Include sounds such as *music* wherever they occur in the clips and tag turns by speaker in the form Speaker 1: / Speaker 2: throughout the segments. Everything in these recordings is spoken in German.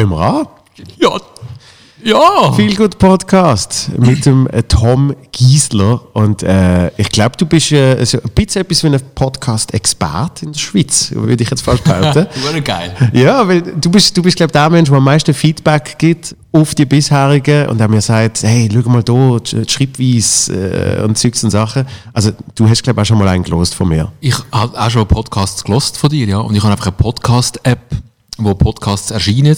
Speaker 1: Fangen wir an.
Speaker 2: Ja. Ja.
Speaker 1: Viel gut Podcast mit dem äh, Tom Giesler. Und äh, ich glaube, du bist äh, also ein bisschen etwas wie ein Podcast-Expert in der Schweiz, würde ich jetzt fast behaupten. *laughs*
Speaker 2: Wäre geil.
Speaker 1: ja, weil du bist, du bist glaube ich, der Mensch, der am meisten Feedback gibt auf die bisherigen und der mir sagt, hey, schau mal da, schreibweise äh, und Zeugs und Sachen. Also du hast glaube ich auch schon mal einen gelost von mir.
Speaker 2: Ich habe auch schon Podcasts gelost von dir, ja. Und ich habe einfach eine Podcast-App, wo Podcasts erscheinen.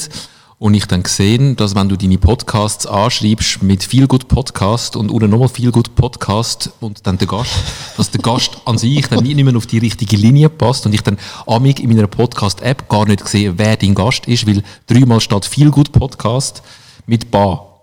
Speaker 2: Und ich dann gesehen, dass wenn du deine Podcasts anschreibst mit viel gut Podcast und unten nochmal viel gut Podcast und dann der Gast, dass der Gast an sich dann nicht mehr auf die richtige Linie passt und ich dann amig in meiner Podcast-App gar nicht sehe, wer dein Gast ist, weil dreimal statt viel gut Podcast mit Bar.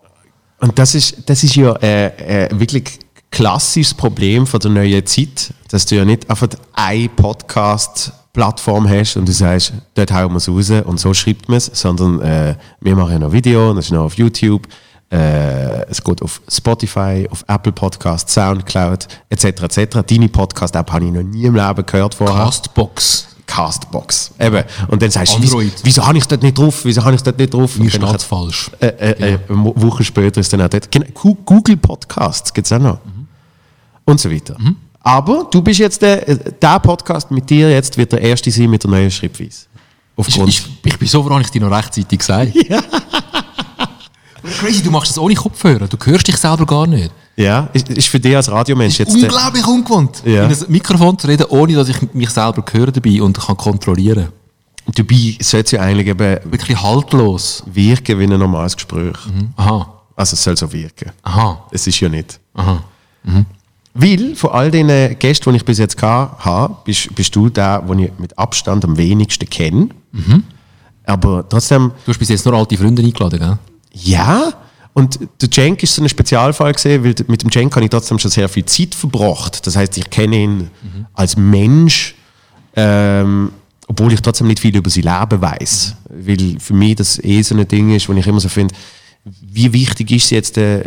Speaker 1: Und das ist, das ist ja äh, äh, wirklich klassisches Problem von der neuen Zeit, dass du ja nicht einfach ein Podcast Plattform hast und du sagst, dort hauen wir es raus und so schreibt man es, sondern äh, wir machen ja noch Video, das ist noch auf YouTube, äh, es geht auf Spotify, auf Apple Podcast, Soundcloud etc. etc. Deine Podcast-App habe ich noch nie im Leben gehört vorher.
Speaker 2: Castbox.
Speaker 1: Castbox. Eben. Und dann sagst du, wieso, wieso habe ich dort nicht drauf? Wieso habe ich dort nicht drauf?
Speaker 2: Mir steht falsch.
Speaker 1: äh, äh, äh, eine Woche später ist dann auch dort. Genau, Google Podcasts gibt es auch noch. Und so weiter. Aber du bist jetzt der, äh, der Podcast mit dir jetzt wird der erste sein mit der neuen Schreibweise.
Speaker 2: Ich,
Speaker 1: Aufgrund.
Speaker 2: ich, ich bin so froh, habe ich dir noch rechtzeitig gesagt. *laughs* Ja. Crazy, du machst das ohne Kopfhörer. Du hörst dich selber gar nicht.
Speaker 1: ja, ist, ist für dich als Radiomensch jetzt der,
Speaker 2: Unglaublich ungewohnt.
Speaker 1: Ja.
Speaker 2: In ein Mikrofon zu reden, ohne dass ich mich selber höre dabei und kann kontrollieren.
Speaker 1: Dabei sollte es ja eigentlich eben
Speaker 2: Wirklich haltlos.
Speaker 1: wirken wie ein normales Gespräch.
Speaker 2: Aha,
Speaker 1: Also es soll so wirken.
Speaker 2: aha,
Speaker 1: Es ist ja nicht.
Speaker 2: aha.
Speaker 1: Weil von all den Gästen, die ich bis jetzt habe, bist, bist du der, den ich mit Abstand am wenigsten kenne. Aber trotzdem,
Speaker 2: Du hast bis jetzt nur alte Freunde eingeladen, gell?
Speaker 1: ja. Und der Cenk ist so ein Spezialfall gesehen, weil mit dem Cenk habe ich trotzdem schon sehr viel Zeit verbracht. Das heißt, ich kenne ihn als Mensch, ähm, obwohl ich trotzdem nicht viel über sein Leben weiß. Weil für mich das eh so ein Ding ist, wo ich immer so finde, wie wichtig ist es jetzt äh,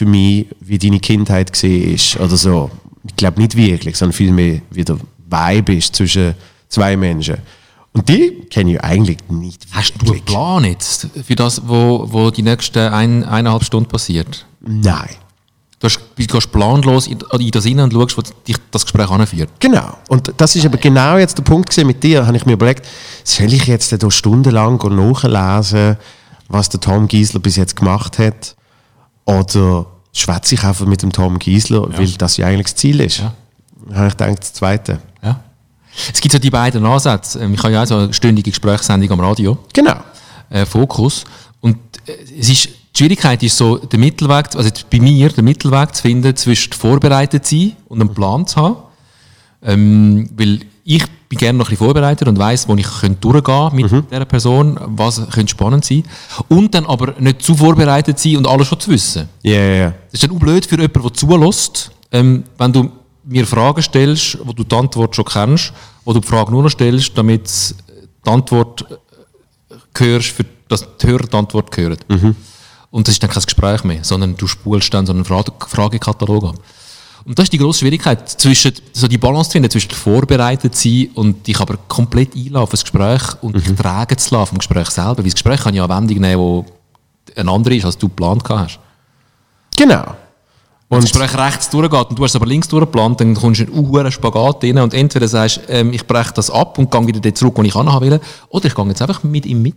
Speaker 1: für mich, wie deine Kindheit gesehen ist oder so. Ich glaube nicht wirklich, sondern vielmehr, wie der Vibe ist zwischen zwei Menschen. Und die kenne ich eigentlich nicht
Speaker 2: Hast du einen Plan jetzt für das, wo, wo die nächsten ein, eineinhalb Stunden passiert?
Speaker 1: Nein.
Speaker 2: Du, hast, du gehst planlos in, in das hinein und schaust, wo dich das Gespräch anführt.
Speaker 1: Genau. Und das ist aber genau jetzt der Punkt mit dir, habe ich mir überlegt, soll ich jetzt da stundenlang nachlesen, was der Tom Giesler bis jetzt gemacht hat? Oder schwätze ich einfach mit dem Tom Giesler, weil das ja eigentlich das Ziel ist?
Speaker 2: Ja.
Speaker 1: Dann habe ich gedacht, das Zweite.
Speaker 2: Ja. Es gibt ja die beiden Ansätze. Ähm, Ich habe ja auch so eine stündige Gesprächssendung am Radio.
Speaker 1: Genau.
Speaker 2: äh, Fokus. Und äh, es ist, die Schwierigkeit ist so, der Mittelweg, also bei mir, der Mittelweg zu finden zwischen vorbereitet sein und einen Plan zu haben. Ähm, weil ich bin gerne noch ein bisschen vorbereitet und weiss, wo ich könnte durchgehen mit dieser Person, was könnte spannend sein. Und dann aber nicht zu vorbereitet sein und alles schon zu wissen.
Speaker 1: Ja, ja, ja.
Speaker 2: Das ist dann auch blöd für jemanden, der zulässt, ähm, wenn du mir Fragen stellst, wo du die Antwort schon kennst, wo du die Frage nur noch stellst, damit die Antwort äh, hörst, für dass die Hörer die Antwort hören. Und das ist dann kein Gespräch mehr, sondern du spulst dann so einen Frage Fragekatalog ab. Und das ist die grosse Schwierigkeit, zwischen, so die Balance zu finden zwischen vorbereitet sein und dich aber komplett einladen auf ein Gespräch und dich tragen zu lassen vom Gespräch selber. Weil das Gespräch kann ja eine Wendung nehmen, die eine andere ist, als du geplant hast.
Speaker 1: Genau.
Speaker 2: Wenn das
Speaker 1: Und
Speaker 2: Gespräch rechts durchgeht und du hast es aber links durchgeplant, dann kommst du in einen Spagat rein und entweder sagst du, ähm, ich breche das ab und gehe wieder dort zurück, wo ich anhaben will, oder ich gehe jetzt einfach mit ihm mit,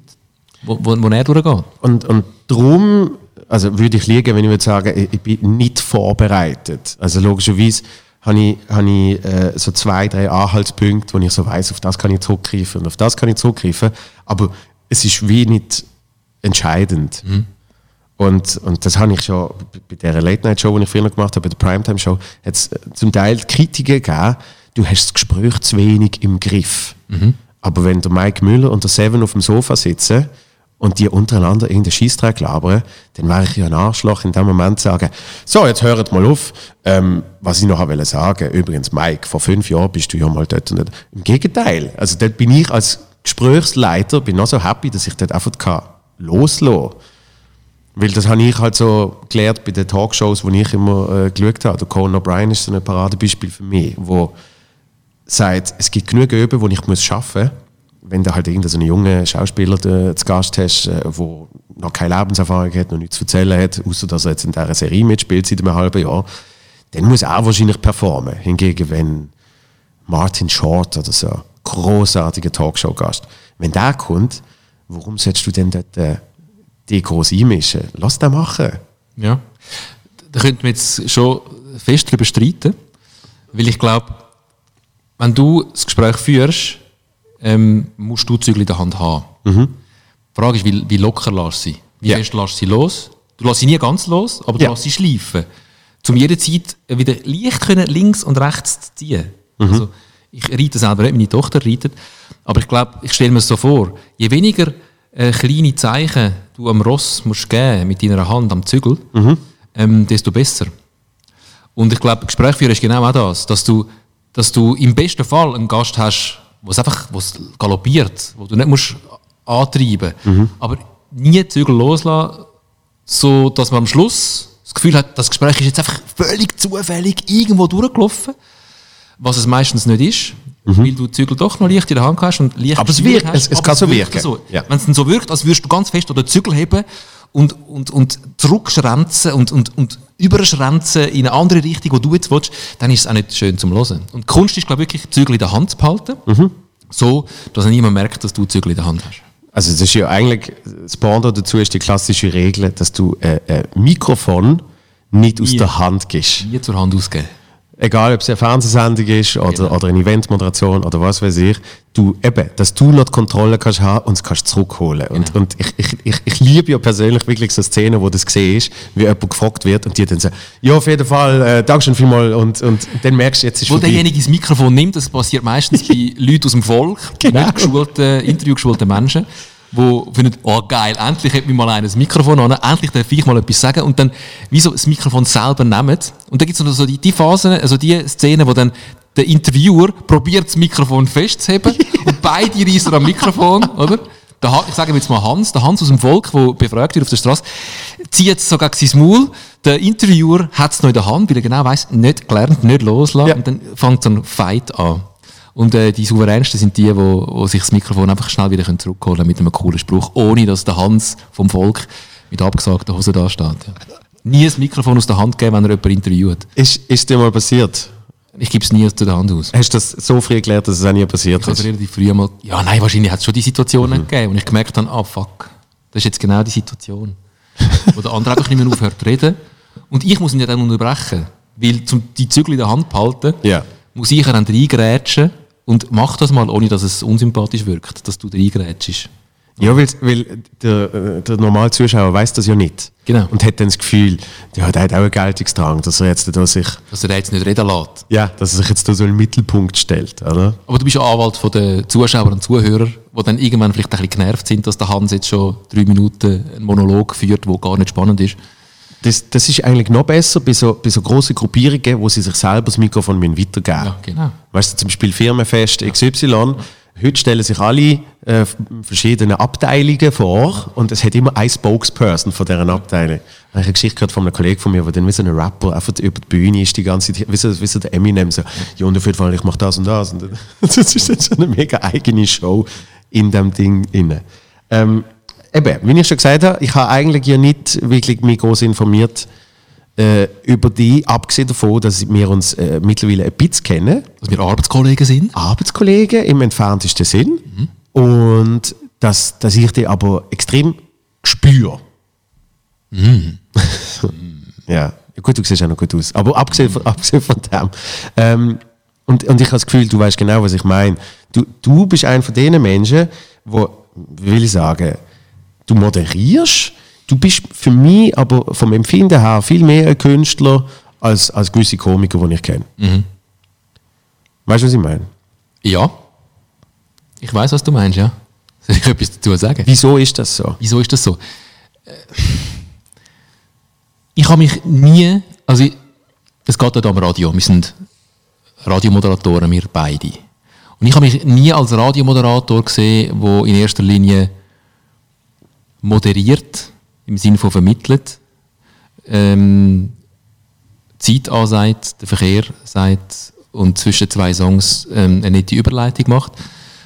Speaker 2: wo, wo, wo er durchgeht.
Speaker 1: Und, und darum, also würde ich liegen, wenn ich würde sagen, ich, bin nicht vorbereitet. Also logischerweise habe ich, habe ich äh, so zwei, drei Anhaltspunkte, wo ich so weiß, auf das kann ich zurückgreifen und auf das kann ich zurückgreifen. Aber es ist wie nicht entscheidend. Und, und das habe ich schon bei der Late-Night-Show, die ich früher gemacht habe, bei der Primetime-Show, hat es zum Teil die Kritiken gegeben, du hast das Gespräch zu wenig im Griff. Aber wenn der Mike Müller und der Seven auf dem Sofa sitzen und die untereinander irgendeinen Scheissdreck labern, dann wäre ich ja ein Arschloch in dem Moment zu sagen, so, jetzt hört mal auf, ähm, was ich noch wollte sagen. Übrigens, Mike, vor fünf Jahren bist du ja mal dort und dort. Im Gegenteil, also dort bin ich als Gesprächsleiter bin noch so happy, dass ich dort einfach loslassen kann. Weil das habe ich halt so gelernt bei den Talkshows, die ich immer äh, geschaut habe. Der Conan O'Brien ist so ein Paradebeispiel für mich, wo sagt, es gibt genug Üben, die ich muss schaffen muss wenn du halt irgendeinen so einen jungen Schauspieler da, zu Gast hast, äh, wo noch keine Lebenserfahrung hat, noch nichts zu erzählen hat, außer dass er jetzt in dieser Serie mitspielt seit einem halben Jahr, dann muss er wahrscheinlich performen. Hingegen, wenn Martin Short oder so, großartiger Talkshow-Gast, wenn der kommt, warum sollst du denn dort äh, die groß einmischen? Lass den machen.
Speaker 2: Ja. Da könnten wir jetzt schon fest darüber streiten, weil ich glaube, wenn du das Gespräch führst, ähm, musst du Zügel in der Hand haben. Die Frage ist, wie, wie locker lässt sie? Wie
Speaker 1: Ja.
Speaker 2: fest lässt sie los? Du lässt sie nie ganz los, aber du
Speaker 1: Ja.
Speaker 2: lässt sie schleifen. Um jederzeit wieder leicht können links und rechts zu ziehen. Also, ich reite selber nicht, meine Tochter reitet. Aber ich glaube, ich stelle mir es so vor, je weniger äh, kleine Zeichen du am Ross musst geben mit deiner Hand am Zügel, ähm, desto besser. Und ich glaube, Gespräch führen ist genau auch das, dass du, dass du im besten Fall einen Gast hast, wo es einfach wo's galoppiert, wo du nicht musst antreiben aber nie Zügel loslassen, so dass man am Schluss das Gefühl hat, das Gespräch ist jetzt einfach völlig zufällig irgendwo durchgelaufen, was es meistens nicht ist, weil du die Zügel doch noch leicht in der Hand hast und leicht
Speaker 1: Aber es wirkt- es- es kann so wirken.
Speaker 2: So.
Speaker 1: Ja.
Speaker 2: Wenn es dann so wirkt, als würdest du ganz fest den Zügel heben und, und, und zurückschränzen und, und, und überschränzen in eine andere Richtung, wo du jetzt willst, dann ist es auch nicht schön zum Hören. Und Kunst ist, glaube ich, wirklich, Zügel in der Hand zu behalten,
Speaker 1: Mhm.
Speaker 2: so, dass niemand merkt, dass du Zügel in der Hand hast.
Speaker 1: Also das ist ja eigentlich, das Pendant dazu ist die klassische Regel, dass du äh, ein Mikrofon nicht aus
Speaker 2: Nie.
Speaker 1: der Hand gibst.
Speaker 2: Nie zur Hand ausgeben.
Speaker 1: Egal, ob es eine Fernsehsendung ist oder,
Speaker 2: Genau.
Speaker 1: oder eine Eventmoderation oder was weiß ich, du eben, dass du noch die Kontrolle kannst haben und es kannst zurückholen. Und, und ich, ich, ich, ich liebe ja persönlich wirklich so Szenen, wo das gesehen ist, wie jemand gefragt wird und die dann sagen, ja, auf jeden Fall, äh, Dankeschön vielmals und, und dann merkst du, jetzt ist
Speaker 2: Wo
Speaker 1: vorbei.
Speaker 2: derjenige das Mikrofon nimmt, das passiert meistens *laughs* bei Leuten aus dem Volk,
Speaker 1: Genau.
Speaker 2: nicht geschulten, interviewgeschulten Menschen, die finden, oh geil, endlich hat mir mal einer das Mikrofon an, endlich darf ich mal etwas sagen und dann wie so das Mikrofon selber nehmen. Und dann gibt es noch so die, die Phasen, also die Szenen, wo dann der Interviewer probiert, das Mikrofon festzuheben *laughs* und beide reißen am Mikrofon, oder? Der, ich sage jetzt mal Hans, der Hans aus dem Volk, der befragt wird auf der Straße, zieht es so gegen sein Maul. Der Interviewer hat es noch in der Hand, weil er genau weiß, nicht gelernt, nicht loslassen.
Speaker 1: Ja.
Speaker 2: Und dann fängt so ein Fight an. Und äh, die souveränsten sind die, wo, wo sich das Mikrofon einfach schnell wieder können zurückholen können mit einem coolen Spruch, ohne dass der Hans vom Volk mit abgesagter Hose da steht. Ja. Nie das Mikrofon aus der Hand geben, wenn er jemanden interviewt.
Speaker 1: Ist, ist dir mal passiert?
Speaker 2: Ich gebe es nie aus der Hand aus.
Speaker 1: Hast du das so früh gelernt, dass es auch nie passiert
Speaker 2: Ich habe
Speaker 1: ist?
Speaker 2: relativ früh mal, ja nein, wahrscheinlich hat es schon die Situationen gegeben, und ich gemerkt habe, ah fuck, das ist jetzt genau die Situation. wo der andere einfach nicht mehr aufhört zu reden. Und ich muss ihn ja dann unterbrechen. Weil, um die Zügel in der Hand zu behalten,
Speaker 1: Ja.
Speaker 2: muss ich dann reingrätschen und mach das mal, ohne dass es unsympathisch wirkt, dass du reingrätschst.
Speaker 1: Ja, weil, weil der, äh, der normale Zuschauer weiß das ja nicht.
Speaker 2: Genau.
Speaker 1: Und hat dann das Gefühl, ja, der hat auch einen Geltungsdrang, dass er jetzt da sich,
Speaker 2: Dass er jetzt nicht reden lässt.
Speaker 1: ja, dass er sich jetzt da so in den Mittelpunkt stellt, oder?
Speaker 2: Aber du bist ja Anwalt von den Zuschauer und Zuhörer, die dann irgendwann vielleicht ein bisschen genervt sind, dass der Hans jetzt schon drei Minuten einen Monolog führt, der gar nicht spannend ist.
Speaker 1: Das, das ist eigentlich noch besser bei so, bei so grossen Gruppierungen, wo sie sich selber das Mikrofon müssen weitergeben
Speaker 2: Ja, genau.
Speaker 1: Weißt du, zum Beispiel Firmenfest XY, heute stellen sich alle äh, verschiedene Abteilungen vor und es hat immer ein Spokesperson von deren Abteilung. Ich habe eine Geschichte gehört von einem Kollegen von mir, der dann wie so ein Rapper einfach über die Bühne ist die ganze Zeit, wie so, wie so der Eminem, so, ja und auf jeden Fall, ich mache das und das. Und *laughs* das ist dann so eine mega eigene Show in dem Ding inne. Ähm, eben, wie ich schon gesagt habe, ich habe eigentlich ja nicht wirklich mich groß informiert äh, über die, abgesehen davon, dass wir uns äh, mittlerweile ein bisschen kennen.
Speaker 2: Dass wir Arbeitskollegen sind.
Speaker 1: Arbeitskollegen im entferntesten Sinn und dass, dass ich die aber extrem spüre. *laughs* ja, gut, du siehst auch noch gut aus. Aber abgesehen von, abgesehen von dem. Ähm, und, und ich habe das Gefühl, du weißt genau, was ich meine. Du, du bist einer von den Menschen, wo, wie will ich sagen, du moderierst. Du bist für mich aber vom Empfinden her viel mehr ein Künstler als, als gewisse Komiker, die ich kenne. Weißt du, was ich meine?
Speaker 2: Ja. Ich weiß, was du meinst, ja. *laughs* Soll ich etwas dazu sagen?
Speaker 1: Wieso ist das so?
Speaker 2: Wieso ist das so? Äh, Ich habe mich nie, also ich- es geht dort am Radio, wir sind Radiomoderatoren, wir beide. Und ich habe mich nie als Radiomoderator gesehen, der in erster Linie moderiert, im Sinne von vermittelt, ähm, Zeit ansagt, den Verkehr sagt und zwischen zwei Songs ähm, eine nette Überleitung macht,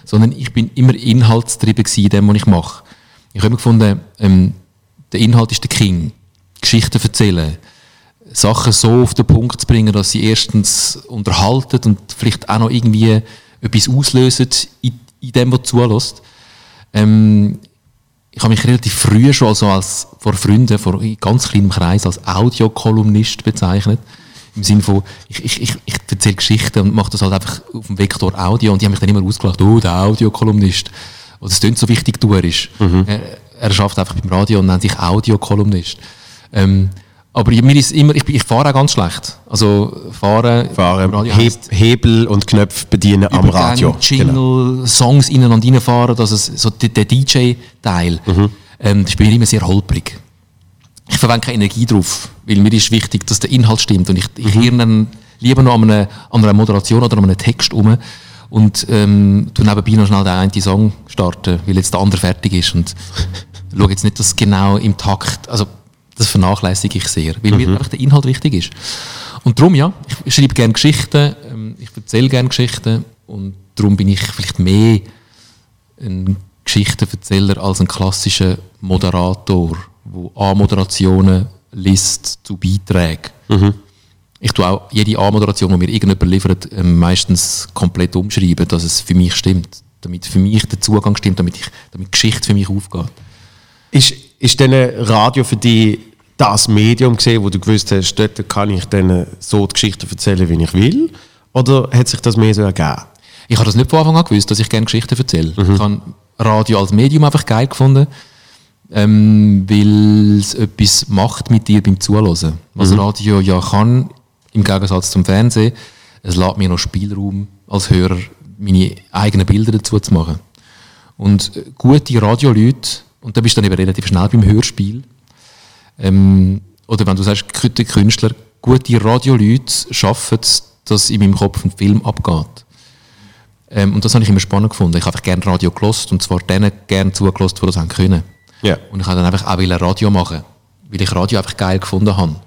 Speaker 2: sondern ich bin immer inhaltstrieben in dem, was ich mache. Ich habe immer gefunden, ähm, der Inhalt ist der King. Geschichten erzählen, Sachen so auf den Punkt zu bringen, dass sie erstens unterhalten und vielleicht auch noch irgendwie etwas auslösen in, in dem, was zulässt. Ähm, ich habe mich relativ früh schon also als vor Freunden, vor ganz kleinem Kreis, als Audiokolumnist bezeichnet. Im Sinne von, ich, ich, ich, ich erzähle Geschichten und mache das halt einfach auf dem Vektor Audio und die haben mich dann immer ausgelacht, oh, der Audiokolumnist. Und das klingt so wichtig, du er ist. Mhm. Er, er schafft einfach beim Radio und nennt sich Audiokolumnist. Ähm, aber mir ist immer, ich, ich fahre auch ganz schlecht. Also fahren,
Speaker 1: fahren Heb, Hebel und Knöpfe bedienen am Radio.
Speaker 2: Jingle, genau. Songs innen und reinfahren, dass es so der, DJ-Teil, mhm. ähm, das ist bei mir immer sehr holprig. Ich verwende keine Energie drauf, weil mir ist wichtig, dass der Inhalt stimmt und ich, ich mhm. lieber noch an einer, an einer Moderation oder an einem Text um und ähm, tu nebenbei noch schnell den einen Song starten, weil jetzt der andere fertig ist und schaue jetzt nicht, dass genau im Takt, also das vernachlässige ich sehr, weil mhm. mir einfach der Inhalt wichtig ist. Und darum, ja, ich schreibe gerne Geschichten, ähm, ich erzähle gerne Geschichten und darum bin ich vielleicht mehr ein Geschichtenerzähler als ein klassischer Moderator, der A-Moderationen liest zu Beiträgen. Mhm. Ich tue auch jede A-Moderation, die mir irgendjemand liefert, ähm, meistens komplett umschreiben, dass es für mich stimmt. Damit für mich der Zugang stimmt, damit, ich, damit Geschichte für mich aufgeht.
Speaker 1: Ist, ist denn Radio für dich das Medium gesehen, wo du gewusst hast, dort kann ich dann so die Geschichte erzählen, wie ich will? Oder hat sich das mehr so ergeben?
Speaker 2: Ich habe das nicht von Anfang an gewusst, dass ich gerne Geschichten erzähle. Mhm. Ich habe Radio als Medium einfach geil gefunden, ähm, weil es etwas macht mit dir beim Zuhören. Was mhm. Radio ja kann, im Gegensatz zum Fernsehen, es lässt mir noch Spielraum als Hörer, meine eigenen Bilder dazu zu machen. Und gute Radioleute und dann bist du dann eben relativ schnell beim Hörspiel. Ähm, oder wenn du sagst, gute Künstler, gute Radioleute schaffen es, dass in meinem Kopf ein Film abgeht. Ähm, und das habe ich immer spannend gefunden. Ich habe einfach gerne Radio gelost und zwar denen gerne zugelassen, die das haben können. Yeah. Und ich habe dann einfach auch Radio machen, weil ich Radio einfach geil gefunden habe.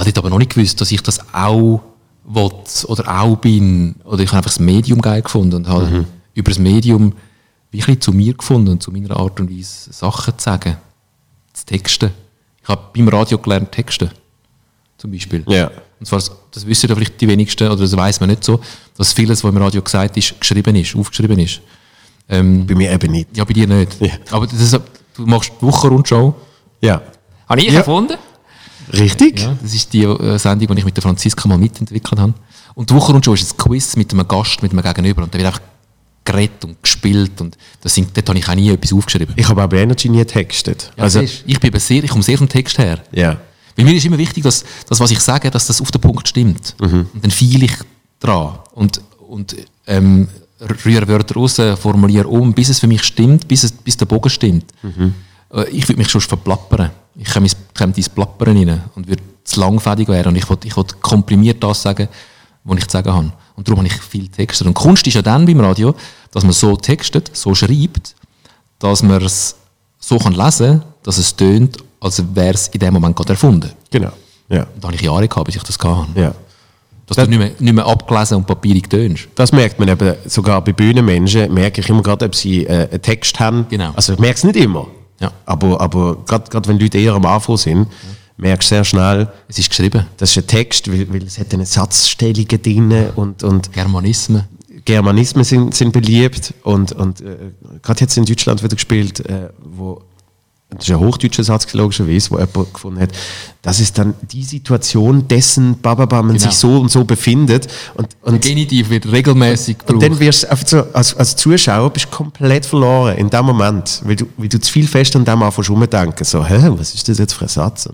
Speaker 2: Ich habe aber noch nicht gewusst, dass ich das auch will oder auch bin. Oder ich habe einfach das Medium geil gefunden und habe mhm. über das Medium wirklich zu mir gefunden und zu meiner Art und Weise Sachen zu sagen, zu texten. Ich habe beim Radio gelernt, texten. Zum Beispiel.
Speaker 1: Ja.
Speaker 2: Und zwar, das wissen ja vielleicht die wenigsten, oder das weiß man nicht so, dass vieles, was im Radio gesagt ist, geschrieben ist, aufgeschrieben ist.
Speaker 1: Ähm, bei mir eben nicht.
Speaker 2: Ja, bei dir nicht. Ja. Aber das, du machst die Wochenrundschau.
Speaker 1: Ja.
Speaker 2: Habe ich ja. erfunden?
Speaker 1: Richtig.
Speaker 2: Ja, das ist die äh, Sendung, die ich mit der Franziska mal mitentwickelt habe. Und die Wochenrundschau ist ein Quiz mit einem Gast, mit einem Gegenüber. Und da wird einfach geredet und gespielt und das sind, dort habe ich auch nie etwas aufgeschrieben.
Speaker 1: Ich habe auch bei Energy nie getextet.
Speaker 2: Ja, also, ich, bin sehr, ich komme sehr vom Text her.
Speaker 1: Ja.
Speaker 2: Weil mir ist immer wichtig, dass das, was ich sage, dass das auf den Punkt stimmt. Mhm. Und dann fiel ich dran und, und ähm, rühre Wörter raus, formuliere um, bis es für mich stimmt, bis, es, bis der Bogen stimmt. Mhm. Äh, ich würde mich schon verplappern. Ich komme ins Plappern rein und würde zu langfädig werden und ich wollte ich komprimiert das sagen, was ich zu sagen habe. Und darum habe ich viel Texte. Und Kunst ist ja dann beim Radio, dass man so textet, so schreibt, dass man es so kann lesen kann, dass es tönt, als wäre es in dem Moment gerade erfunden.
Speaker 1: Genau. Ja.
Speaker 2: da habe ich Jahre gehabt, bis ich das kann.
Speaker 1: Ja.
Speaker 2: Dass das, du nicht mehr, nicht mehr abgelesen und papierig tönst.
Speaker 1: Das merkt man eben, sogar bei Bühnenmenschen merke ich immer gerade, ob sie äh, einen Text haben.
Speaker 2: Genau.
Speaker 1: Also ich merke es nicht immer.
Speaker 2: Ja.
Speaker 1: Aber, aber gerade wenn Leute eher am Anfang sind, ja merkst sehr schnell,
Speaker 2: es ist geschrieben.
Speaker 1: Das ist ein Text, weil, weil es hat eine Satzstellungen drin und, und
Speaker 2: Germanismen.
Speaker 1: Germanismen sind, sind beliebt und, und äh, gerade jetzt in Deutschland wieder gespielt, äh, wo das ist ein hochdeutscher Satz, logischerweise, wo jemand gefunden hat, das ist dann die Situation dessen, bababa, man genau. sich so und so befindet. Und, und
Speaker 2: Genitiv wird regelmäßig
Speaker 1: gebraucht. Und dann wirst du so, als, als Zuschauer bist komplett verloren in dem Moment, weil du, weil du zu viel fest an dem anfängst umdenken. So, hä, was ist das jetzt für ein Satz?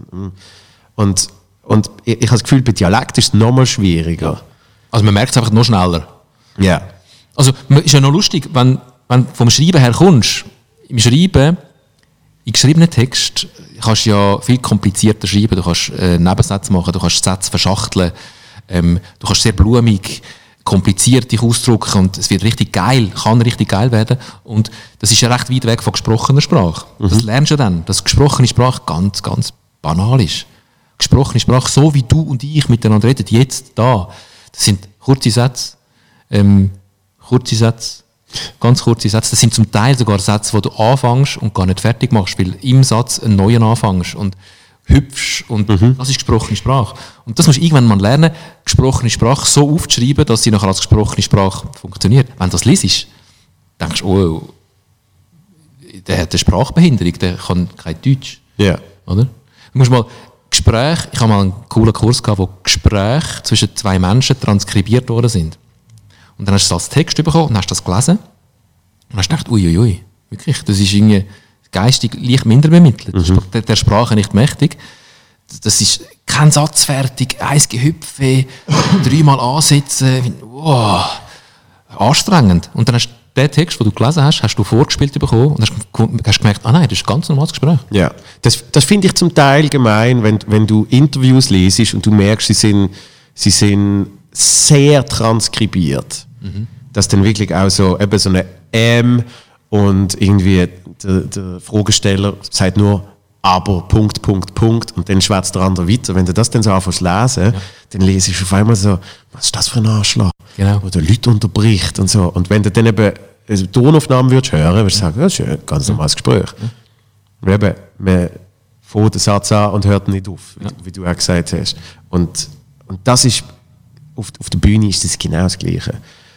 Speaker 1: Und, und ich, ich habe das Gefühl, bei Dialekt ist es nochmal schwieriger.
Speaker 2: Also man merkt es einfach noch schneller.
Speaker 1: Ja. Yeah.
Speaker 2: Also ist ja noch lustig, wenn, wenn du vom Schreiben her kommst, im Schreiben in geschriebenen Text kannst du ja viel komplizierter schreiben. Du kannst äh, Nebensätze machen, du kannst Sätze verschachteln, ähm, du kannst sehr blumig, kompliziert dich ausdrücken und es wird richtig geil, kann richtig geil werden. Und das ist ja recht weit weg von gesprochener Sprache. Mhm. Das lernst du dann, dass gesprochene Sprache ganz, ganz banal ist. Gesprochene Sprache, so wie du und ich miteinander reden, jetzt da, das sind kurze Sätze, ähm, kurze Sätze, Ganz kurze Sätze. Das sind zum Teil sogar Sätze, wo du anfängst und gar nicht fertig machst, weil im Satz einen neuen anfängst und hüpfst und das ist gesprochene Sprache. Und das musst du irgendwann mal lernen, gesprochene Sprache so aufzuschreiben, dass sie nachher als gesprochene Sprache funktioniert. Wenn du das liest, denkst du, oh, der hat eine Sprachbehinderung, der kann kein Deutsch.
Speaker 1: Ja.
Speaker 2: Oder? Du musst mal Gespräch, ich habe mal einen coolen Kurs gehabt, wo Gespräche zwischen zwei Menschen transkribiert worden sind. Und dann hast du das als Text bekommen und hast das gelesen. Und hast gedacht, uiuiui, ui, wirklich, das ist irgendwie geistig leicht minder bemittelt. Mhm. Der, der Sprache nicht mächtig. Das ist kein Satz fertig, eins Gehüpfe, dreimal ansetzen, wow, anstrengend. Und dann hast du den Text, den du gelesen hast, hast du vorgespielt bekommen und hast, hast gemerkt, ah nein, das ist ein ganz normales Gespräch.
Speaker 1: Ja, das, das finde ich zum Teil gemein, wenn, wenn du Interviews lesest und du merkst, sie sind, sie sind sehr transkribiert. Mhm. Dass dann wirklich auch so, eben so eine M und irgendwie der, der Fragesteller sagt nur aber Punkt, Punkt, Punkt und dann schwätzt der andere weiter. Wenn du das dann so anfängst lesen, ja. dann lese ich auf einmal so, was ist das für ein Arschloch? Genau. Oder Leute unterbricht und so. Und wenn du dann eben eine Tonaufnahmen würdest hören, würdest du sagen, das ist ein ganz normales Gespräch. Ja. Eben, man fängt den Satz an und hört nicht auf, ja. wie du auch gesagt hast. Und, und das ist, auf, auf der Bühne ist das genau das Gleiche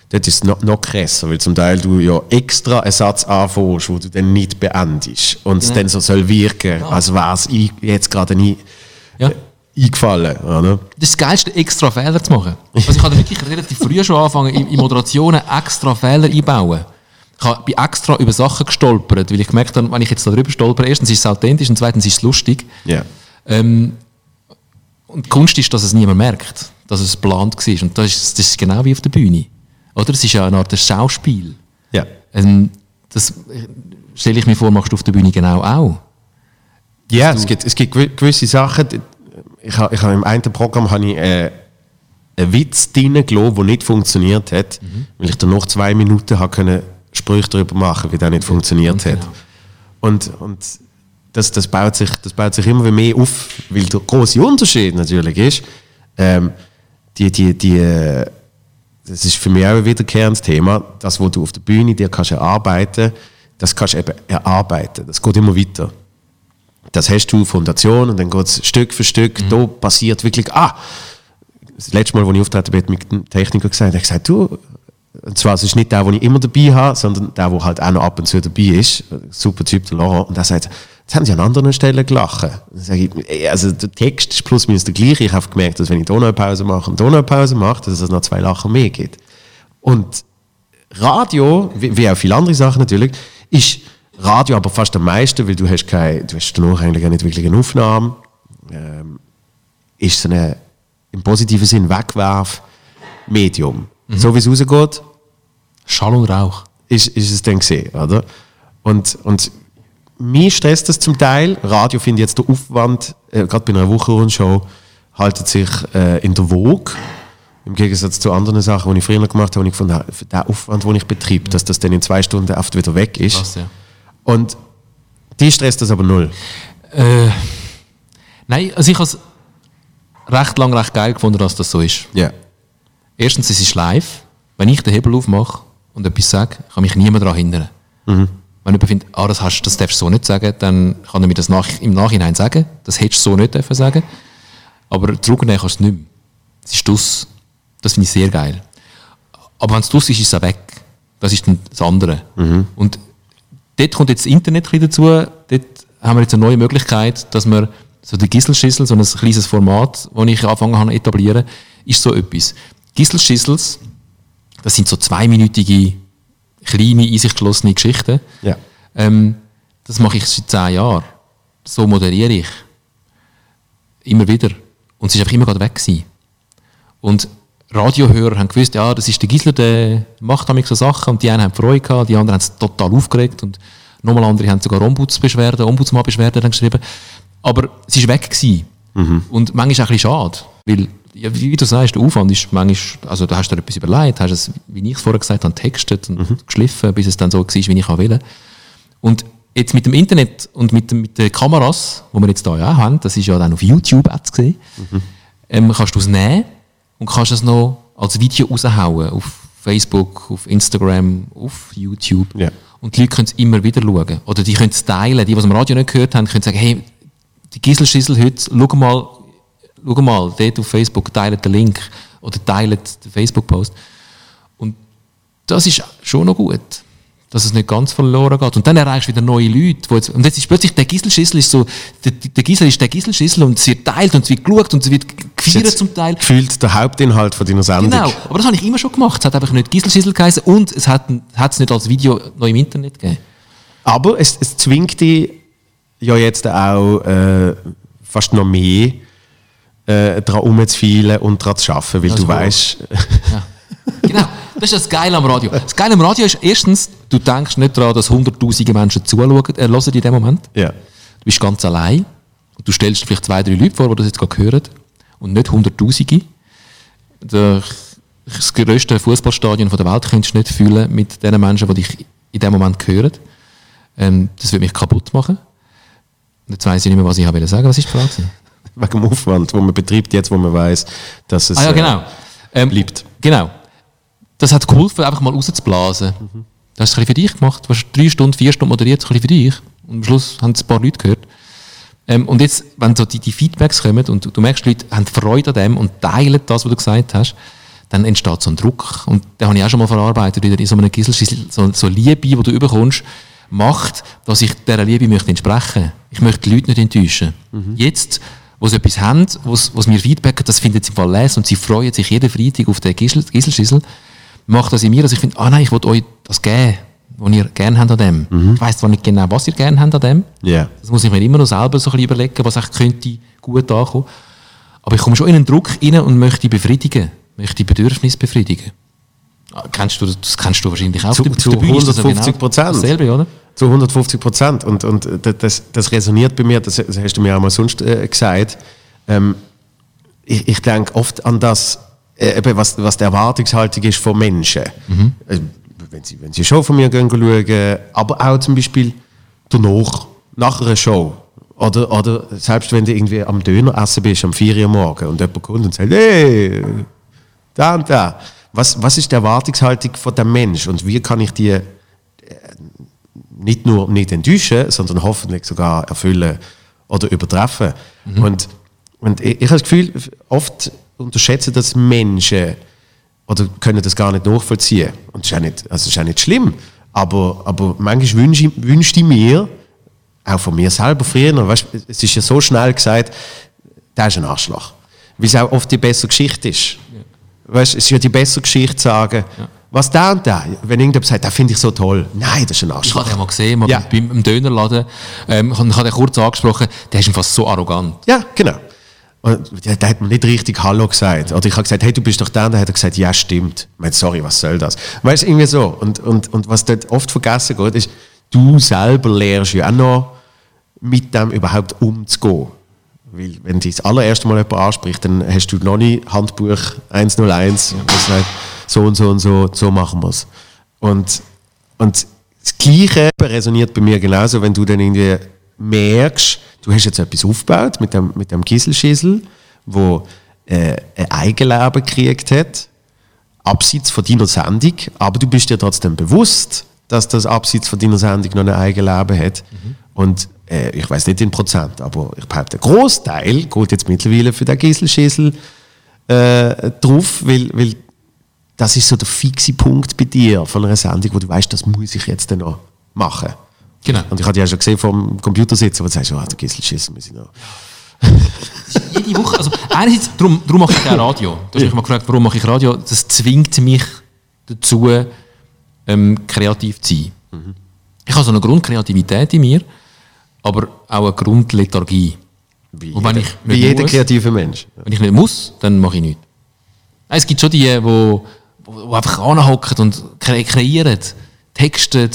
Speaker 1: dort ist es noch, noch krasser, weil zum Teil du ja extra einen Satz anfängst, wo du dann nicht beendest und es ja. dann so soll wirken, ja. als wäre es jetzt gerade nie ja. äh, eingefallen. Oder?
Speaker 2: Das ist das Geilste, extra Fehler zu machen. Also ich habe wirklich relativ früh schon angefangen, in, in Moderationen extra Fehler einbauen. Ich bin extra über Sachen gestolpert, weil ich gemerkt habe, wenn ich jetzt darüber stolper, erstens ist es authentisch und zweitens ist es lustig.
Speaker 1: Yeah.
Speaker 2: Ähm, und die Kunst ist, dass es niemand merkt, dass es geplant war. Und das ist, das ist genau wie auf der Bühne. Oder? Es ist ja eine Art Schauspiel.
Speaker 1: Ja.
Speaker 2: Ähm, das stelle ich mir vor, machst du auf der Bühne genau auch.
Speaker 1: Ja, es gibt, es gibt gewisse Sachen. Ich habe, ich habe im einen Programm habe ich, äh, einen Witz drin gelassen, der nicht funktioniert hat, mhm. weil ich dann noch zwei Minuten habe können Sprüche darüber machen, wie der nicht funktioniert hat. Genau. Und, und das, das, baut sich, das baut sich immer mehr auf, weil der große Unterschied natürlich ist, ähm, die, die, die, das ist für mich auch ein wiederkehrendes Thema, das, was du auf der Bühne dir kannst erarbeiten, das kannst du eben erarbeiten. Das geht immer weiter. Das hast du Fondation und dann geht es Stück für Stück. Mhm. Da passiert wirklich, ah, das letzte Mal, als ich auftreten bin, mit dem Techniker gesagt, er gesagt, du, und zwar, es ist nicht der, den ich immer dabei habe, sondern der, der halt auch noch ab und zu dabei ist. Super Typ, der Laurent. Und er sagt, Jetzt haben sie an anderen Stellen gelacht. also der Text ist plus minus der gleiche. Ich habe gemerkt, dass wenn ich Donnerpause mache und Donnerpause mache, dass es noch zwei Lachen mehr gibt. Und Radio, wie, wie auch viele andere Sachen natürlich, ist Radio aber fast am meisten, weil du hast keine, du hast danach eigentlich nicht wirklich eine Aufnahme. Ähm, ist so eine, im positiven Sinn Wegwerf-Medium. Mhm. So wie es rausgeht.
Speaker 2: Schall und Rauch.
Speaker 1: Ist, ist es dann gesehen, oder? Und, und mich stresst das zum Teil. Radio finde ich jetzt der Aufwand, äh, gerade bei einer Wochenrundshow, haltet sich äh, in der Woge. Im Gegensatz zu anderen Sachen, die ich früher gemacht habe, wo ich habe, für den Aufwand, den ich betreibe, dass das dann in zwei Stunden oft wieder weg ist. Krass, ja. Und die stresst das aber null.
Speaker 2: Äh, nein, also ich habe es recht lang recht geil gefunden, dass das so ist.
Speaker 1: Ja.
Speaker 2: Erstens, es ist live. Wenn ich den Hebel aufmache und etwas sage, kann mich niemand daran hindern. Mhm. Wenn jemand findet, ah, das, hast, das darfst du so nicht sagen, dann kann er mir das nach, im Nachhinein sagen. Das hättest du so nicht dürfen sagen. Aber zurücknehmen kannst du es nicht mehr. Es ist das. Das finde ich sehr geil. Aber wenn es dus ist, ist es auch weg. Das ist dann das andere. Mhm. Und dort kommt jetzt das Internet dazu. Dort haben wir jetzt eine neue Möglichkeit, dass wir so die Gisselschüssel, so ein kleines Format, das ich angefangen habe zu etablieren, ist so etwas. Gisselschüssels, das sind so zweiminütige kleine, in sich geschlossene Geschichten.
Speaker 1: Ja.
Speaker 2: Ähm, das mache ich seit zehn Jahren. So moderiere ich. Immer wieder. Und es ist einfach immer gerade weg gewesen. Und Radiohörer haben gewusst, ja, das ist der Gisler, der macht damit so Sachen und die einen haben Freude gehabt, die anderen haben es total aufgeregt und nochmal andere haben sogar Ombudsbeschwerden, Ombudsmannbeschwerden geschrieben. Aber es ist weg gewesen. Mhm. Und manchmal auch ein bisschen schade, weil ja, wie du sagst, der Aufwand ist manchmal, also da hast du dir etwas überlegt, hast es, wie ich es vorher gesagt habe, textet und mhm. geschliffen, bis es dann so war, wie ich will. Und jetzt mit dem Internet und mit, mit den Kameras, die wir jetzt hier ja auch haben, das ist ja dann auf YouTube zu sehen, mhm. ähm, kannst du es nehmen und kannst es noch als Video raushauen auf Facebook, auf Instagram, auf YouTube.
Speaker 1: Ja.
Speaker 2: Und die Leute können es immer wieder schauen. Oder die können es teilen. Die, die es am Radio nicht gehört haben, können sagen, hey, die Gisselschissel heute, schau mal, schau mal, dort auf Facebook, teilt den Link oder teilt den Facebook-Post. Und das ist schon noch gut, dass es nicht ganz verloren geht. Und dann erreichst du wieder neue Leute. Jetzt, und jetzt ist plötzlich der Gisselschissel ist so, der, der Gisel ist der Gisselschissel und es wird teilt und es wird geschaut und es wird gefeiert zum Teil.
Speaker 1: Gefühlt der Hauptinhalt von deiner Sendung.
Speaker 2: Genau, aber das habe ich immer schon gemacht. Es hat einfach nicht Gisselschissel geheißen und es hat hat es nicht als Video noch im Internet gegeben.
Speaker 1: Aber es, es zwingt dich ja jetzt auch äh, fast noch mehr äh, daran umzufielen und daran zu arbeiten, weil
Speaker 2: Also,
Speaker 1: du weißt,
Speaker 2: Genau, das ist das Geile am Radio. Das Geile am Radio ist erstens, du denkst nicht daran, dass hunderttausende Menschen zuschauen, äh, hören in dem Moment.
Speaker 1: ja,
Speaker 2: Du bist ganz allein und du stellst dir vielleicht zwei, drei Leute vor, die das jetzt gerade hören und nicht hunderttausende. Der- Das grösste Fußballstadion der Welt könntest du nicht füllen mit den Menschen, die dich in dem Moment hören. Ähm, das würde mich kaputt machen. Jetzt weiss ich nicht mehr, was ich habe sagen. Was ist die Frage?
Speaker 1: Wegen dem Aufwand, wo man betreibt, jetzt wo man weiß, dass es
Speaker 2: Ah ja,
Speaker 1: äh,
Speaker 2: genau. Ähm,
Speaker 1: bleibt.
Speaker 2: Genau. Das hat geholfen, einfach mal rauszublasen. Du hast es ein bisschen für dich gemacht. Du hast drei Stunden, vier Stunden moderiert, ein für dich. Und am Schluss haben es ein paar Leute gehört. Ähm, und jetzt, wenn so die, die Feedbacks kommen und du, du merkst, die Leute haben Freude an dem und teilen das, was du gesagt hast, dann entsteht so ein Druck. Und den habe ich auch schon mal verarbeitet, wieder in so einem Gisselschissel, so, so Liebe, die du überkommst, macht, dass ich dieser Liebe möchte entsprechen. Ich möchte die Leute nicht enttäuschen. Jetzt, wo sie etwas haben, wo sie mir feedbacken, das finden sie im Fall lesen und sie freuen sich jeden Freitag auf den Gissel- Gisselschissel, macht das in mir, dass ich finde, ah nein, ich will euch das geben, was ihr gerne habt an dem. Ich weiss zwar nicht genau, was ihr gerne habt an dem,
Speaker 1: Ja.
Speaker 2: das muss ich mir immer noch selber so ein bisschen überlegen, was echt könnte gut ankommen. Aber ich komme schon in einen Druck rein und möchte befriedigen, möchte Bedürfnisse befriedigen. Kennst du, das kennst du wahrscheinlich auch.
Speaker 1: Zu-
Speaker 2: der
Speaker 1: zu
Speaker 2: Bühne ist das ja
Speaker 1: 150%.
Speaker 2: Dasselbe, oder?
Speaker 1: Zu 150 Prozent. Und, und das, das resoniert bei mir, das, das hast du mir auch mal sonst äh, gesagt. Ähm, ich, ich denke oft an das, äh, was, was die Erwartungshaltung ist von Menschen. Äh, wenn, sie, wenn sie eine Show von mir gehen schauen, aber auch zum Beispiel danach, nach einer Show. Oder, oder selbst wenn du irgendwie am Döner essen bist, am 4 Uhr morgen und jemand kommt und sagt, hey, da und da. Was, was ist die Erwartungshaltung von dem Mensch und wie kann ich die nicht nur nicht enttäuschen, sondern hoffentlich sogar erfüllen oder übertreffen. Und, und ich, ich habe das Gefühl, oft unterschätzen das Menschen oder können das gar nicht nachvollziehen. Und das ist auch nicht, also ist auch nicht schlimm. Aber, aber manchmal wünsche ich, wünschte ich mir, auch von mir selber früher, weißt, es ist ja so schnell gesagt, der ist ein Arschloch. Weil es auch oft die bessere Geschichte ist. Weißt, es ist ja die bessere Geschichte zu sagen, was der und der, wenn irgendjemand sagt, das finde ich so toll. Nein, das ist ein
Speaker 2: Ich
Speaker 1: Arschloch.
Speaker 2: habe den mal gesehen, mal
Speaker 1: Ja.
Speaker 2: beim, beim Dönerladen. Ähm, ich habe den kurz angesprochen, der ist einfach so arrogant.
Speaker 1: Ja, genau. Und der, der hat mir nicht richtig Hallo gesagt. Oder ich habe gesagt, hey, du bist doch da. Und dann hat er gesagt, ja, stimmt. Ich meine, sorry, was soll das? Weißt du, irgendwie so. Und, und, und was dort oft vergessen geht, ist, du selber lernst ja auch noch, mit dem überhaupt umzugehen. Wenn dich das allererste Mal jemand anspricht, dann hast du noch nicht Handbuch 101, das sagt, so und so und so, so machen wir es. Und, und das Gleiche resoniert bei mir genauso, wenn du dann irgendwie merkst, du hast jetzt etwas aufgebaut mit dem, mit dem Gisselschissel, wo äh, ein Eigenleben gekriegt hat, abseits von deiner Sendung, aber du bist dir trotzdem bewusst, dass das abseits von deiner Sendung noch ein Eigenleben hat. Und äh, ich weiß nicht in Prozent, aber ich behaupte, der Großteil geht jetzt mittlerweile für den Gisselschissel äh, drauf, weil, weil das ist so der fixe Punkt bei dir von einer Sendung, wo du weißt, das muss ich jetzt dann noch machen.
Speaker 2: Genau.
Speaker 1: Und ich hatte ja schon gesehen vom Computer sitzen, wo du sagst, oh, der Gisselschissel muss ich noch.
Speaker 2: Jede Woche, also einerseits, darum, darum mache ich auch Radio. Du hast mich mal gefragt, warum mache ich Radio? Das zwingt mich dazu, ähm, kreativ zu sein. Ich habe so eine Grundkreativität in mir, aber auch eine Grundlethargie.
Speaker 1: Wie,
Speaker 2: Und wenn
Speaker 1: jeder,
Speaker 2: ich
Speaker 1: wie jeder
Speaker 2: muss-
Speaker 1: kreative Mensch.
Speaker 2: Wenn ich nicht muss, dann mache ich nichts. Nein, Es gibt schon die, die wo, wo einfach anhocken und kre kreieren, texten,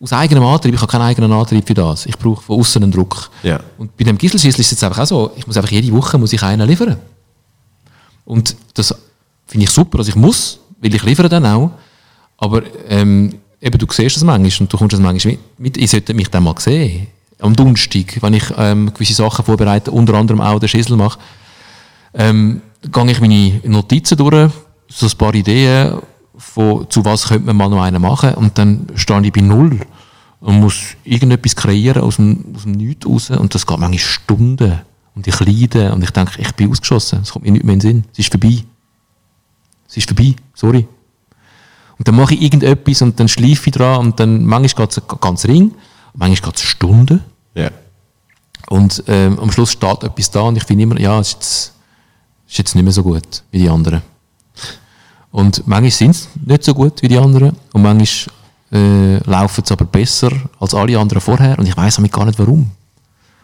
Speaker 2: aus eigenem Antrieb. Ich habe keinen eigenen Antrieb für das. Ich brauche von außen einen Druck.
Speaker 1: Ja.
Speaker 2: Und bei dem Gisselschissel ist es jetzt einfach auch so, ich muss einfach jede Woche muss ich einen liefern. Und das finde ich super, also ich muss, weil ich liefere dann auch. Aber ähm, eben, du siehst das manchmal und du kommst das manchmal mit. Ich sollte mich dann mal sehen. Am Donnerstag, wenn ich ähm, gewisse Sachen vorbereite, unter anderem auch den Schissel mache, ähm, gehe ich meine Notizen durch, so ein paar Ideen, von, zu was könnte man mal noch einen machen und dann stehe ich bei Null und muss irgendetwas kreieren aus dem, aus dem Nichts raus und das geht manchmal Stunden und ich leide und ich denke, ich bin ausgeschossen, es kommt mir nicht mehr in den Sinn, es ist vorbei. Es ist vorbei, sorry. Und dann mache ich irgendetwas und dann schleife ich dran und dann manchmal geht es ganz ring, manchmal geht es Stunden
Speaker 1: Ja.
Speaker 2: und ähm, am Schluss steht etwas da und ich finde immer, ja, es ist jetzt, ist jetzt nicht mehr so gut wie die anderen. Und manchmal sind sie nicht so gut wie die anderen und manchmal äh, laufen sie aber besser als alle anderen vorher und ich weiß gar nicht warum.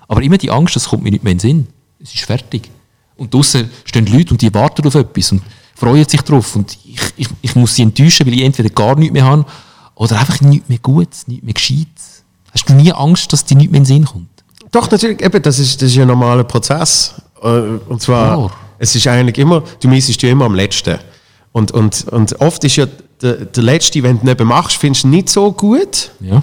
Speaker 2: Aber immer die Angst, das kommt mir nicht mehr in den Sinn. Es ist fertig. Und draußen stehen Leute und die warten auf etwas und freuen sich drauf. Und ich, ich, ich muss sie enttäuschen, weil ich entweder gar nichts mehr habe oder einfach nichts mehr Gutes, nichts mehr Gescheites. Hast du nie Angst, dass dir nichts mehr in den Sinn kommt?
Speaker 1: Doch, natürlich, eben, das ist, das ist ja ein normaler Prozess. Äh, Und zwar,
Speaker 2: Klar.
Speaker 1: es ist eigentlich immer, du misst dich immer am Letzten. Und, und, und oft ist ja der, der Letzte, wenn du ihn eben machst, findest du ihn nicht so gut.
Speaker 2: Ja.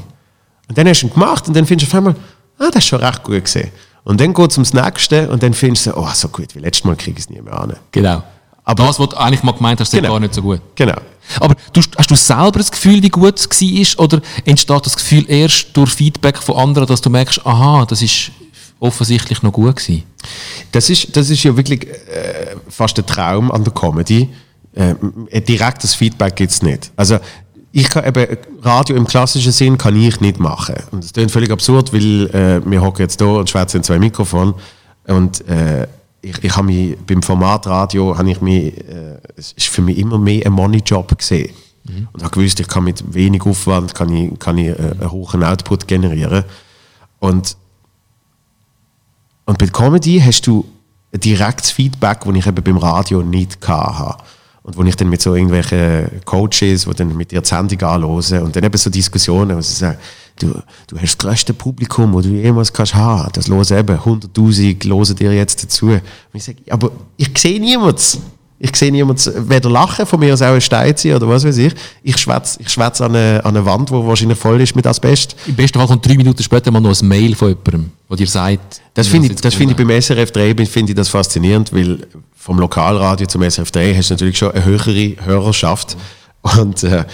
Speaker 1: Und dann hast du ihn gemacht und dann findest du auf einmal, ah, das ist schon recht gut gesehen. Und dann geht es ums Nächste und dann findest du, oh, so gut wie letztes Mal kriege ich es nie mehr an.
Speaker 2: Genau. Aber das, was du eigentlich mal gemeint hast, ist
Speaker 1: Genau.
Speaker 2: gar nicht so gut.
Speaker 1: Genau.
Speaker 2: Aber du, hast du selber das Gefühl, wie gut es war? Oder entsteht das Gefühl erst durch Feedback von anderen, dass du merkst, aha, das ist offensichtlich noch gut gewesen?
Speaker 1: Das ist, das ist ja wirklich äh, fast der Traum an der Comedy. Äh, ein direktes Feedback gibt es nicht. Also ich kann eben, Radio im klassischen Sinn kann ich nicht machen. Und das klingt völlig absurd, weil äh, wir hocken jetzt hier und schwätzen in zwei Mikrofone. Und äh, ich, ich habe mich beim Format Radio, habe ich mich, äh, es ist für mich immer mehr ein Money-Job gesehen. Und habe gewusst, ich kann mit wenig Aufwand kann ich, kann ich äh, einen hohen Output generieren. Und und bei der Comedy hast du ein direktes Feedback, das ich eben beim Radio nicht hatte. Und wo ich dann mit so irgendwelchen Coaches, die dann mit dir die Sendung anhören und dann eben so Diskussionen, wo sie sagen, du, du hast das größte Publikum, das du jemals kannst haben. Das hören eben 100'000 hören dir jetzt dazu. Und ich sage, aber ich sehe niemanden. Ich sehe niemanden, weder lachen, von mir aus auch ein Stein ziehen oder was weiß ich. Ich schwätze ich schwätze an, eine, an eine Wand, die wahrscheinlich voll ist mit Asbest.
Speaker 2: Im besten Fall kommt drei Minuten später mal noch ein Mail von jemandem, der dir sagt,
Speaker 1: Das finde ich, das finde ich beim SRF 3 bin- finde ich das faszinierend, weil vom Lokalradio zum SRF 3 hast du natürlich schon eine höhere Hörerschaft. Und, äh,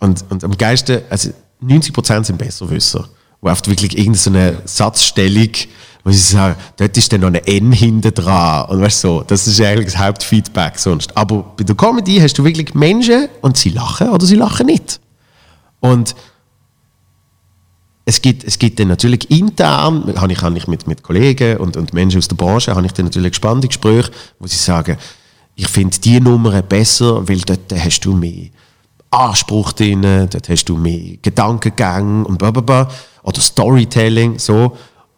Speaker 1: und, und am geilsten, also 90% sind Besserwisser, wo oft wirklich irgendeine Satzstellung, wo sie sagen, dort ist dann noch ein N hinten dran. Und weißt so, das ist eigentlich das Hauptfeedback sonst. Aber bei der Comedy hast du wirklich Menschen und sie lachen oder sie lachen nicht. Und es gibt, es gibt dann natürlich intern, habe ich, habe ich mit, mit Kollegen und, und Menschen aus der Branche, habe ich dann natürlich spannende Gespräche, wo sie sagen, ich finde die Nummer besser, weil dort hast du mehr Anspruch drin, dort hast du mehr Gedankengänge und bla bla bla, oder Storytelling, so.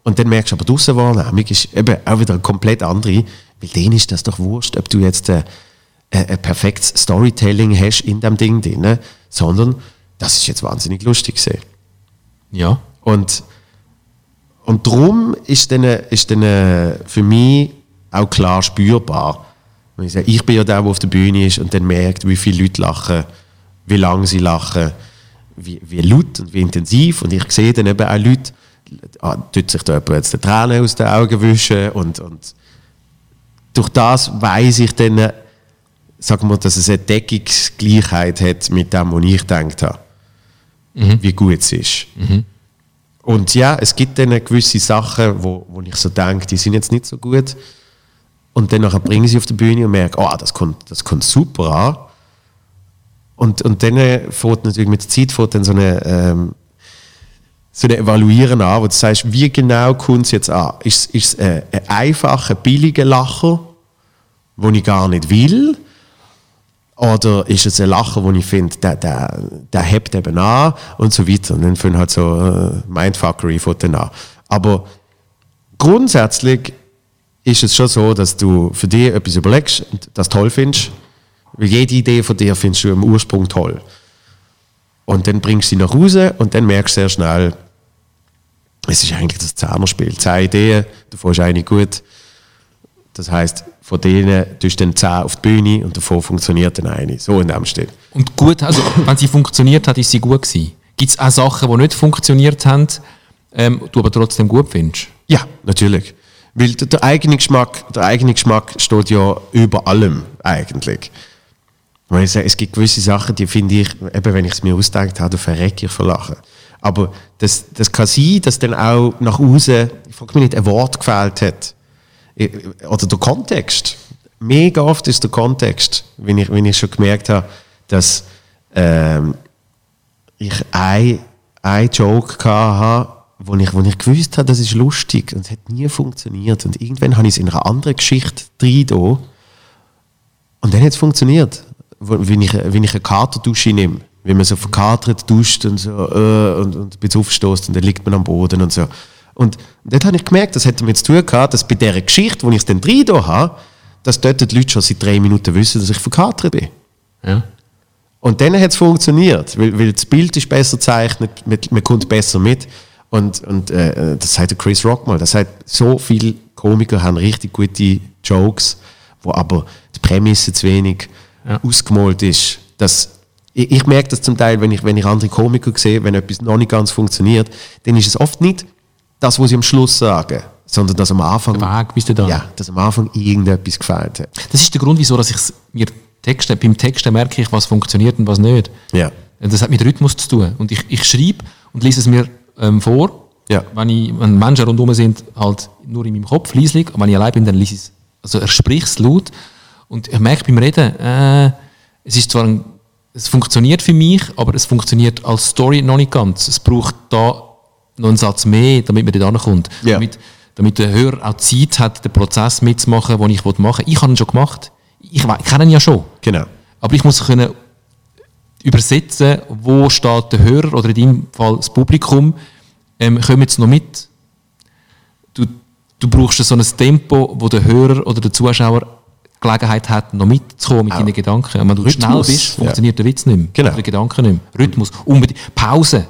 Speaker 1: Und dann merkst du aber, die Aussenwahrnehmung ist eben auch wieder eine komplett andere, weil denen ist das doch wurscht, ob du jetzt äh, ein, ein perfektes Storytelling hast in dem Ding drin, sondern das ist jetzt wahnsinnig lustig gesehen.
Speaker 2: Ja.
Speaker 1: Und, und darum ist dann, ist dann äh, für mich auch klar spürbar. Wenn Ich, sage, ich bin ja der, der auf der Bühne ist und dann merkt, wie viele Leute lachen, wie lange sie lachen, wie, wie laut und wie intensiv. Und ich sehe dann eben auch Leute, tut sich da jemand jetzt die Tränen aus den Augen wischen und, und durch das weiß ich dann, sagen wir, dass es eine Deckungsgleichheit hat mit dem, was ich gedacht habe, wie gut es ist. Und ja, es gibt dann gewisse Sachen, wo, wo ich so denke, die sind jetzt nicht so gut. Und dann bringe ich sie auf die Bühne und merke, oh, das kommt, das kommt super an. Und, und dann äh, fängt natürlich mit der Zeit fängt dann so eine, ähm, so eine Evaluieren an, wo du sagst, wie genau kommt es jetzt an? Ist, ist es ein, ein einfacher, billiger Lacher, den ich gar nicht will? Oder ist es ein Lacher, wo ich finde, der, der, der hebt eben an und so weiter. Und dann fangen halt so äh, Mindfuckery von dann an. Aber grundsätzlich ist es schon so, dass du für dich etwas überlegst und das toll findest. Weil jede Idee von dir findest du im Ursprung toll. Und dann bringst du sie nach Hause und dann merkst du sehr schnell, es ist eigentlich das Zehnerspiel. Zehn Ideen, davon ist eine gut. Das heißt, von denen tust du dann zehn auf die Bühne und davon funktioniert dann eine. So in dem Stil.
Speaker 2: Und gut, also wenn sie funktioniert hat, ist sie gut gewesen. Gibt es auch Sachen, die nicht funktioniert haben, ähm, du aber trotzdem gut findest?
Speaker 1: Ja, natürlich. Weil der, der, eigene Geschmack, der eigene Geschmack steht ja über allem eigentlich. Weil sage, es gibt gewisse Sachen, die finde ich, eben wenn ich es mir ausdenkt habe, verrecke ich vor Lachen. Aber das, das kann sein, dass dann auch nach außen, ich frage mich nicht, ein Wort gefehlt hat. Oder der Kontext. Mega oft ist der Kontext, wenn ich, wenn ich schon gemerkt habe, dass ähm, ich ein, ein Joke hatte, wo ich, wo ich gewusst habe, das ist lustig und es hat nie funktioniert. Und irgendwann habe ich es in einer anderen Geschichte drin und dann hat es funktioniert. Wenn ich, wenn ich eine Katerdusche nehme, wenn man so verkatert duscht und so äh, und, und ein bisschen aufstößt und dann liegt man am Boden und so. Und dort habe ich gemerkt, das hat damit zu tun gehabt, dass bei dieser Geschichte, wo ich es dann drin da habe, dass dort die Leute schon seit drei Minuten wissen, dass ich verkatert bin.
Speaker 2: Ja.
Speaker 1: Und dann hat es funktioniert, weil, weil das Bild ist besser gezeichnet, man, man kommt besser mit. Und, und äh, das sagt Chris Rock mal, das sagt, so viele Komiker haben richtig gute Jokes, wo aber die Prämisse zu wenig
Speaker 2: Ja.
Speaker 1: ausgemalt ist. Dass, ich, ich merke das zum Teil, wenn ich, wenn ich andere Komiker sehe, wenn etwas noch nicht ganz funktioniert, dann ist es oft nicht das, was sie am Schluss sagen, sondern dass am Anfang,
Speaker 2: Der Weg bis dahin.
Speaker 1: ja, dass am Anfang irgendetwas gefällt hat.
Speaker 2: Das ist der Grund, wieso dass ich mir Texte, beim Texten merke ich, was funktioniert und was nicht.
Speaker 1: Ja.
Speaker 2: Das hat mit Rhythmus zu tun. Und ich, ich schreibe und lese es mir ähm, vor.
Speaker 1: Ja.
Speaker 2: Wenn, ich, wenn Menschen rundherum sind, halt nur in meinem Kopf, leislich. Und wenn ich allein bin, dann lese ich es. Also er spricht es laut. Und ich merke beim Reden, äh, es ist zwar ein, es funktioniert für mich, aber es funktioniert als Story noch nicht ganz. Es braucht da noch einen Satz mehr, damit man dort ankommt.
Speaker 1: Ja.
Speaker 2: Damit, damit der Hörer auch Zeit hat, den Prozess mitzumachen, den ich machen will. Ich habe ihn schon gemacht. Ich kenne ihn ja schon.
Speaker 1: Genau.
Speaker 2: Aber ich muss können übersetzen, wo steht der Hörer oder in deinem Fall das Publikum, ähm, kommen jetzt noch mit. Du, du brauchst so ein Tempo, wo der Hörer oder der Zuschauer Gelegenheit hat, noch mitzukommen mit
Speaker 1: Auch.
Speaker 2: deinen Gedanken. Und wenn du
Speaker 1: Rhythmus,
Speaker 2: schnell bist,
Speaker 1: ja.
Speaker 2: funktioniert der Witz nicht mehr.
Speaker 1: Genau.
Speaker 2: Der Gedanke nicht mehr. Rhythmus, unbedingt. Pause.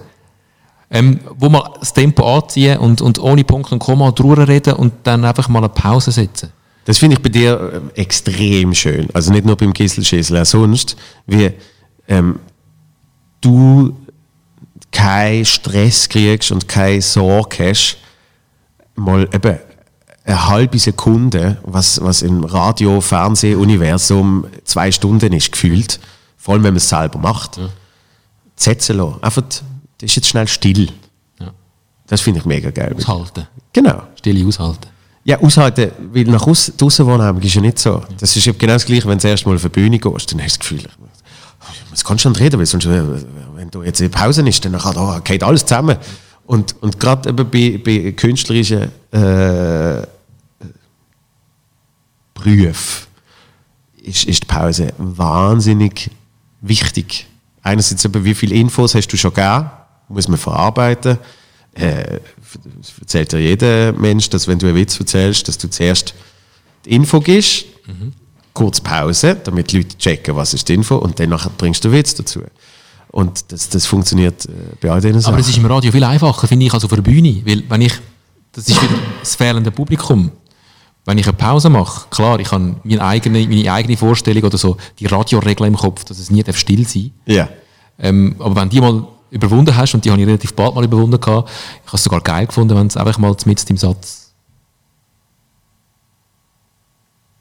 Speaker 2: Ähm, wo man das Tempo anziehen und, und ohne Punkt und Komma reden und dann einfach mal eine Pause setzen.
Speaker 1: Das finde ich bei dir äh, extrem schön. Also nicht nur beim Gisselschäsel, auch sonst, wie ähm, du keinen Stress kriegst und keine Sorge hast, mal eben eine halbe Sekunde, was, was im Radio, Fernseh-Universum zwei Stunden ist, gefühlt, vor allem wenn man es selber macht, setzen lassen. Einfach, das ist jetzt schnell still.
Speaker 2: Ja.
Speaker 1: Das finde ich mega geil.
Speaker 2: Aushalten.
Speaker 1: Genau.
Speaker 2: Stille aushalten.
Speaker 1: Ja, aushalten, weil nach außen, draussen wohnen ist ja nicht so. Das ist ja genau das Gleiche, wenn du erst mal auf eine Bühne gehst, dann hast du das Gefühl, es kannst du nicht reden, weil sonst, äh, wenn du jetzt in Pause bist, dann kann, oh, geht alles zusammen. Und, und gerade eben bei, bei künstlerischen äh, Berufen ist, ist die Pause wahnsinnig wichtig. Einerseits eben, wie viele Infos hast du schon gegeben, muss man verarbeiten. Äh, erzählt ja jeder Mensch, dass wenn du einen Witz erzählst, dass du zuerst die Info gibst, kurz Pause, damit die Leute checken, was ist die Info, und dann bringst du den Witz dazu. Und das, das funktioniert äh, bei all diesen Sachen.
Speaker 2: Aber es ist im Radio viel einfacher, finde ich, als auf der Bühne. Weil, wenn ich, das ist wieder das fehlende Publikum. Wenn ich eine Pause mache, klar, ich habe meine eigene, meine eigene Vorstellung oder so, die Radioregel im Kopf, dass es nie darf still sein
Speaker 1: ja.
Speaker 2: ähm, Aber wenn die mal überwunden hast, und die habe ich relativ bald mal überwunden gehabt, ich habe es sogar geil gefunden, wenn es einfach mal mit im Satz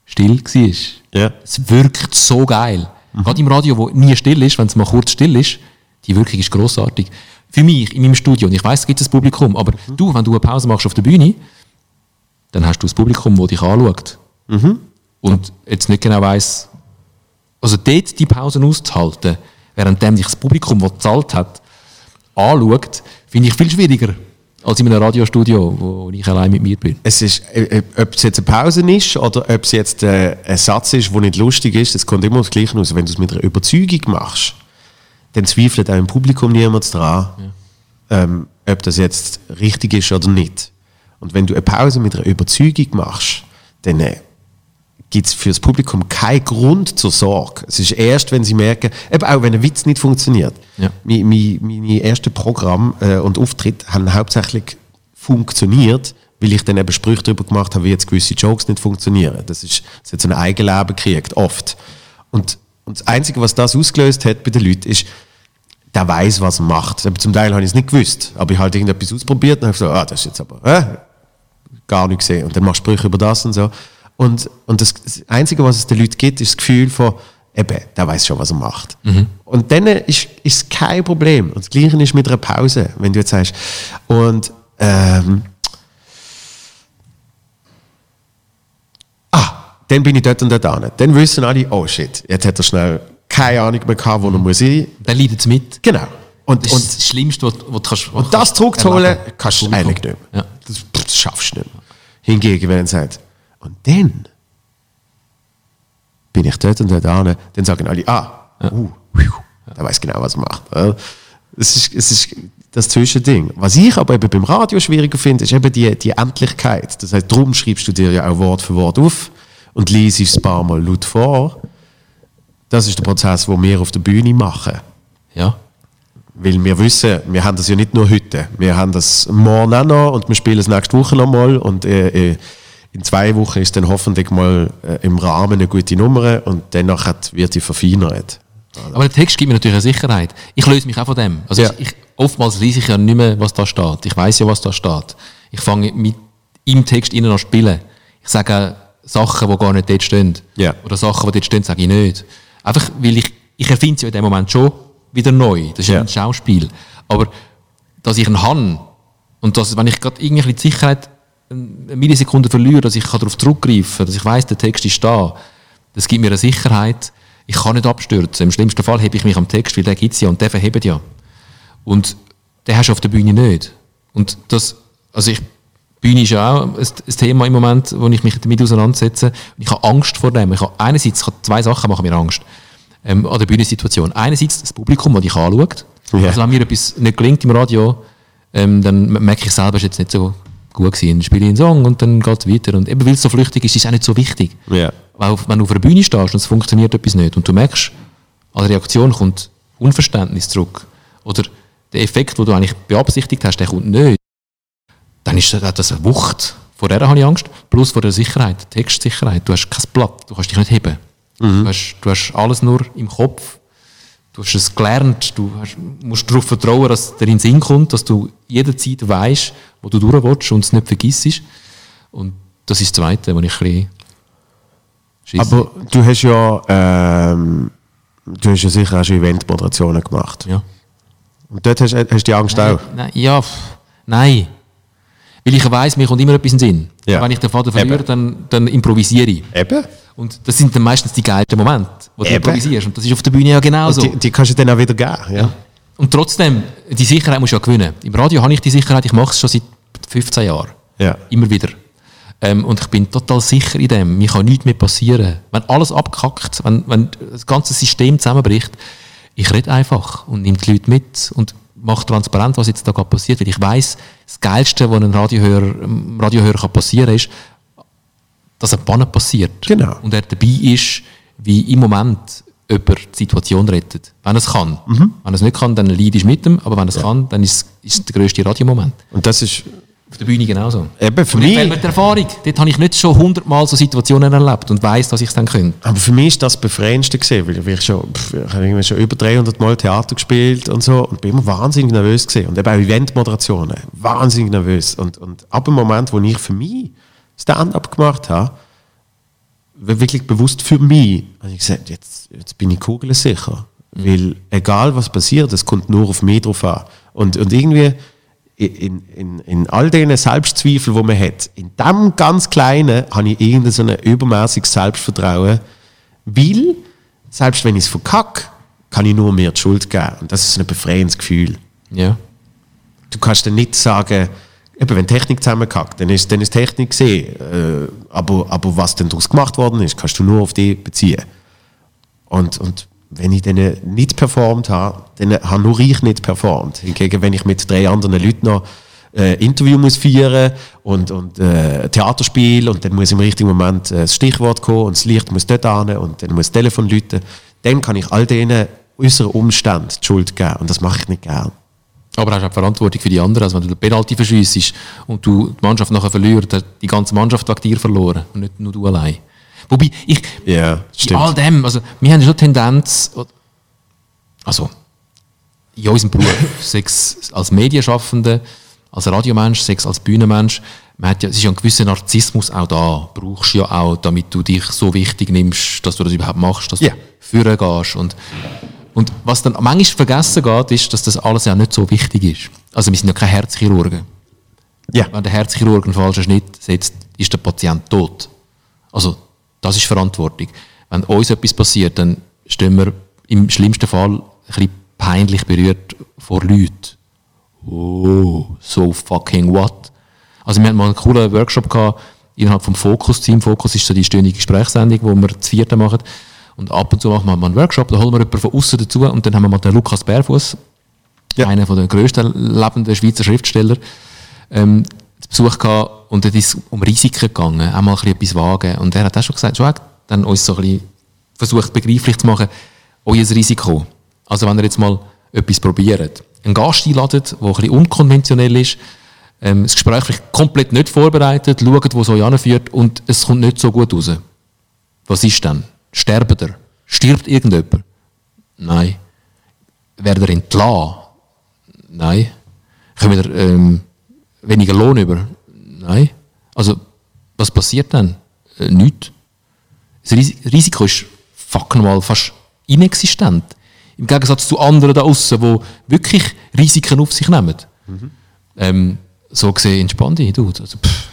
Speaker 2: still war.
Speaker 1: Ja.
Speaker 2: Es wirkt so geil. Gerade im Radio, wo nie still ist, wenn es mal kurz still ist, die Wirkung ist großartig. Für mich, in meinem Studio, und ich weiß, es gibt ein Publikum, aber du, wenn du eine Pause machst auf der Bühne, dann hast du das Publikum, das dich anschaut. Und jetzt nicht genau weiss, also dort die Pausen auszuhalten, während dich das Publikum, das gezahlt hat, anschaut, finde ich viel schwieriger als in einem Radiostudio, wo ich allein mit mir bin.
Speaker 1: Es ist, äh, äh, ob es jetzt eine Pause ist oder ob es jetzt äh, ein Satz ist, der nicht lustig ist, das kommt immer das Gleiche raus. Wenn du es mit einer Überzeugung machst, dann zweifelt auch im Publikum niemand dran, ähm, ob das jetzt richtig ist oder nicht. Und wenn du eine Pause mit einer Überzeugung machst, dann äh, gibt es für das Publikum keinen Grund zur Sorge. Es ist erst, wenn sie merken, eben auch wenn ein Witz nicht funktioniert.
Speaker 2: Ja.
Speaker 1: Mi- mi- Meine ersten Programme äh, und Auftritte haben hauptsächlich funktioniert, weil ich dann eben Sprüche darüber gemacht habe, wie jetzt gewisse Jokes nicht funktionieren. Das, ist, das hat so ein Eigenleben gekriegt, oft. Und, und das Einzige, was das ausgelöst hat bei den Leuten, ist, der weiß, was er macht. Zum Teil habe ich es nicht gewusst, aber ich habe halt irgendetwas ausprobiert und habe gesagt, ah, das ist jetzt aber äh, gar nicht gesehen. Und dann machst du Sprüche über das und so. Und, und das, Einzige, was es den Leuten gibt, ist das Gefühl von, eben, der weiß schon, was er macht. Und dann ist es kein Problem. Und das Gleiche ist mit einer Pause, wenn du jetzt sagst, und ähm, ah, dann bin ich dort und dort an. Dann wissen alle, oh shit, jetzt hat er schnell keine Ahnung mehr gehabt, wo er muss sein.
Speaker 2: Dann leidet es mit.
Speaker 1: Genau. Und,
Speaker 2: Das
Speaker 1: und,
Speaker 2: das Schlimmste, was, was du kannst. was
Speaker 1: und das zurückzuholen, kannst du eigentlich nicht mehr.
Speaker 2: Ja.
Speaker 1: Das, das schaffst du nicht mehr. Hingegen, wenn er sagt, und dann bin ich dort und dort an, dann sagen alle, ah, uh, pfiuh, der weiß genau, was er macht. Ja. Es ist, es ist das Zwischending. Was ich aber eben beim Radio schwieriger finde, ist eben die, die Endlichkeit. Das heißt, darum schreibst du dir ja auch Wort für Wort auf und liest es ein paar Mal laut vor. Das ist der Prozess, den wir auf der Bühne machen.
Speaker 2: Ja.
Speaker 1: Weil wir wissen, wir haben das ja nicht nur heute. Wir haben das morgen auch noch und wir spielen es nächste Woche noch mal und äh, äh, in zwei Wochen ist dann hoffentlich mal äh, im Rahmen eine gute Nummer und danach wird die verfeinert.
Speaker 2: Aber der Text gibt mir natürlich eine Sicherheit. Ich löse mich auch von dem. Also
Speaker 1: Ja.
Speaker 2: ich, oftmals lese ich ja nicht mehr, was da steht. Ich weiß ja, was da steht. Ich fange mit im Text innen an zu spielen. Ich sage auch Sachen, die gar nicht dort stehen.
Speaker 1: Ja.
Speaker 2: Oder Sachen, die dort stehen, sage ich nicht. Einfach, weil ich, ich erfinde es ja in dem Moment schon wieder neu. Das ist
Speaker 1: Ja.
Speaker 2: ein Schauspiel. Aber, dass ich einen habe und dass, wenn ich gerade irgendwie die Sicherheit eine Millisekunde verliere, dass ich kann darauf zurückgreifen kann, dass ich weiß, der Text ist da, das gibt mir eine Sicherheit. Ich kann nicht abstürzen. Im schlimmsten Fall hebe ich mich am Text, weil der gibt es ja und der verhebt ja. Und den hast du auf der Bühne nicht. Und das, also ich, Bühne ist ja auch ein, ein Thema im Moment, wo ich mich damit auseinandersetze. Ich habe Angst vor dem. Ich habe einerseits, ich habe zwei Sachen machen mir Angst. Ähm, an der Bühnensituation. Einerseits das Publikum, das dich anschaut.
Speaker 1: Ja.
Speaker 2: Also wenn mir etwas nicht gelingt im Radio, ähm, dann merke ich selber, es jetzt nicht so gut gewesen. Dann spiele ich einen Song und dann geht es weiter. Und eben weil es so flüchtig ist, ist es auch nicht so wichtig.
Speaker 1: Ja.
Speaker 2: Weil wenn du auf einer Bühne stehst und es funktioniert etwas nicht und du merkst, als Reaktion kommt Unverständnis zurück oder der Effekt, den du eigentlich beabsichtigt hast, der kommt nicht, dann ist das das eine Wucht. Vor der habe ich Angst. Plus vor der Sicherheit, Textsicherheit. Du hast kein Blatt, du kannst dich nicht heben. Du, hast, du hast alles nur im Kopf. Du hast es gelernt. Du hast, musst darauf vertrauen, dass dir in den Sinn kommt, dass du jederzeit weißt, wo du durch willst und es nicht vergisst. Und das ist das Zweite, wo ich ein bisschen.
Speaker 1: Aber du hast ja, ähm, du hast ja sicher auch schon Eventmoderationen gemacht.
Speaker 2: Ja.
Speaker 1: Und dort hast, hast du die Angst auch.
Speaker 2: Nein, ja, nein. Weil ich weiss, mir kommt immer etwas in den Sinn.
Speaker 1: Ja.
Speaker 2: Wenn ich den Faden verliere,
Speaker 1: Eben.
Speaker 2: dann, dann improvisiere ich.
Speaker 1: Eben.
Speaker 2: Und das sind dann meistens die geilsten Momente, wo du
Speaker 1: Eben.
Speaker 2: improvisierst. Und das ist auf der Bühne ja genauso.
Speaker 1: Die, die kannst du dann auch wieder geben. Ja.
Speaker 2: Und trotzdem, die Sicherheit musst du ja gewinnen. Im Radio habe ich die Sicherheit, ich mache es schon seit 15 Jahren.
Speaker 1: Ja.
Speaker 2: Immer wieder. Ähm, und ich bin total sicher in dem. Mir kann nichts mehr passieren. Wenn alles abkackt, wenn, wenn das ganze System zusammenbricht, ich rede einfach und nehme die Leute mit und mache transparent, was jetzt da gerade passiert. Weil ich weiß, das Geilste, was einem Radiohörer, Radiohörer kann passieren ist, dass ein Panne passiert.
Speaker 1: Genau.
Speaker 2: Und er dabei ist, wie im Moment jemand die Situation rettet. Wenn er es kann.
Speaker 1: Mhm.
Speaker 2: Wenn er es nicht kann, dann leidest du mit ihm. Aber wenn es kann, dann ist es der grösste Radiomoment.
Speaker 1: Und das ist
Speaker 2: Auf der Bühne genauso.
Speaker 1: eben für mich.
Speaker 2: mir die Erfahrung. Dort habe ich nicht schon hundertmal so Situationen erlebt und weiß, dass ich es dann könnte.
Speaker 1: Aber für mich ist das befreiendste gesehen, weil ich schon, pff, ich habe schon über 300 Mal Theater gespielt und so und bin immer wahnsinnig nervös gesehen und eben auch Eventmoderationen, wahnsinnig nervös und, und ab dem Moment, wo ich für mich Stand-up gemacht habe, wirklich bewusst für mich, habe ich gesagt, jetzt, jetzt bin ich kugelsicher, weil egal was passiert, es kommt nur auf mich drauf an und, und irgendwie in, in, in all diesen Selbstzweifeln, die man hat, in dem ganz Kleinen habe ich irgendein so ein übermäßiges Selbstvertrauen, weil, selbst wenn ich es verkacke, kann ich nur mir die Schuld geben. Und das ist ein befreiendes Gefühl.
Speaker 2: Ja.
Speaker 1: Du kannst dann nicht sagen, eben, wenn Technik zusammenkackt, dann ist, dann ist Technik gesehen. Äh, aber, aber was denn daraus gemacht worden ist, kannst du nur auf die beziehen. Und, und wenn ich dann nicht performt habe, dann habe nur ich nicht performt. Hingegen, wenn ich mit drei anderen Leuten noch äh, Interview muss führen und, und äh, Theaterspiel und dann muss im richtigen Moment äh, das Stichwort kommen und das Licht muss dort an und dann muss das Telefon läuten, dann kann ich all denen äußeren Umständen die Schuld geben und das mache ich nicht gern.
Speaker 2: Aber hast auch Verantwortung für die anderen. Also wenn du den Penalty verschiessest und du die Mannschaft nachher verlierst, hat die ganze Mannschaft wegen dir verloren und nicht nur du allein. Wobei, ich,
Speaker 1: Ja,
Speaker 2: bei
Speaker 1: stimmt.
Speaker 2: all dem, also wir haben schon Tendenz, also in unserem Beruf, *laughs* sei es als Medienschaffende als Radiomensch, Sex als Bühnenmensch, man hat ja, es ist ja ein gewisser Narzissmus auch da, brauchst du ja auch, damit du dich so wichtig nimmst, dass du das überhaupt machst, dass
Speaker 1: Ja.
Speaker 2: du führen gehst und und was dann manchmal vergessen geht, ist, dass das alles ja nicht so wichtig ist. Also wir sind ja keine Herzchirurgen.
Speaker 1: Ja.
Speaker 2: Wenn der Herzchirurg einen falschen Schnitt setzt, ist der Patient tot. Also, das ist Verantwortung. Wenn uns etwas passiert, dann stehen wir im schlimmsten Fall ein bisschen peinlich berührt vor Leuten. Oh, so fucking what? Also, wir hatten mal einen coolen Workshop gehabt, innerhalb vom Fokus-Team. Fokus ist so die stündige Gesprächssendung, wo wir das vierte machen. Und ab und zu machen wir mal einen Workshop, da holen wir jemanden von außen dazu und dann haben wir mal den Lukas Bärfuss,
Speaker 1: Ja.
Speaker 2: einer der grössten lebenden Schweizer Schriftsteller, ähm, zu Besuch gehabt und dort ist es um Risiken gegangen, auch mal ein bisschen etwas wagen. Und er hat auch schon gesagt, schon dann uns so ein bisschen versucht begreiflich zu machen, euer Risiko. Also wenn ihr jetzt mal etwas probiert, einen Gast einladet, der ein bisschen unkonventionell ist, ähm, das Gespräch vielleicht komplett nicht vorbereitet, schaut, wo es euch anführt und es kommt nicht so gut raus. Was ist dann? Sterbt er? Stirbt irgendjemand? Nein. Werdet ihr entlassen? Nein. Kommen wir ähm, weniger Lohn über? Nein. Also, was passiert dann? Äh, nichts. Das Ris- Risiko ist fucking mal fast inexistent. Im Gegensatz zu anderen da außen, die wirklich Risiken auf sich nehmen. Ähm, so gesehen entspann dich, du. Also, pff,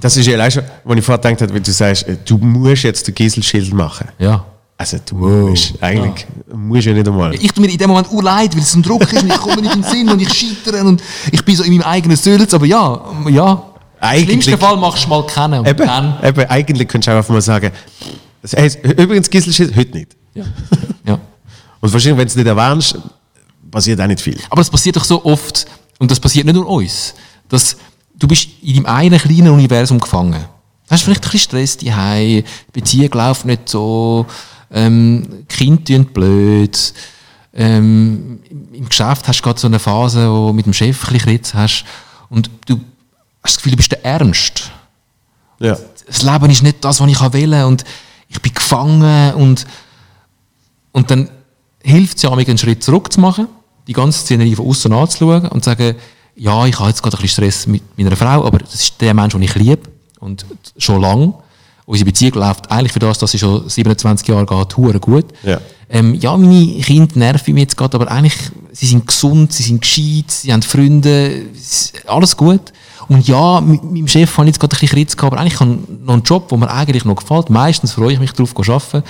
Speaker 1: Das ist ja allein schon, wo ich vorher gedacht habe, wenn du sagst, äh, du musst jetzt den Gieselschild machen.
Speaker 2: ja.
Speaker 1: Also du musst, eigentlich musst du ja nicht einmal.
Speaker 2: Ich tue mir in dem Moment urleid, weil es ein Druck ist und ich komme nicht in den Sinn und ich scheitere und ich bin so in meinem eigenen Sülz, aber ja, ja. Im schlimmsten Fall machst du mal kennen und
Speaker 1: Eben,
Speaker 2: dann...
Speaker 1: eben, eigentlich könntest du einfach mal sagen, das heisst, übrigens Gieselschild, heute nicht.
Speaker 2: Ja. *laughs* ja.
Speaker 1: Und wahrscheinlich, wenn du es nicht erwähnst, passiert auch nicht viel.
Speaker 2: Aber das passiert doch so oft, und das passiert nicht nur uns, dass du bist in deinem einen kleinen Universum gefangen. Du hast vielleicht ein bisschen Stress die Beziehung läuft nicht so, ähm, Kinder tun blöd, ähm, im Geschäft hast du gerade so eine Phase, wo du mit dem Chef ein bisschen Kritz hast und du hast das Gefühl, du bist der Ernst.
Speaker 1: Ja.
Speaker 2: das Leben ist nicht das, was ich will und ich bin gefangen und, und dann hilft es ja, einen Schritt zurück zu machen, die ganze Szenerie von außen anzuschauen und zu sagen, ja, ich habe jetzt gerade ein bisschen Stress mit meiner Frau, aber das ist der Mensch, den ich liebe und schon lange. Unsere Beziehung läuft eigentlich für das, dass sie schon 27 Jahre geht, hure gut.
Speaker 1: Ja.
Speaker 2: Ähm, ja, meine Kinder nerven mich jetzt gerade, aber eigentlich, sie sind gesund, sie sind gescheit, sie haben Freunde, es- alles gut. Und ja, mit meinem Chef habe ich jetzt gerade ein bisschen Kritz gehabt, aber eigentlich habe ich noch einen Job, der mir eigentlich noch gefällt. Meistens freue ich mich darauf, zu arbeiten.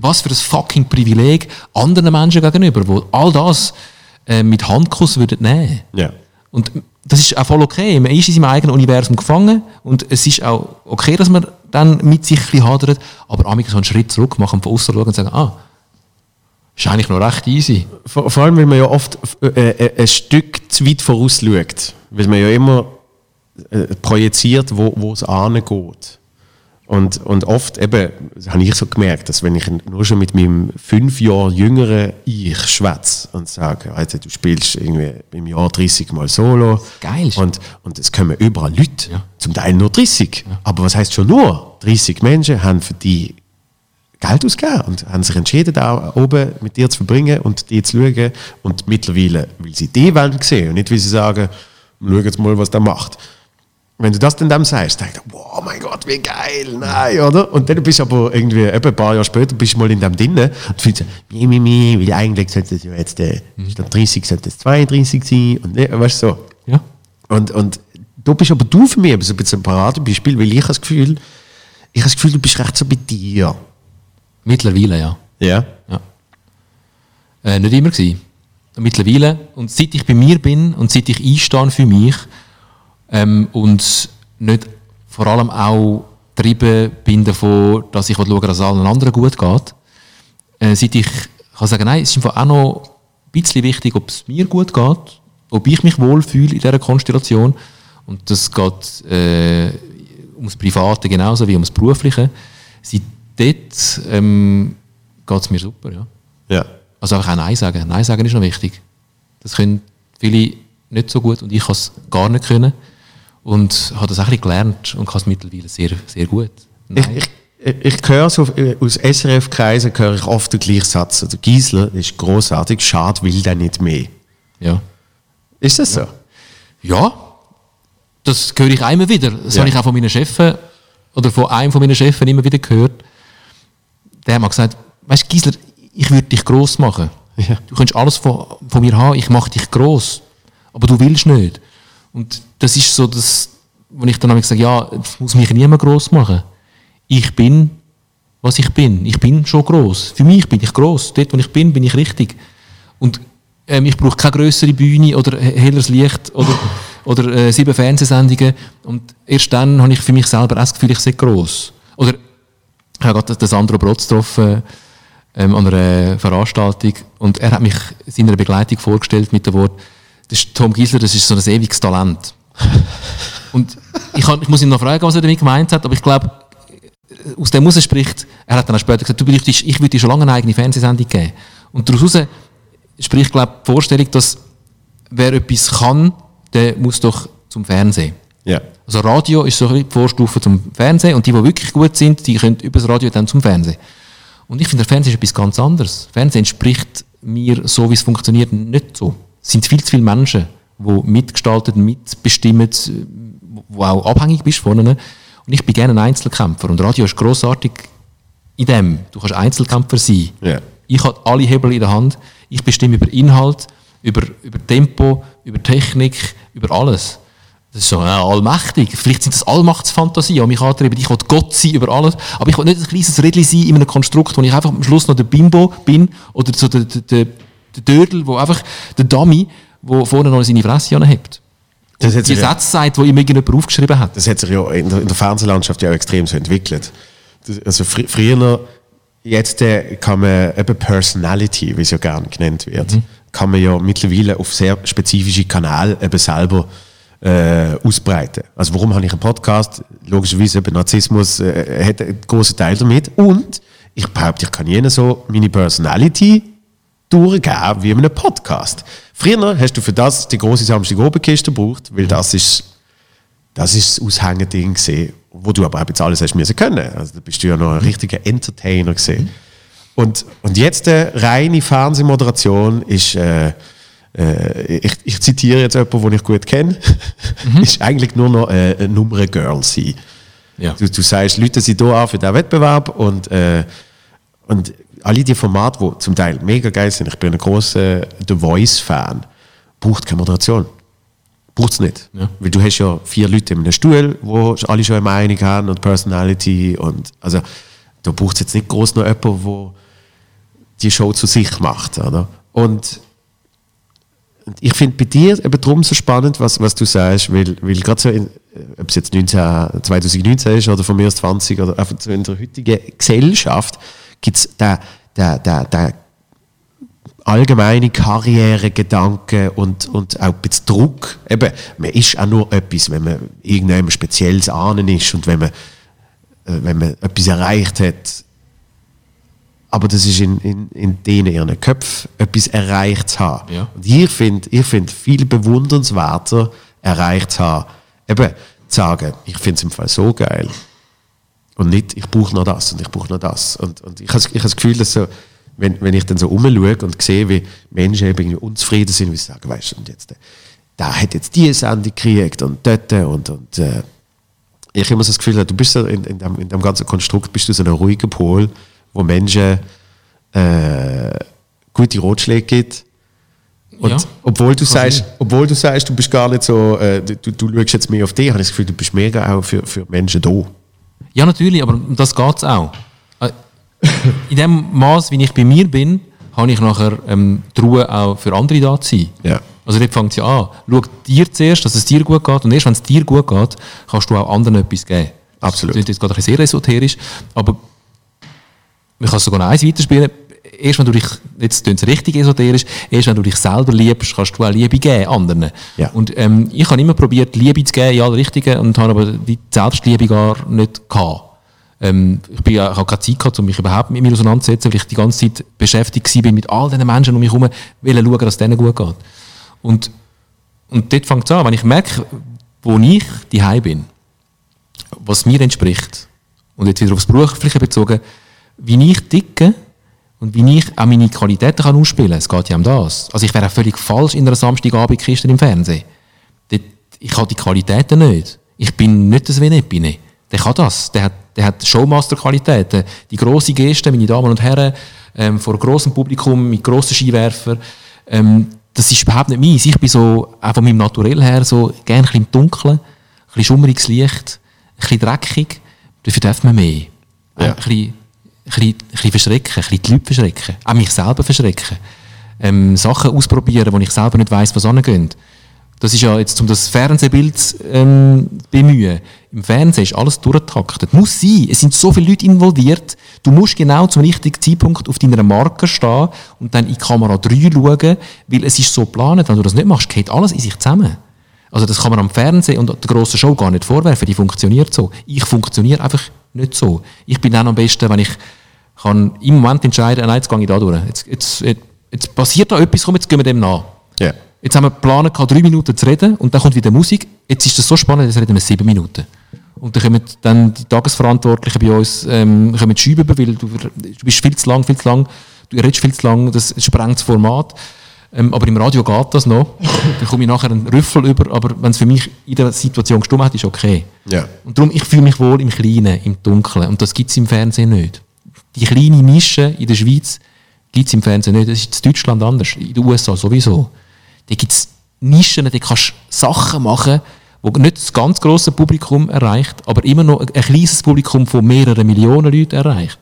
Speaker 2: Was für ein fucking Privileg anderen Menschen gegenüber, die all das äh, mit Handkuss würden nehmen.
Speaker 1: Ja.
Speaker 2: Und das ist auch voll okay. Man ist in seinem eigenen Universum gefangen und es ist auch okay, dass man dann mit sich ein bisschen hadert, aber einmal so einen Schritt zurück machen, von außen schauen und sagen, ah, ist eigentlich noch recht easy.
Speaker 1: Vor, vor allem, weil man ja oft äh, äh, ein Stück zu weit vorausschaut. Weil man ja immer äh, projiziert, wo, wo es angeht. Und, und oft eben, habe ich so gemerkt, dass wenn ich nur schon mit meinem fünf Jahre jüngeren Ich schwätze und sage, also du spielst irgendwie im Jahr 30 Mal Solo.
Speaker 2: Geil.
Speaker 1: Und, und es kommen überall Leute, zum Teil nur 30. Aber was heißt schon nur? 30 Menschen haben für die Geld ausgegeben und haben sich entschieden, da oben mit dir zu verbringen und die zu schauen. Und mittlerweile, weil sie die wollen sehen und nicht, weil sie sagen, schau jetzt mal, was der macht. Wenn du das dann dem sagst, denkst du, wow, mein Gott, wie geil, nein, oder? Und dann bist du aber irgendwie, ein paar Jahre später, bist du mal in dem drinnen und findest, mi, mi, mi, weil eigentlich sollte es ja jetzt, äh, statt 30 sollte es 32 sein und ne, weißt du, so.
Speaker 2: Ja.
Speaker 1: Und, und da bist aber du für mich so ein bisschen ein Paradebeispiel, weil ich habe das Gefühl, ich habe das Gefühl, du bist recht so bei dir.
Speaker 2: Mittlerweile, ja.
Speaker 1: Ja.
Speaker 2: ja. Äh, nicht immer gewesen. Mittlerweile. Und seit ich bei mir bin und seit ich einstehe für mich ähm, und nicht vor allem auch getrieben bin davon, dass ich schaue, dass es allen anderen gut geht, äh, seit ich kann sagen, nein, es ist einfach auch noch ein bisschen wichtig, ob es mir gut geht, ob ich mich wohlfühle in dieser Konstellation. Und das geht äh, ums Private genauso wie ums Berufliche. Seit dort ähm, geht es mir super, ja.
Speaker 1: Ja.
Speaker 2: Also einfach auch Nein sagen. Nein sagen ist noch wichtig. Das können viele nicht so gut und ich kann es gar nicht können. Und habe das auch ein bisschen gelernt und kann es mittlerweile sehr, sehr gut.
Speaker 1: Ich,
Speaker 2: Nein.
Speaker 1: ich, ich höre so, äh, aus SRF-Kreisen höre ich oft den gleichen Satz. Der Giesler ist großartig, schade will der nicht mehr.
Speaker 2: ja.
Speaker 1: Ist das so?
Speaker 2: Ja, das höre ich immer wieder. Das
Speaker 1: Ja.
Speaker 2: habe ich auch von meinen Chefen oder von einem von meinen Chefen immer wieder gehört. Der hat mal gesagt, weißt du, Gisler, ich würde dich gross machen.
Speaker 1: Ja.
Speaker 2: Du kannst alles von, von mir haben, ich mache dich gross. Aber du willst nicht. Und das ist so, das, wo ich dann habe gesagt ja, es muss mich niemand gross machen. Ich bin, was ich bin. Ich bin schon gross. Für mich bin ich gross. Dort, wo ich bin, bin ich richtig. Und ähm, ich brauche keine größere Bühne oder he- helleres Licht oder, *laughs* oder äh, sieben Fernsehsendungen. Und erst dann habe ich für mich selber das Gefühl, ich sei gross. Oder ich habe gerade den Sandro Brotz getroffen ähm, an einer Veranstaltung und er hat mich seiner Begleitung vorgestellt mit dem Wort, das ist Tom Gisler, das ist so ein ewiges Talent. und ich, kann, ich muss ihn noch fragen, was er damit gemeint hat, aber ich glaube, aus dem heraus spricht, er hat dann auch später gesagt, du bräuchtest, ich würde dir schon lange eine eigene Fernsehsendung geben. Und daraus spricht, glaube ich, die Vorstellung, dass wer etwas kann, der muss doch zum Fernsehen.
Speaker 1: Ja.
Speaker 2: Also Radio ist so ein bisschen die Vorstufe zum Fernsehen und die, die wirklich gut sind, die können über das Radio dann zum Fernsehen. Und ich finde, der Fernsehen ist etwas ganz anderes. Fernsehen entspricht mir, so wie es funktioniert, nicht so. Es sind viel zu viele Menschen, die mitgestalten, mitbestimmen, wo auch abhängig bist von ihnen. Und ich bin gerne ein Einzelkämpfer. Und Radio ist grossartig in dem. Du kannst Einzelkämpfer sein.
Speaker 1: Ja.
Speaker 2: Ich habe alle Hebel in der Hand. Ich bestimme über Inhalt, über, über Tempo, über Technik, über alles. Das ist so ja, allmächtig. Vielleicht sind das Allmachtsfantasien, die mich antreiben. Ich will Gott sein über alles. Aber ich will nicht ein kleines Rädchen sein in einem Konstrukt, wo ich einfach am Schluss noch der Bimbo bin oder so der, der, der, der Dödel, wo einfach der Dummy, der vorne noch seine Fresse anhebt.
Speaker 1: Das hat
Speaker 2: Die
Speaker 1: sich ja-
Speaker 2: Sätze sagt, die ihm irgendjemand aufgeschrieben hat.
Speaker 1: das hat sich ja in der, in der Fernsehlandschaft ja auch extrem so entwickelt. Das, also fr früher, jetzt äh, kann man eben Personality, wie es ja gerne genannt wird, kann man ja mittlerweile auf sehr spezifische Kanäle eben selber äh, ausbreiten. Also warum habe ich einen Podcast? Logischerweise eben Narzissmus äh, hat einen großen Teil damit. Und ich behaupte, ich kann jenen so meine Personality durchgeben wie in einem Podcast. Früher hast du für das die große Samstagabendkiste gebraucht, weil das ist das ist das Aushängending gesehen, wo du aber auch jetzt alles hast müssen können. Also da bist du ja noch ein richtiger Entertainer gesehen. Und, und jetzt äh, reine Fernsehmoderation ist, äh, äh, ich, ich zitiere jetzt jemanden, den ich gut kenne, *laughs* ist eigentlich nur noch äh, eine Nummer Girl sein.
Speaker 2: Ja.
Speaker 1: Du, du sagst, Leute sind hier an für diesen Wettbewerb und, äh, und alle die Formate, die zum Teil mega geil sind, ich bin ein großer The Voice-Fan, braucht keine Moderation. Braucht es nicht.
Speaker 2: Ja.
Speaker 1: Weil du hast ja vier Leute in einem Stuhl, wo alle schon eine Meinung haben und Personality und also da braucht es jetzt nicht groß noch jemanden, der die Show zu sich macht. Oder? Und ich finde bei dir eben darum so spannend, was, was du sagst, weil, weil gerade so, in, äh, ob es jetzt 19, 2019 ist oder von mir aus 20 oder einfach so in der heutigen Gesellschaft, gibt es den, den, den, den allgemeine Karrieregedanken und, und auch ein bisschen Druck. Eben, man ist auch nur etwas, wenn man irgendjemand Spezielles ahnen ist und wenn man, äh, wenn man etwas erreicht hat. Aber das ist in, in, in denen ihren Köpfen etwas erreicht zu haben.
Speaker 2: Ja.
Speaker 1: Und ich finde ich find viel bewundernswerter erreicht zu haben, eben zu sagen, ich finde es im Fall so geil. Und nicht, ich brauche noch das und ich brauche noch das. Und, und ich habe ich hab das Gefühl, dass so, wenn, wenn ich dann so umschaue und sehe, wie Menschen eben unzufrieden sind, wie sie sagen, weißt du, und jetzt, äh, da hat jetzt die Sendung gekriegt und dort und, und äh, ich habe immer so das Gefühl, du bist so in, in, dem, in dem ganzen Konstrukt bist du so ein ruhiger Pol, wo Menschen äh, gute Ratschläge gibt. Und
Speaker 2: Ja.
Speaker 1: obwohl, du sagst, obwohl du sagst, du bist gar nicht so, äh, du, du schaust jetzt mehr auf dich, habe ich das Gefühl, du bist mega auch für, für Menschen da.
Speaker 2: Ja, natürlich, aber um das geht es auch. Äh, In dem Maß, wie ich bei mir bin, habe ich nachher ähm, die Ruhe auch für andere da zu sein.
Speaker 1: Ja.
Speaker 2: Also dort fängt es ja an. Schau dir zuerst, dass es dir gut geht und erst wenn es dir gut geht, kannst du auch anderen etwas geben.
Speaker 1: Absolut.
Speaker 2: Das klingt jetzt gerade ein bisschen sehr esoterisch, aber man kann es sogar noch eins weiterspielen. Erst wenn du dich, jetzt klingt es richtig esoterisch, erst wenn du dich selber liebst, kannst du auch Liebe geben anderen.
Speaker 1: Ja.
Speaker 2: Und ähm, ich habe immer probiert, Liebe zu geben in alle Richtungen und habe aber die Selbstliebe gar nicht gehabt. Ähm, ich, bin, ich habe keine Zeit gehabt, um mich überhaupt mit mir auseinanderzusetzen, weil ich die ganze Zeit beschäftigt war mit all den Menschen um mich herum, wollen schauen, dass es denen gut geht. Und, und dort fängt es an, wenn ich merke, wo ich die bin, was mir entspricht, und jetzt wieder aufs Berufliche bezogen, wie ich ticke und wie ich auch meine Qualitäten kann ausspielen kann. Es geht ja um das. Also ich wäre auch völlig falsch in einer Samstagabendkiste im Fernsehen. Dort, ich habe die Qualitäten nicht. Ich bin nicht das Venepine. Der kann das. Der hat, der hat Showmaster-Qualitäten. Die grosse Geste, meine Damen und Herren, ähm, vor grossem Publikum, mit grossen Skiwerfern. Ähm, das ist überhaupt nicht meins. Ich bin so, auch von meinem Naturell her, so gerne ein bisschen im Dunkeln, ein bisschen schummriges Licht, ein bisschen dreckig. Dafür darf man mehr.
Speaker 1: Ja.
Speaker 2: Ein, bisschen, bisschen, bisschen verschrecken, ein bisschen die Leute verschrecken. Auch mich selber verschrecken. Ähm, Sachen ausprobieren, wo ich selber nicht weiss, was angeht. Das ist ja jetzt, um das Fernsehbild zu ähm, bemühen. Im Fernsehen ist alles durchgetaktet. Muss sein. Es sind so viele Leute involviert. Du musst genau zum richtigen Zeitpunkt auf deiner Marke stehen und dann in die Kamera 3 schauen, weil es ist so geplant. Wenn du das nicht machst, geht alles in sich zusammen. Also das kann man am Fernsehen und der grossen Show gar nicht vorwerfen. Die funktioniert so. Ich funktioniere einfach nicht so. Ich bin dann am besten, wenn ich kann im Moment entscheiden, nein, jetzt gehe ich da durch. Jetzt, jetzt, jetzt, jetzt passiert da etwas, komm, jetzt gehen wir dem nach.
Speaker 1: Ja.
Speaker 2: Jetzt haben wir geplant, drei Minuten zu reden und dann kommt wieder Musik. Jetzt ist das so spannend, jetzt reden wir sieben Minuten. Und dann kommen dann die Tagesverantwortlichen bei uns ähm, kommen schreiben, weil du, du bist viel zu lang, viel zu lang, du redest viel zu lang, das sprengt das Format. Ähm, aber im Radio geht das noch. dann komme ich nachher einen Rüffel über, aber wenn es für mich in der Situation gestimmt hat, ist okay.
Speaker 1: Ja.
Speaker 2: Und darum, ich fühle mich wohl im Kleinen, im Dunkeln. Und das gibt es im Fernsehen nicht. Die kleine Nische in der Schweiz gibt es im Fernsehen nicht. Das ist in Deutschland anders, in den USA sowieso. Da gibt es Nischen, da kannst du Sachen machen, die nicht das ganz grosse Publikum erreicht, aber immer noch ein kleines Publikum von mehreren Millionen Leuten erreicht.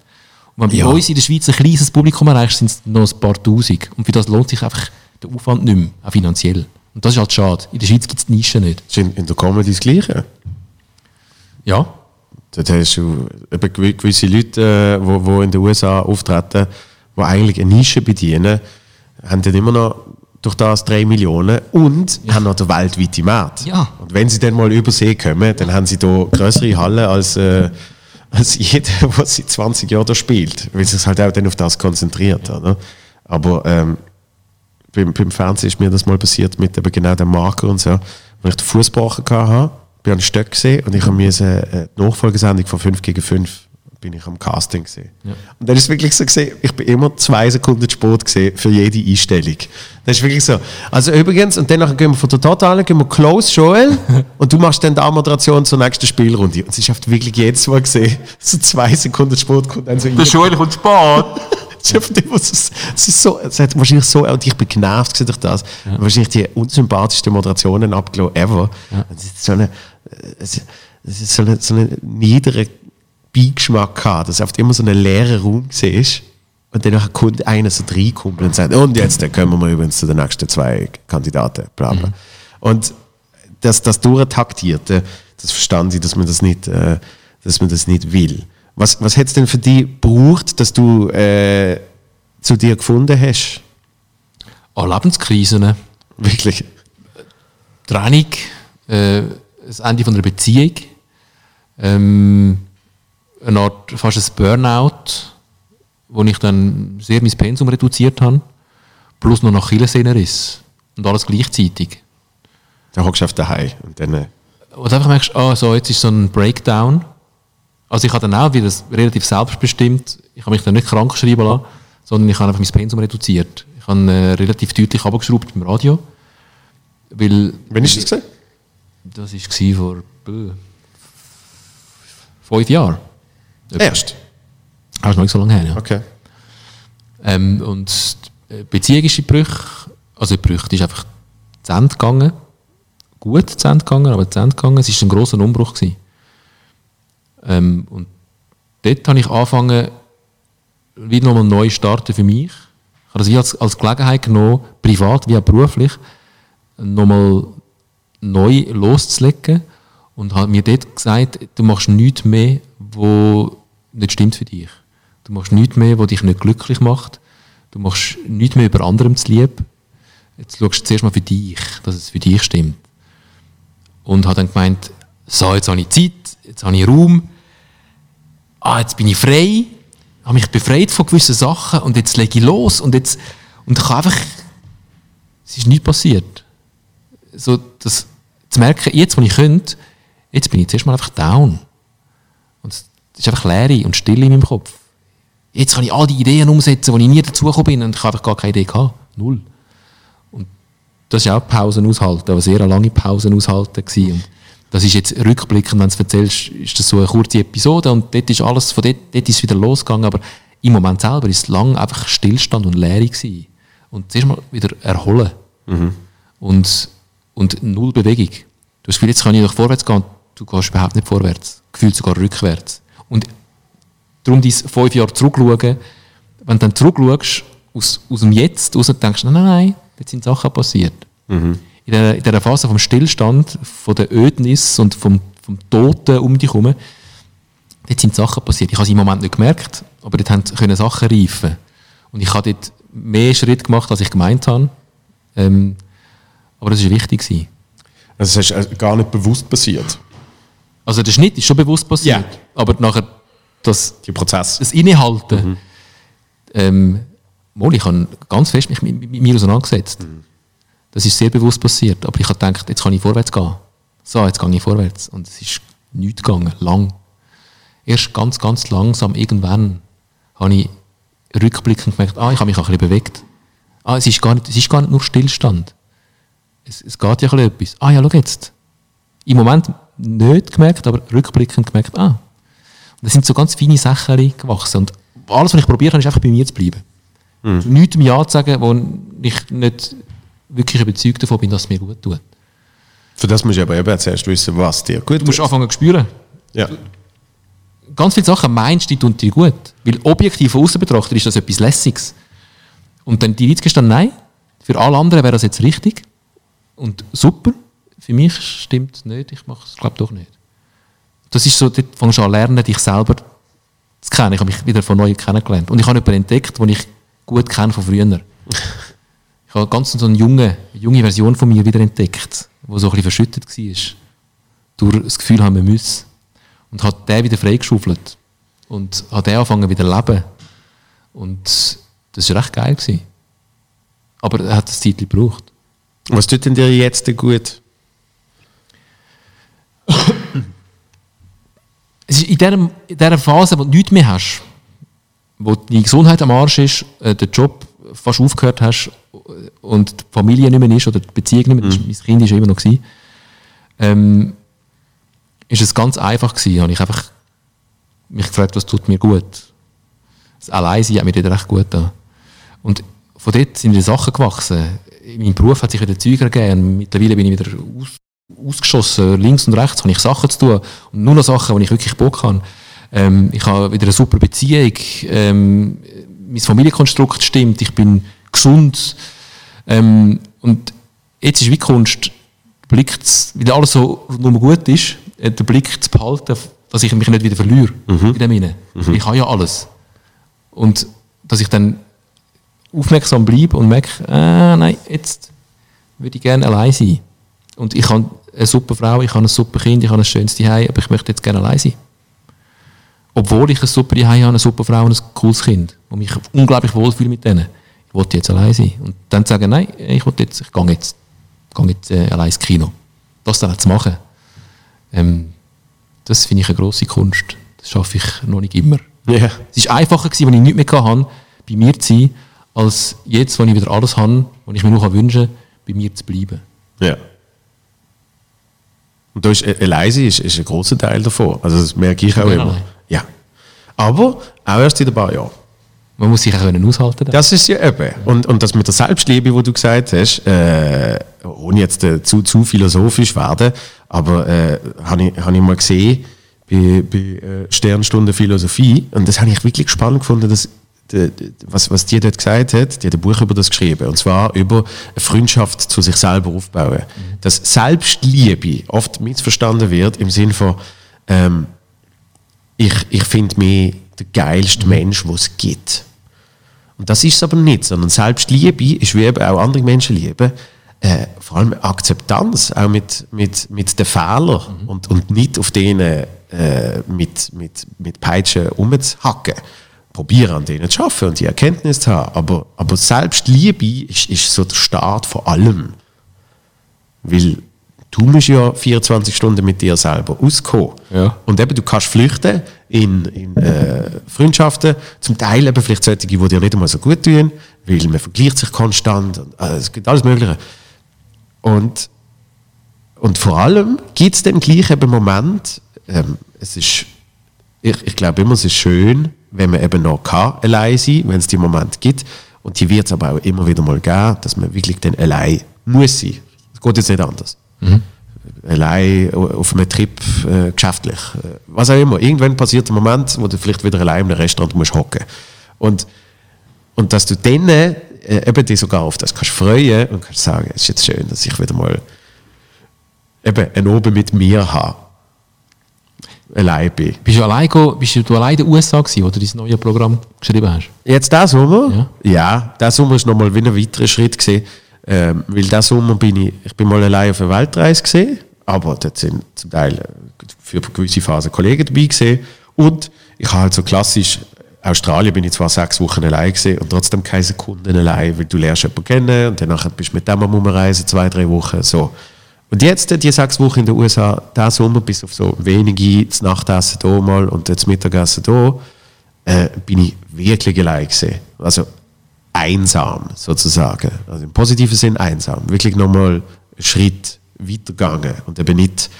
Speaker 2: Und wenn
Speaker 1: Ja.
Speaker 2: bei uns in der Schweiz ein kleines Publikum erreicht, sind es noch ein paar Tausend. Und für das lohnt sich einfach der Aufwand nicht mehr, auch finanziell. Und das ist halt schade. In der Schweiz gibt es die Nischen nicht.
Speaker 1: In, in der Comedy das Gleiche.
Speaker 2: Ja,
Speaker 1: Dort hast du eben gewi- gewisse Leute, die wo, wo in den USA auftreten, die eigentlich eine Nische bedienen, haben dann immer noch durch das 3 Millionen und haben noch den weltweiten Markt.
Speaker 2: Ja.
Speaker 1: Und wenn sie dann mal über See kommen, dann haben sie da größere Hallen als, äh, als jeder, *laughs* der seit 20 Jahren da spielt, weil sich halt auch dann auf das konzentriert. Oder? Aber ähm, beim, beim Fernsehen ist mir das mal passiert mit eben genau dem Marker und so, wo ich den Fuß gebrochen hatte, bin an Stöck gesehen und ich habe mir äh, die Nachfolgesendung von 5 gegen 5 bin ich am Casting gesehen. Und dann ist es wirklich so gesehen, ich bin immer zwei Sekunden spät gesehen für jede Einstellung. Das ist wirklich so. Also übrigens, und dann gehen wir von der Totalen, gehen wir close, Joel, *laughs* und du machst dann die Moderation zur nächsten Spielrunde. Und es ist oft wirklich jedes Mal gesehen, so zwei Sekunden spät kommt dann so rein.
Speaker 2: Joel kommt spät. *laughs*
Speaker 1: Es ist so- es hat wahrscheinlich so, und ich bin genervt durch das, wahrscheinlich die unsympathischsten Moderationen abgelassen ever. Und Es ist so eine, es ist- es ist so eine, so eine niedere Beigeschmack gehabt, dass oft immer so ein leerer Raum war. Und dann kommt einer so reinkommt und sagt, und jetzt dann kommen wir übrigens zu den nächsten zwei Kandidaten, bla bla. Und das, das Durchtaktierte, das verstand ich, dass man das nicht, äh, dass man das nicht will. Was, was hat es denn für dich gebraucht, dass du äh, zu dir gefunden hast?
Speaker 2: An Lebenskrisen.
Speaker 1: Wirklich?
Speaker 2: Trennung, äh, das Ende von einer Beziehung, ähm, eine Art fast ein Burnout, wo ich dann sehr mein Pensum reduziert habe, plus noch nach Achillessehnenriss und alles gleichzeitig.
Speaker 1: Da hockst du auf daheim und dann, äh,
Speaker 2: Und einfach merkst, ah, so, jetzt ist so ein Breakdown. Also ich habe dann auch wieder relativ selbstbestimmt, ich habe mich dann nicht krank schreiben lassen, sondern ich habe einfach mein Pensum reduziert. Ich habe äh, relativ deutlich abgeschraubt beim Radio, weil
Speaker 1: wann ist das gesehen?
Speaker 2: Das war vor bäh, fünf Jahren.
Speaker 1: Erst?
Speaker 2: Das ist noch nicht so lange her. Ja.
Speaker 1: Okay.
Speaker 2: Ähm, und die Beziehung ist in Brüche, also in Brüche, die ist einfach zu Ende gegangen. Gut zu Ende gegangen, aber zu Ende gegangen. Es war ein grosser Umbruch. Gewesen. Ähm, und dort habe ich angefangen, wieder nochmal neu starten für mich. Ich habe das wie als, als Gelegenheit genommen, privat wie auch beruflich, nochmal neu loszulegen und habe mir dort gesagt, du machst nichts mehr, wo nicht stimmt für dich. Du machst nichts mehr, was dich nicht glücklich macht. Du machst nichts mehr über anderem zu lieb. Jetzt schaust du zuerst mal für dich, dass es für dich stimmt. Und habe dann gemeint, so, jetzt habe ich Zeit, jetzt habe ich Raum, ah, jetzt bin ich frei, habe mich befreit von gewissen Sachen und jetzt lege ich los und jetzt, und ich kann einfach, es ist nichts passiert. So, das, zu merken, jetzt, wo ich könnte, jetzt bin ich zuerst mal einfach down. Und es ist einfach Leere und Stille in meinem Kopf. Jetzt kann ich all die Ideen umsetzen, die ich nie dazugekommen bin und ich habe einfach gar keine Idee gehabt. Null. Und das ist auch Pausen aushalten, aber sehr lange Pausen aushalten gewesen. Und das ist jetzt rückblickend, wenn du es erzählst, ist das so eine kurze Episode und dort ist alles, von dort, dort ist wieder losgegangen, aber im Moment selber ist es lang einfach Stillstand und Leere gewesen. Und zuerst mal wieder erholen. Und, und null Bewegung. Du hast das Gefühl, jetzt kann ich noch vorwärts gehen und du gehst überhaupt nicht vorwärts. Gefühlt sogar rückwärts. Und darum dein fünf Jahre zurückschauen, wenn du dann zurückschaust, aus, aus dem Jetzt raus denkst, nein, nein, nein, jetzt sind Sachen passiert. In, der, in dieser Phase vom Stillstand, von der Ödnis und vom, vom Toten um dich herum, dort sind Sachen passiert. Ich habe sie im Moment nicht gemerkt, aber dort haben können Sachen reifen. Und ich habe dort mehr Schritt gemacht, als ich gemeint habe. Ähm, aber das war wichtig. Gewesen.
Speaker 1: Also es ist äh, gar nicht bewusst passiert,
Speaker 2: Also der Schnitt ist schon bewusst passiert,
Speaker 1: Ja.
Speaker 2: aber nachher das,
Speaker 1: die Prozess.
Speaker 2: das Innehalten, ähm, mal, ich habe ganz fest mich mit, mit mir auseinandergesetzt. Das ist sehr bewusst passiert, aber ich habe gedacht, jetzt kann ich vorwärts gehen. So, jetzt gehe ich vorwärts. Und es ist nichts gegangen, lang. Erst ganz, ganz langsam, irgendwann, habe ich rückblickend gemerkt, ah, ich habe mich auch ein bisschen bewegt. Ah, es ist gar nicht, es ist gar nicht nur Stillstand. Es, es geht ja etwas. Ah ja, schau jetzt. Im Moment nicht gemerkt, aber rückblickend gemerkt, ah. Und das sind so ganz feine Sachen gewachsen. Und alles, was ich probiert habe, ist einfach bei mir zu bleiben. Zu nichts Ja zu sagen, wo ich nicht wirklich überzeugt davon bin, dass es mir gut tut.
Speaker 1: Für das musst du aber eben zuerst wissen, was dir gut
Speaker 2: Du musst anfangen zu spüren.
Speaker 1: Ja.
Speaker 2: Ganz viele Sachen meinst du, die tun dir gut. Weil objektiv von außen betrachtet ist das etwas Lässiges. Und dann die dann nein, für alle anderen wäre das jetzt richtig und super. Für mich stimmt es nicht, ich mache es, glaube doch nicht. Das ist so, dort fängst du an lernen, dich selber zu kennen. Ich habe mich wieder von neuem kennengelernt. Und ich habe jemanden entdeckt, den ich gut kenne von früher. Ich habe ganz so eine junge, junge Version von mir wieder entdeckt, die so ein bisschen verschüttet war. Durch das Gefühl haben, wir müssen. Und hat den wieder freigeschaufelt. Und hat den angefangen wieder zu leben. Und das war recht geil. Gewesen. Aber er hat das Zeit gebraucht.
Speaker 1: Was tut denn dir jetzt gut?
Speaker 2: Es ist in dieser, in dieser Phase, wo du nichts mehr hast, wo deine Gesundheit am Arsch ist, äh, der Job fast aufgehört hast und die Familie nicht mehr ist oder die Beziehung nicht mehr ist, mein Kind ist immer noch gewesen, ähm, ist es ganz einfach gewesen. Habe ich einfach mich gefragt, was tut mir gut. Das Alleinsein hat mir dort recht gut getan. Und von dort sind die Sachen gewachsen. In meinem Beruf hat sich wieder Zeug ergeben. Mittlerweile bin ich wieder aus, ausgeschossen. Links und rechts habe ich Sachen zu tun. Und nur noch Sachen, wo ich wirklich Bock habe. Ähm, ich habe wieder eine super Beziehung. Ähm, mein Familienkonstrukt stimmt. Ich bin gesund. Ähm, und jetzt ist wie Kunst, Blick zu, weil alles so nur gut ist, äh, den Blick zu behalten, dass ich mich nicht wieder verliere in dem Innen. Ich habe ja alles. Und dass ich dann aufmerksam bleibe und merke, äh, nein, jetzt würde ich gerne allein sein. Und ich habe eine super Frau, ich habe ein super Kind, ich habe ein schönes Zuhause, aber ich möchte jetzt gerne allein sein. Obwohl ich ein super Zuhause habe, eine super Frau und ein cooles Kind, und mich unglaublich wohlfühle mit denen. Ich wollte jetzt allein sein. Und dann zu sagen, nein, ich will jetzt, ich gehe jetzt, gehe jetzt äh, allein ins Kino. Das dann zu machen, ähm, das finde ich eine grosse Kunst. Das schaffe ich noch nicht immer.
Speaker 1: Ja.
Speaker 2: Es war einfacher, gewesen, als ich nichts mehr hatte, bei mir zu sein, als jetzt, wo ich wieder alles habe, und ich mir nur wünschen kann, bei mir zu bleiben.
Speaker 1: Ja. Und da ist äh, allein sein ist, ist ein großer Teil davon. Also das merke ich auch
Speaker 2: Ja,
Speaker 1: immer.
Speaker 2: allein.
Speaker 1: Ja. Aber auch erst in ein paar Jahren.
Speaker 2: Man muss sich auch können aushalten.
Speaker 1: Das ist ja eben. Und, und das mit der Selbstliebe, wo du gesagt hast, äh, ohne jetzt äh, zu, zu philosophisch werden, aber äh, habe ich, hab ich mal gesehen bei, bei äh, Sternstunde Philosophie und das habe ich wirklich spannend gefunden, dass de, was, was die dort gesagt hat, die hat ein Buch über das geschrieben und zwar über eine Freundschaft zu sich selber aufbauen. Dass Selbstliebe oft missverstanden wird im Sinn von ähm, ich, ich finde mich der geilste Mensch, den es gibt. Und das ist es aber nicht, sondern Selbstliebe ist wie eben auch andere Menschen lieben, äh, vor allem Akzeptanz, auch mit, mit, mit den Fehlern und, und nicht auf denen äh, mit, mit, mit Peitschen rumzuhacken. Probieren an denen zu arbeiten und die Erkenntnis zu haben. Aber, aber Selbstliebe ist, ist so der Start von allem. Weil du musst ja 24 Stunden mit dir selber auskommen.
Speaker 2: Ja.
Speaker 1: Und eben, du kannst flüchten in, in äh, Freundschaften, zum Teil eben vielleicht solche, die dir nicht einmal so gut tun, weil man vergleicht sich konstant, und, äh, es gibt alles Mögliche. Und, und vor allem gibt es dann gleich eben Moment, ähm, es ist, ich, ich glaube immer, es ist schön, wenn man eben noch kann, allein sein wenn es die Momente gibt. Und die wird es aber auch immer wieder mal geben, dass man wirklich dann allein muss sein. Es geht jetzt nicht anders. Allein auf einem Trip, äh, geschäftlich, äh, was auch immer. Irgendwann passiert ein Moment, wo du vielleicht wieder allein im Restaurant musst hocken. Und, und dass du dann äh, eben dich sogar auf das kannst freuen und kannst sagen, es ist jetzt schön, dass ich wieder mal eben einen Oben mit mir habe. Allein bin.
Speaker 2: Bist du allein, bist du allein in den USA gewesen, wo du dein neues Programm geschrieben hast?
Speaker 1: Jetzt diesen Sommer? Ja. der Sommer ist nochmal wie ein weiterer Schritt gewesen, ähm, weil diesen Sommer bin ich, ich bin mal allein auf einer Weltreise gesehen, aber dort sind zum Teil äh, für gewisse Phasen Kollegen dabei gewesen und ich habe halt so klassisch, Australien bin ich zwar sechs Wochen allein gesehen und trotzdem keine Sekunden allein, weil du lernst jemanden kennen und danach bist du mit dem am Umreisen, zwei, drei Wochen, so. Und jetzt, die sechs Wochen in den USA, diesen Sommer, bis auf so wenige, das Nachtessen hier mal und das Mittagessen hier, äh, bin ich wirklich allein gesehen. Also einsam sozusagen. Also im positiven Sinn einsam. Wirklich nochmal einen Schritt weitergegangen und eben nicht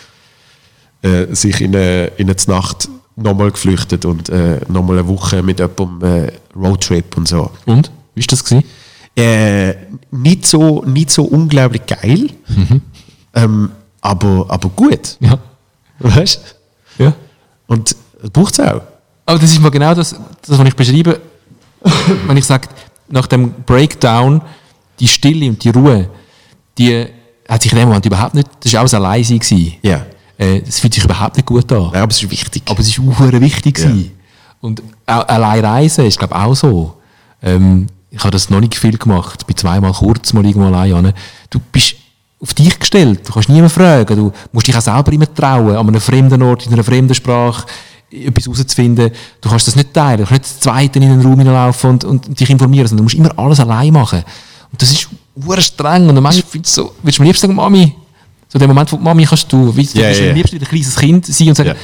Speaker 1: äh, sich in eine, in eine Nacht nochmal geflüchtet und äh, nochmal eine Woche mit jemandem äh, Roadtrip und so.
Speaker 2: Und? Wie war das? Gewesen?
Speaker 1: Äh, nicht, so, nicht so unglaublich geil, ähm, aber, aber gut.
Speaker 2: Ja.
Speaker 1: Weißt
Speaker 2: ja.
Speaker 1: Und braucht es auch.
Speaker 2: Aber das ist mal genau das, das was ich beschreibe, wenn ich sage, nach dem Breakdown, die Stille und die Ruhe, die hat sich in dem Moment überhaupt nicht, das war auch ein Alleinsein. gewesen.
Speaker 1: Ja.
Speaker 2: Äh, Das fühlt sich überhaupt nicht gut an.
Speaker 1: Ja, aber es ist wichtig.
Speaker 2: Aber es ist auch wichtig. Gewesen. Und allein reisen ist, glaube ich, auch so. Ähm, ich habe das noch nicht viel gemacht. bin zweimal kurz mal irgendwo allein. Du bist auf dich gestellt. Du kannst niemanden fragen. Du musst dich auch selber immer trauen, an einem fremden Ort, in einer fremden Sprache etwas herauszufinden. Du kannst das nicht teilen. Du kannst nicht zweiten in den Raum hineinlaufen und, und dich informieren, sondern du musst immer alles allein machen. Und das ist ur streng. Und dann manchmal findest du so, willst du mir liebst sagen, Mami, so den Moment, wo die Mami kannst du, wie, du bist
Speaker 1: ja,
Speaker 2: am liebsten wieder ein kleines Kind sein und sagen,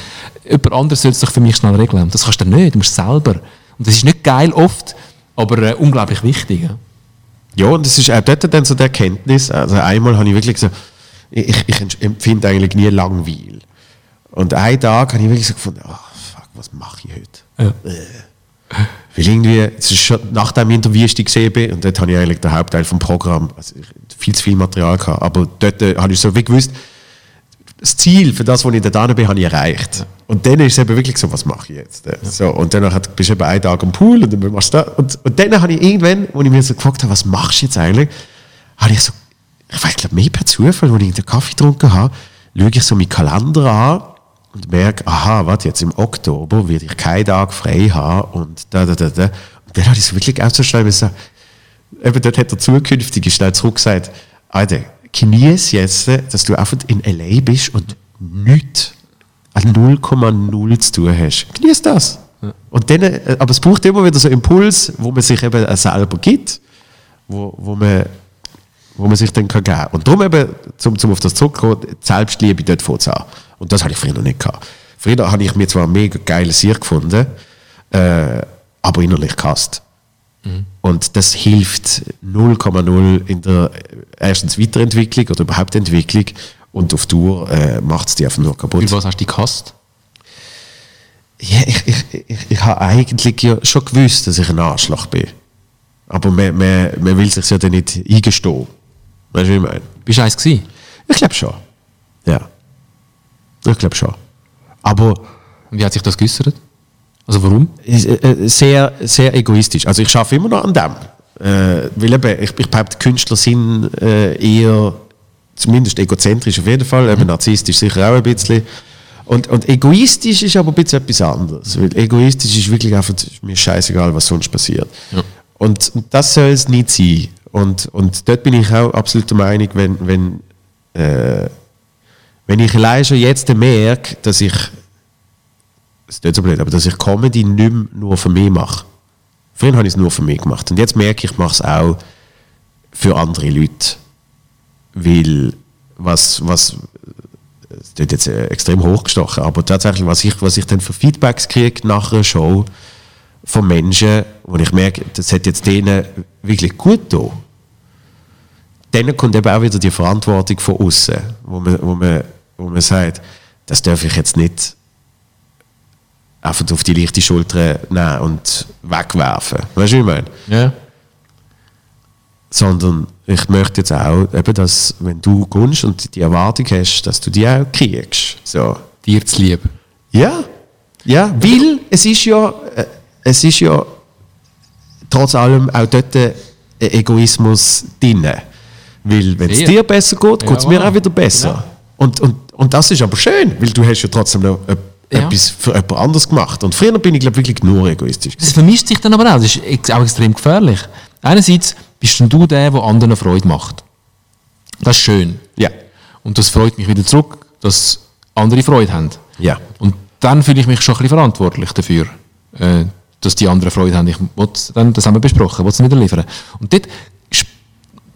Speaker 2: jemand anderes soll es doch für mich schnell regeln. Und das kannst du nicht, du musst selber. Und das ist nicht geil oft, aber äh, unglaublich wichtig. Ja?
Speaker 1: Ja, und es ist auch dort dann so die Erkenntnis, also einmal habe ich wirklich gesagt, ich, ich empfinde eigentlich nie Langweil. Und einen Tag habe ich wirklich so gefunden, oh, fuck, was mache ich heute?
Speaker 2: Ja.
Speaker 1: Weil irgendwie, es ist schon nach dem Interview, das ich gesehen bin, und dort habe ich eigentlich den Hauptteil vom Programm, also ich, viel zu viel Material gehabt, aber dort äh, habe ich so wie gewusst, das Ziel für das, wo ich da bin, habe ich erreicht. Und dann ist es eben wirklich so, was mache ich jetzt? So, und dann bist du eben einen Tag am Pool und dann machst du das. Und, und dann habe ich irgendwann, wo ich mir so gefragt habe, was machst du jetzt eigentlich, habe ich so, ich weiß, glaube mehr per Zufall, als ich den Kaffee getrunken habe, schaue ich so meinen Kalender an und merke, aha, warte, jetzt im Oktober werde ich keinen Tag frei haben und da, da, da, da. Und dann habe ich es wirklich und so, eben dort hat der Zukünftige schnell zurückgesagt, Alter, genieß jetzt, dass du einfach in L.A. bist und nichts an 0,0 zu tun hast. Genieß das. Und dann, äh, aber es braucht immer wieder so einen Impuls, wo man sich eben selber gibt, wo, wo, man, wo man sich dann kann geben kann. Und darum eben, zum, zum auf das zurückkommen, die Selbstliebe dort vorzuhaben. Und das hatte ich früher noch nicht gehabt. Früher habe ich mir zwar ein mega geiles Sieg gefunden, äh, aber innerlich gehasst. Und das hilft 0,0 in der äh, erstens Weiterentwicklung oder überhaupt Entwicklung und auf Tour äh, macht es die einfach nur kaputt.
Speaker 2: Für was hast du dich gehasst?
Speaker 1: Ja, ich, ich, ich, ich habe eigentlich ja schon gewusst, dass ich ein Arschloch bin. Aber man, man, man will sich ja dann nicht eingestehen. Weißt du, wie ich meine?
Speaker 2: Bist du eins gewesen?
Speaker 1: Ich glaube schon. Ja. Ich glaube schon. Aber
Speaker 2: wie hat sich das geäußert? Also warum?
Speaker 1: äh, äh, sehr, sehr egoistisch. Also ich schaffe immer noch an dem. Äh, weil eben, ich, ich behaupte, Künstler sind äh, eher, zumindest egozentrisch auf jeden Fall, eben narzisstisch sicher auch ein bisschen. Und, und egoistisch ist aber ein bisschen etwas anderes. Weil egoistisch ist wirklich einfach, ist mir scheißegal, was sonst passiert. Und, und das soll es nicht sein. Und, und dort bin ich auch absolut der Meinung, wenn, wenn, äh, wenn ich allein schon jetzt merke, dass ich ist nicht so blöd, aber dass ich Comedy nicht mehr nur für mich mache. Früher habe ich es nur für mich gemacht. Und jetzt merke ich, ich mache es auch für andere Leute. Weil was, was es wird jetzt äh, extrem hochgestochen, aber tatsächlich, was ich, was ich dann für Feedbacks kriege nach einer Show von Menschen, wo ich merke, das hat jetzt denen wirklich gut getan, dann kommt eben auch wieder die Verantwortung von außen, wo man, wo, man, wo man sagt, das darf ich jetzt nicht einfach auf die leichte Schulter nehmen und wegwerfen. Weißt du, wie ich meine?
Speaker 2: Ja.
Speaker 1: Sondern ich möchte jetzt auch, eben, dass, wenn du kommst und die Erwartung hast, dass du die auch kriegst. So.
Speaker 2: Dir zu lieb.
Speaker 1: Ja, ja, weil es ist ja, äh, es ist ja trotz allem auch dort ein Egoismus drin. Weil wenn es dir besser geht, geht es
Speaker 2: Ja,
Speaker 1: mir auch wieder besser.
Speaker 2: Genau.
Speaker 1: Und, und, und das ist aber schön, weil du hast ja trotzdem noch
Speaker 2: Ja.
Speaker 1: etwas für jemand anderes gemacht. Und früher bin ich glaube wirklich nur egoistisch.
Speaker 2: Das vermischt sich dann aber auch. Das ist auch extrem gefährlich. Einerseits bist du der, der anderen Freude macht. Das ist schön.
Speaker 1: Ja.
Speaker 2: Und das freut mich wieder zurück, dass andere Freude haben.
Speaker 1: Ja.
Speaker 2: Und dann fühle ich mich schon ein bisschen verantwortlich dafür, äh, dass die anderen Freude haben. Ich dann, das haben wir besprochen, ich es wieder liefern. Und dort sp-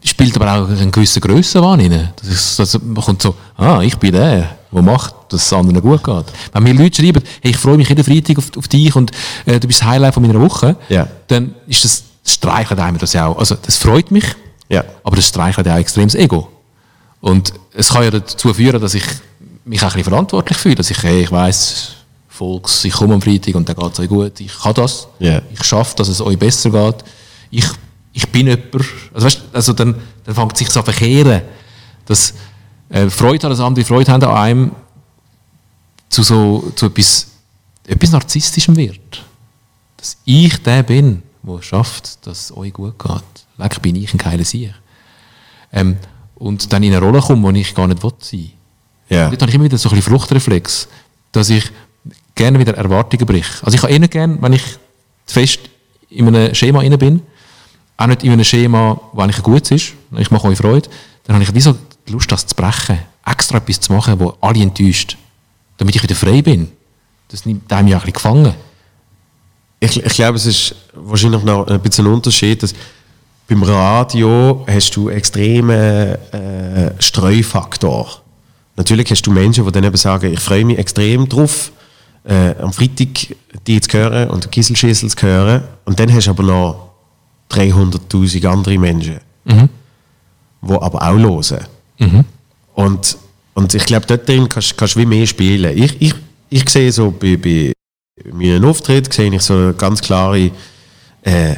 Speaker 2: spielt aber auch ein gewisser Grössenwahn rein. Das ist, das, man kommt so, ah, ich bin der, der macht, dass es anderen gut geht. Wenn mir Leute schreiben, hey, ich freue mich jeden Freitag auf, auf dich und äh, du bist das Highlight von meiner Woche,
Speaker 1: Ja.
Speaker 2: dann ist das, das streichelt einem das ja auch. Also, das freut mich,
Speaker 1: Ja.
Speaker 2: aber das streichelt auch extrem das Ego. Und es kann ja dazu führen, dass ich mich auch ein bisschen verantwortlich fühle, dass ich, hey, ich weiss, Volks, ich komme am Freitag und dann geht es euch gut, ich kann das,
Speaker 1: Ja.
Speaker 2: ich schaffe, dass es euch besser geht, ich, ich bin jemand, also, weißt, also dann, dann fängt es sich so an verkehren, dass äh, Freude haben, dass andere Freude haben an einem, zu so zu etwas, etwas Narzisstischem wird. Dass ich der bin, der es schafft, dass es euch gut geht. Leck bin ich ein geiler Sieg. Ähm, und dann in eine Rolle komme, wo ich gar nicht will sein
Speaker 1: Ja.
Speaker 2: Dort habe ich immer wieder so ein bisschen Fluchtreflex, dass ich gerne wieder Erwartungen brich. Also ich habe eh nicht gerne, wenn ich fest in einem Schema inne bin, auch nicht in einem Schema, wo eigentlich ein gutes ist, ich mache euch Freude, dann habe ich wie so die Lust, das zu brechen, extra etwas zu machen, wo alle enttäuscht, damit ich wieder frei bin. Das nimmt einem ja ein bisschen gefangen.
Speaker 1: Ich, ich glaube, es ist wahrscheinlich noch ein bisschen ein Unterschied. Dass beim Radio hast du extremen äh, Streufaktor. Natürlich hast du Menschen, die dann eben sagen, ich freue mich extrem drauf, äh, am Freitag die zu hören und Kieselschissel zu hören. Und dann hast du aber noch 300'000 andere Menschen, die aber auch hören. Und, und ich glaube, dort drin kannst du wie mehr spielen. Ich, ich, ich sehe so bei, bei meinen Auftritt sehe ich so eine ganz klare äh,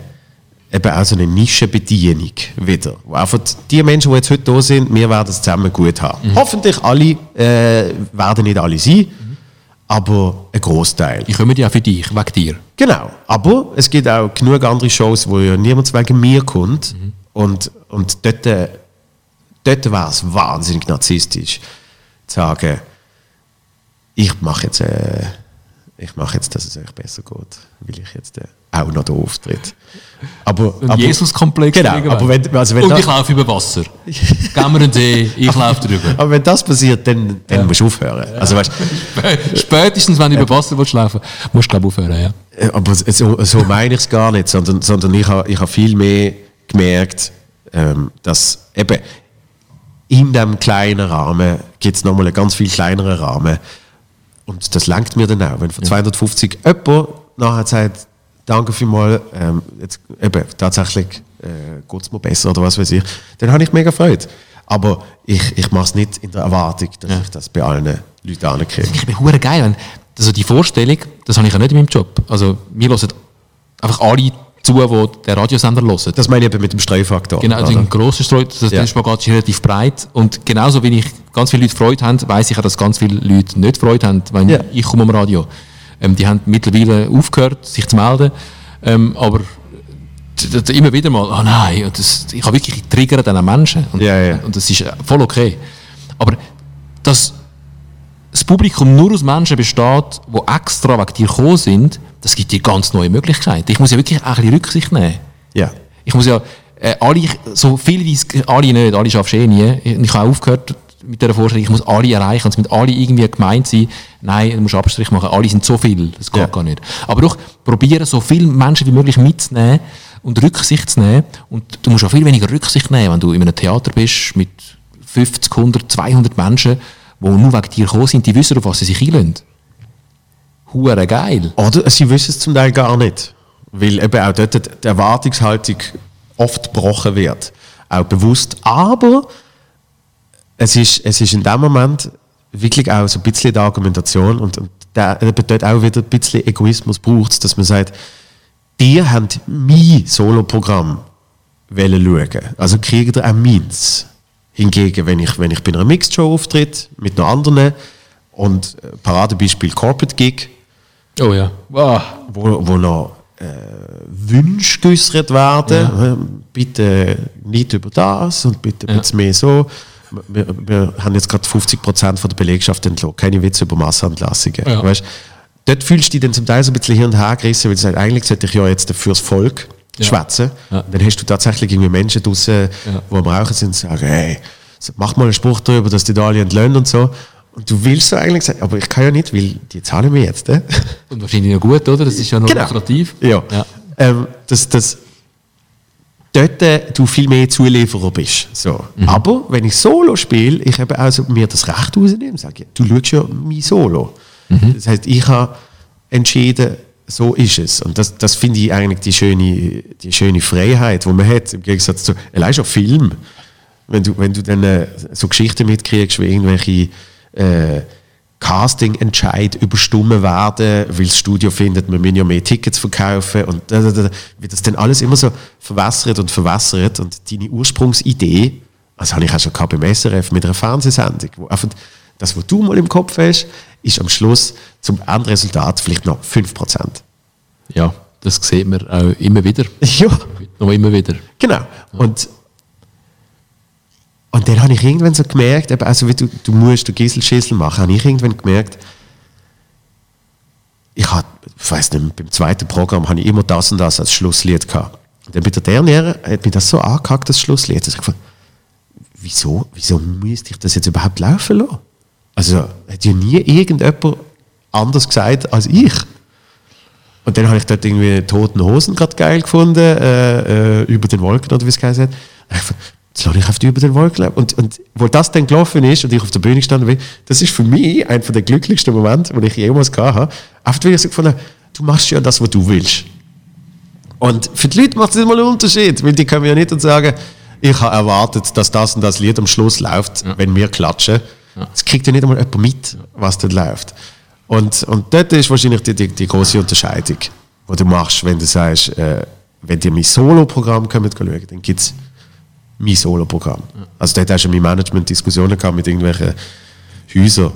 Speaker 1: eben auch so eine Nischenbedienung wieder. Einfach die Menschen, die jetzt heute da sind, wir werden es zusammen gut haben. Hoffentlich alle äh, werden nicht alle sein, aber ein Großteil.
Speaker 2: Ich komme ja für dich, wegen dir.
Speaker 1: Genau. Aber es gibt auch genug andere Shows, wo ja niemand wegen mir kommt. Und, und dort, äh, dort wäre es wahnsinnig narzisstisch, zu sagen, ich mache jetzt, äh, ich mache jetzt, dass es euch besser geht, weil ich jetzt äh, auch noch da auftritt. Aber, aber
Speaker 2: Jesus-Komplex.
Speaker 1: Genau, aber wenn, also wenn
Speaker 2: Und
Speaker 1: das,
Speaker 2: ich laufe über Wasser. Gehen wir einen See, ich laufe drüber.
Speaker 1: aber wenn das passiert, dann, dann musst du aufhören. Also, weißt, *laughs*
Speaker 2: Spätestens, wenn du über Wasser willst laufen musst du, glaube aufhören. Ja.
Speaker 1: Äh, Aber so, so meine ich es gar nicht, sondern, sondern ich habe ich ha viel mehr gemerkt, ähm, dass eben in diesem kleinen Rahmen gibt es nochmal einen ganz viel kleineren Rahmen. Und das langt mir dann auch. Wenn von 250 jemand nachher sagt, danke vielmals, ähm, jetzt eben tatsächlich äh, geht es mir besser oder was weiß ich, dann habe ich mega Freude. Aber ich, ich mache es nicht in der Erwartung, dass ich das bei allen Leuten ankriege.
Speaker 2: Ich bin hure geil. Wenn, also die Vorstellung, das habe ich ja nicht in meinem Job. Also, wir hören einfach alle zu, die den Radiosender hören.
Speaker 1: Das meine ich eben mit dem Streufaktor.
Speaker 2: Genau, also ein grosser Streu, das,
Speaker 1: Ja.
Speaker 2: Spagat ist relativ breit. Und genauso wie ich ganz viele Leute Freude haben, weiss ich auch, dass ganz viele Leute nicht Freude haben, wenn
Speaker 1: Ja.
Speaker 2: ich komme am Radio. Ähm, die haben mittlerweile aufgehört, sich zu melden. Ähm, aber immer wieder mal, oh nein, und das, ich habe wirklich triggert an Menschen. Und,
Speaker 1: Ja, ja.
Speaker 2: und das ist äh, voll okay. Aber dass das Publikum nur aus Menschen besteht, die extra wegen dir gekommen sind, das gibt dir ganz neue Möglichkeiten. Ich muss ja wirklich auch ein bisschen Rücksicht nehmen.
Speaker 1: Ja.
Speaker 2: Ich muss ja äh, alle, so viel wie es, alle nicht, alle schaffst eh nie. Ich, ich habe aufgehört mit dieser Vorstellung, ich muss alle erreichen, es müssen alle irgendwie gemeint sein. Nein, du musst Abstrich machen, alle sind so viel, das geht
Speaker 1: Ja.
Speaker 2: gar nicht. Aber doch probieren, so viele Menschen wie möglich mitzunehmen und Rücksicht zu nehmen. Und du musst auch viel weniger Rücksicht nehmen, wenn du in einem Theater bist mit 50, 100, 200 Menschen, die nur wegen dir gekommen sind, die wissen, auf was sie sich einlösen. Hure geil.
Speaker 1: Oder sie wissen es zum Teil gar nicht. Weil eben auch dort die Erwartungshaltung oft gebrochen wird. auch bewusst. Aber es ist, es ist in dem Moment wirklich auch so ein bisschen die Argumentation und, und da bedeutet auch wieder ein bisschen Egoismus braucht dass man sagt, die haben mein Soloprogramm schauen. Also kriegt ihr auch meins. Hingegen, wenn ich, wenn ich bei einer Mixed Show auftritt mit noch anderen und äh, Paradebeispiel Corporate Gig,
Speaker 2: Oh ja. Wow.
Speaker 1: wo, wo noch äh, Wünsche geäußert werden.
Speaker 2: Ja.
Speaker 1: Bitte nicht über das und bitte ein
Speaker 2: Ja.
Speaker 1: bisschen mehr so. Wir, wir haben jetzt gerade 50% von der Belegschaft entlassen. Keine Witze über Massenentlassungen.
Speaker 2: Ja.
Speaker 1: Weißt? Dort fühlst du dich dann zum Teil so ein bisschen hin und her gerissen, weil du sagst, eigentlich sollte ich ja jetzt fürs Volk
Speaker 2: Ja.
Speaker 1: schwätzen.
Speaker 2: Ja.
Speaker 1: Dann hast du tatsächlich irgendwie Menschen draußen,
Speaker 2: Ja.
Speaker 1: die am Rauchen sind und sagen, hey, mach mal einen Spruch darüber, dass die da alle entlöhnen und so. Und du willst so eigentlich sagen, aber ich kann ja nicht, weil die zahlen mir jetzt. Ne?
Speaker 2: Und wahrscheinlich noch gut, oder? Das ist ja noch
Speaker 1: Genau.
Speaker 2: lukrativ.
Speaker 1: Ja.
Speaker 2: Ja.
Speaker 1: Ähm, dass, dass dort äh, du viel mehr Zulieferer bist. So.
Speaker 2: Mhm.
Speaker 1: Aber wenn ich Solo spiele, ich habe also mir das Recht rausnehmen, sage du schaust ja mein Solo.
Speaker 2: Mhm.
Speaker 1: Das heißt, ich habe entschieden, so ist es. Und das, das finde ich eigentlich die schöne, die schöne Freiheit, die man hat, im Gegensatz zu, allein schon Film. Wenn du, wenn du dann äh, so Geschichten mitkriegst, wie irgendwelche äh, Casting-Entscheid überstimmen werden, weil das Studio findet, wir müssen ja mehr Tickets verkaufen und wie das dann alles immer so verwässert und verwässert und deine Ursprungsidee, das habe ich auch schon gehabt beim SRF mit einer Fernsehsendung, wo einfach das, was du mal im Kopf hast, ist am Schluss zum Endresultat vielleicht noch 5%.
Speaker 2: Ja, das sieht man auch immer wieder. *laughs*
Speaker 1: Ja.
Speaker 2: Noch immer wieder.
Speaker 1: Genau. Und, und dann habe ich irgendwann so gemerkt, eben, also wie du, du musst den Gisselschissel machen, habe ich irgendwann gemerkt, ich habe, ich weiß nicht, beim zweiten Programm habe ich immer das und das als Schlusslied gehabt. Und dann bei der Derniere hat mich das so angehackt, das Schlusslied, dass ich gedacht, wieso, wieso müsste ich das jetzt überhaupt laufen lassen? Also hat ja nie irgendjemand anders gesagt als ich. Und dann habe ich dort irgendwie Toten Hosen gerade geil gefunden, äh, äh, über den Wolken oder wie es geheißen hat. Und ich auf die über den Wolken laufen. Und, und wo das dann gelaufen ist und ich auf der Bühne gestanden bin, das ist für mich einer der glücklichsten Momente, den ich jemals gehabt habe. Einfach weil ich so gefunden habe, du machst ja das, was du willst. Und für die Leute macht es nicht mal einen Unterschied, weil die können ja nicht und sagen, ich habe erwartet, dass das und das Lied am Schluss läuft, wenn wir klatschen. Das kriegt ja nicht einmal jemand mit, was dort läuft. Und, und dort ist wahrscheinlich die, die, die große Unterscheidung, die du machst, wenn du sagst, äh, wenn dir mein Solo-Programm kommt, schauen, dann gibt es mein Solo-Programm. Also dort hast du mein Management Diskussionen gehabt mit irgendwelchen Häusern,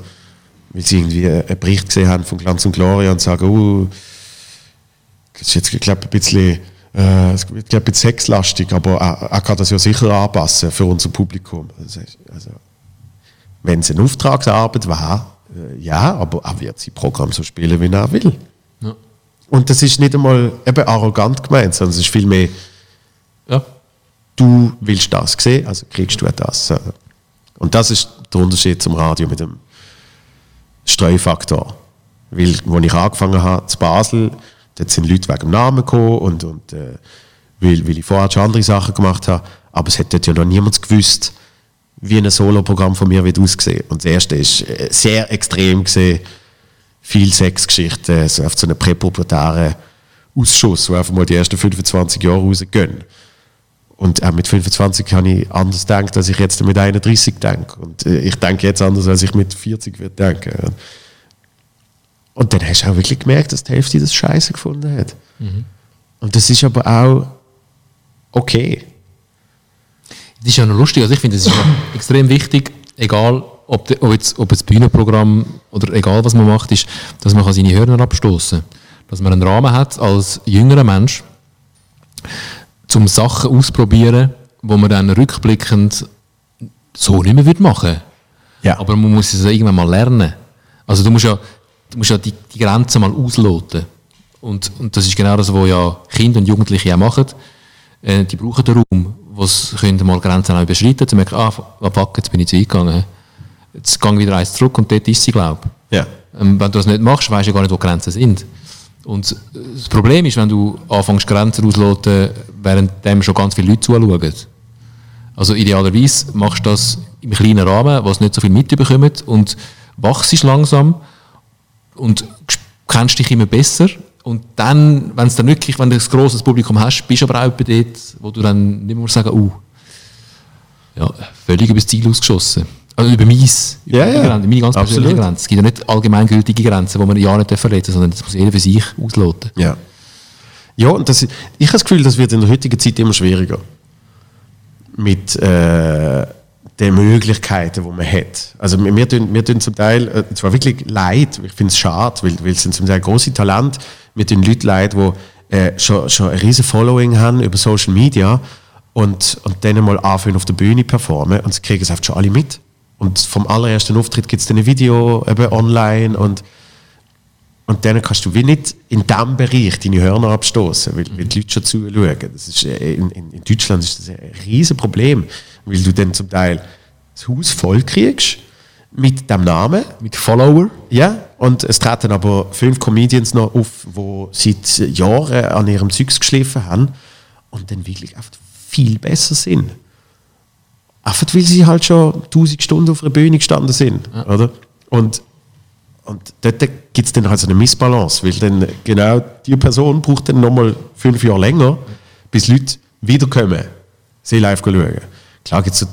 Speaker 1: weil sie irgendwie einen Bericht gesehen haben von Glanz und Gloria und sagen, oh, das ist jetzt, glaube ein bisschen, äh, es wird, glaub, ein bisschen sexlastig, aber er, er kann das ja sicher anpassen für unser Publikum. Also, also, wenn es eine Auftragsarbeit war, äh, ja, aber er wird sein Programm so spielen, wie er will.
Speaker 2: Ja.
Speaker 1: Und das ist nicht einmal eben arrogant gemeint, sondern es ist vielmehr,
Speaker 2: Ja.
Speaker 1: Du willst das sehen, also kriegst du das. So. Und das ist der Unterschied zum Radio mit dem Streufaktor. Weil, als ich angefangen habe, zu Basel, dort sind Leute wegen dem Namen gekommen und, und äh, weil, weil ich vorher schon andere Sachen gemacht habe, aber es hat dort ja noch niemand gewusst, wie ein Soloprogramm von mir wird aussehen. Und das erste ist äh, sehr extrem gesehen, viel Sexgeschichten, so auf so einen präpubertären Ausschuss, wo einfach mal die ersten 25 Jahre rausgehen. Und auch mit 25 habe ich anders gedacht, als ich jetzt mit 31 denke. Und äh, ich denke jetzt anders, als ich mit 40 würde denken. Und dann hast du auch wirklich gemerkt, dass die Hälfte das Scheiße gefunden hat. Und das ist aber auch okay.
Speaker 2: Das ist ja noch lustig. Also ich finde, es ist *laughs* extrem wichtig, egal ob, de, ob, jetzt, ob jetzt Bühnenprogramm oder egal was man macht, ist, dass man seine Hörner abstoßen kann. Dass man einen Rahmen hat als jüngerer Mensch, zum Sachen ausprobieren, wo man dann rückblickend so nicht mehr würde machen
Speaker 1: Ja.
Speaker 2: Aber man muss es irgendwann mal lernen. Also du musst ja, du musst ja die, die Grenzen mal ausloten. Und, und das ist genau das, was ja Kinder und Jugendliche auch machen. Äh, die brauchen den Raum, wo sie können mal Grenzen auch überschreiten können. Sie merken, ah, fuck, jetzt bin ich zu weit gegangen. Jetzt gehe ich wieder eins zurück und dort ist sie, glaube ich.
Speaker 1: Ja.
Speaker 2: Ähm, wenn du das nicht machst, weißt du gar nicht, wo die Grenzen sind. Und das Problem ist, wenn du anfängst, Grenzen auszuloten, während dem schon ganz viele Leute zuschauen. Also idealerweise machst du das im kleinen Rahmen, was nicht so viel mitbekommen und wachst langsam und kennst dich immer besser. Und dann, wenn es dann wirklich, wenn du ein grosses Publikum hast, bist du aber auch dort, wo du dann nicht mehr sagen, uh, ja, völlig übers Ziel ausgeschossen. Also über meins, über
Speaker 1: Ja, ja.
Speaker 2: Grenze, meine ganz persönliche. Grenze. Es gibt ja nicht allgemeingültige Grenzen, die man ja nicht verletzen sondern das muss jeder für sich ausloten.
Speaker 1: Ja. Ja, und das, ich habe das Gefühl, das wird in der heutigen Zeit immer schwieriger. Mit äh, den Möglichkeiten, die man hat. Also wir, wir, tun, wir tun zum Teil, äh, zwar wirklich leid, ich finde es schade, weil, weil es sind zum Teil große Talente, wir tun Leute leid, die äh, schon, schon ein riesen Following haben über Social Media und, und dann mal anfangen auf der Bühne performen und sie kriegen es einfach schon alle mit. Und vom allerersten Auftritt gibt es dann ein Video eben online und und dann kannst du wie nicht in diesem Bereich deine Hörner abstoßen, weil, weil die Leute schon zuschauen. Das ist, äh, in, in, in Deutschland ist das ein riesen Problem, weil du dann zum Teil das Haus voll kriegst mit dem Namen.
Speaker 2: Mit Follower.
Speaker 1: Ja, und es treten aber fünf Comedians noch auf, die seit Jahren an ihrem Zeugs geschliffen haben und dann wirklich einfach viel besser sind. Einfach weil sie halt schon tausend Stunden auf einer Bühne gestanden sind. Oder? Und, und dort gibt es dann halt so eine Missbalance, weil dann genau die Person braucht dann nochmal fünf Jahre länger, bis Leute wiederkommen, sie live schauen. Klar gibt es so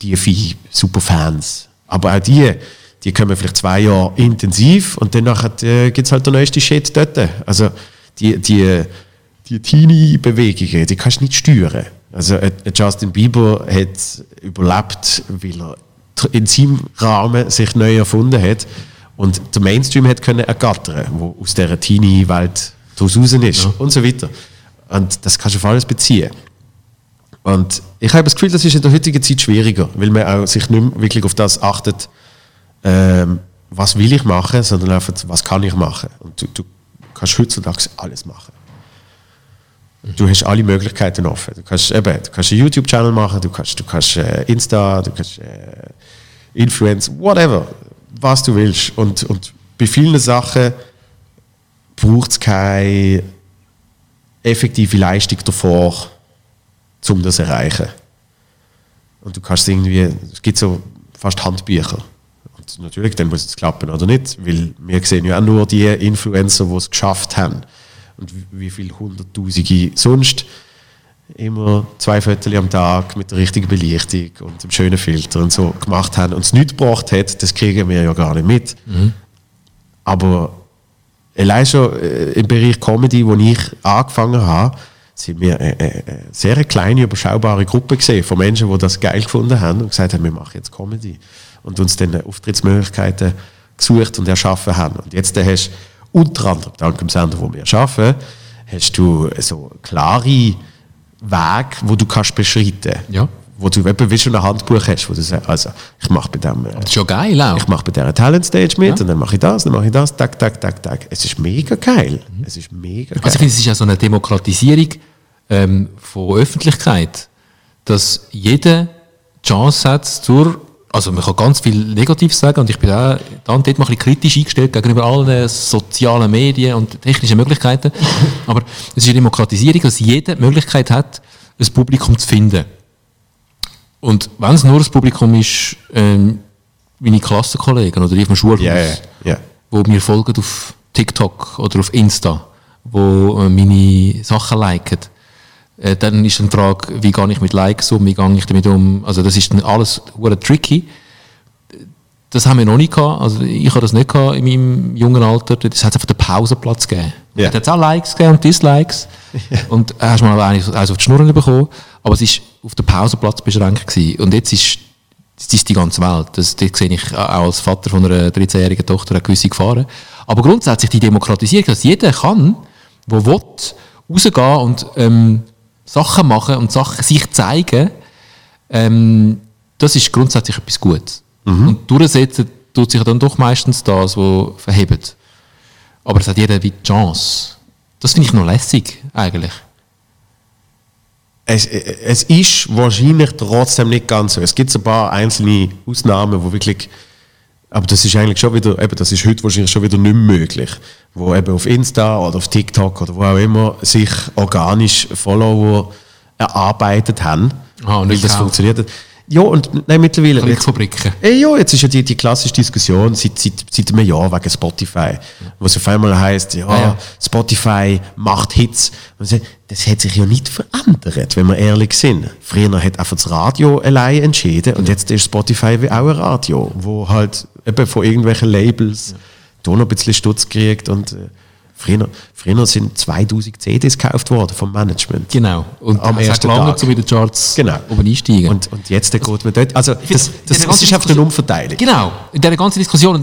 Speaker 1: die vier Superfans, aber auch die, die kommen vielleicht zwei Jahre intensiv und dann äh, gibt es halt der neueste Shit dort. Also die, die, die Teenie-Bewegungen, die kannst du nicht steuern. Also äh, Justin Bieber hat überlebt, weil er in seinem Rahmen sich neu erfunden hat und der Mainstream hat können ergattern, wo aus dieser Teenie-Welt daraus raus ist und so weiter. Und das kannst du auf alles beziehen. Und ich habe das Gefühl, das ist in der heutigen Zeit schwieriger, weil man auch sich nicht mehr wirklich auf das achtet, ähm, was will ich machen, sondern einfach, was kann ich machen. Und du, du kannst heutzutage alles machen. Du hast alle Möglichkeiten offen. Du kannst, eben, du kannst einen YouTube-Channel machen, du kannst, du kannst äh, Insta, du kannst äh, Influence, whatever, was du willst. Und, und bei vielen Sachen braucht es keine effektive Leistung davor, um das zu erreichen. Und du kannst irgendwie, es gibt so fast Handbücher. Und natürlich, dann muss es klappen oder nicht, weil wir sehen ja auch nur die Influencer, die es geschafft haben. Und wie- viele Hunderttausende sonst immer zwei Viertel am Tag mit der richtigen Belichtung und dem schönen Filter und so gemacht haben und es nichts gebracht hat, das kriegen wir ja gar nicht mit. Aber allein schon äh, im Bereich Comedy, wo ich angefangen habe, sind wir eine, eine, eine sehr kleine, überschaubare Gruppe gesehen von Menschen, die das geil gefunden haben und gesagt haben, wir machen jetzt Comedy. Und uns dann Auftrittsmöglichkeiten gesucht und erschaffen haben. Und jetzt äh, hast du unter anderem, dank dem Sender, wo wir schaffen, hast du so klare Wege, wo du kannst beschreiten.
Speaker 2: Ja.
Speaker 1: Wo du eben wie schon ein Handbuch hast, wo du sagst, also ich mache bei dem... Äh,
Speaker 2: Das ist ja geil auch.
Speaker 1: ich mache bei dieser Talent Stage mit
Speaker 2: Ja.
Speaker 1: und dann mache ich das, dann mache ich das, tak, tak, tak, tak. Es ist mega geil. Es ist mega geil.
Speaker 2: Also ich finde, es ist ja so eine Demokratisierung ähm, von Öffentlichkeit, dass jeder die Chance hat zur, also man kann ganz viel Negatives sagen und ich bin auch dann dort mal ein bisschen kritisch eingestellt gegenüber allen sozialen Medien und technischen Möglichkeiten, *laughs* aber es ist eine Demokratisierung, dass jeder die Möglichkeit hat, ein Publikum zu finden. Und wenn es nur das Publikum ist, ähm, meine Klassenkollegen oder die dem Schulhaus,
Speaker 1: Ja, ja, ja.
Speaker 2: wo mir folgen auf TikTok oder auf Insta, wo äh, meine Sachen liken, äh, dann ist dann die Frage, wie gehe ich mit Likes um, wie gehe ich damit um, also das ist dann alles hure tricky. Das haben wir noch nicht gehabt, also ich habe das nicht gehabt in meinem jungen Alter, das hat einfach den Pausenplatz gegeben.
Speaker 1: Ja.
Speaker 2: Da hat es auch Likes gegeben und Dislikes und äh, hast mal eins eins auf die Schnurren bekommen, aber es ist auf den Pausenplatz beschränkt gewesen. und jetzt ist das ist die ganze Welt. Das, das sehe ich auch als Vater von einer 13-jährigen Tochter eine gewisse Gefahren. Aber grundsätzlich die Demokratisierung, dass jeder kann, der will, rausgehen und ähm, Sachen machen und Sachen sich zeigen, ähm, das ist grundsätzlich etwas Gutes. Und durchsetzen tut sich dann doch meistens das, was verhebt. Aber es hat jeder wie die Chance. Das finde ich noch lässig, eigentlich.
Speaker 1: Es, es ist wahrscheinlich trotzdem nicht ganz so. Es gibt so ein paar einzelne Ausnahmen, wo wirklich, aber das ist eigentlich schon wieder, eben, das ist heute wahrscheinlich schon wieder nicht möglich, wo eben auf Insta oder auf TikTok oder wo auch immer sich organisch Follower erarbeitet haben,
Speaker 2: Ah, und
Speaker 1: weil das
Speaker 2: kaufen.
Speaker 1: funktioniert. hat. Ja, und nein, mittlerweile.
Speaker 2: Klickfabriken.
Speaker 1: Äh, ja, jetzt ist ja die, die klassische Diskussion seit, seit, seit einem Jahr wegen Spotify. Wo es auf einmal heisst, ja,
Speaker 2: Ja, ja.
Speaker 1: Spotify macht Hits. Das hat sich ja nicht verändert, wenn wir ehrlich sind. Früher hat einfach das Radio allein entschieden und jetzt ist Spotify wie auch ein Radio, wo halt eben von irgendwelchen Labels da noch ein bisschen Stutz kriegt und äh, früher, früher sind 2000 CDs gekauft worden vom Management.
Speaker 2: Genau. Und
Speaker 1: Am
Speaker 2: es hat
Speaker 1: ersten Tag.
Speaker 2: so wie die Charts
Speaker 1: Genau.
Speaker 2: oben einsteigen.
Speaker 1: Und, und jetzt geht man dort. Also, das, das,
Speaker 2: in
Speaker 1: das, ist einfach eine Umverteilung.
Speaker 2: Genau, in dieser ganzen Diskussion.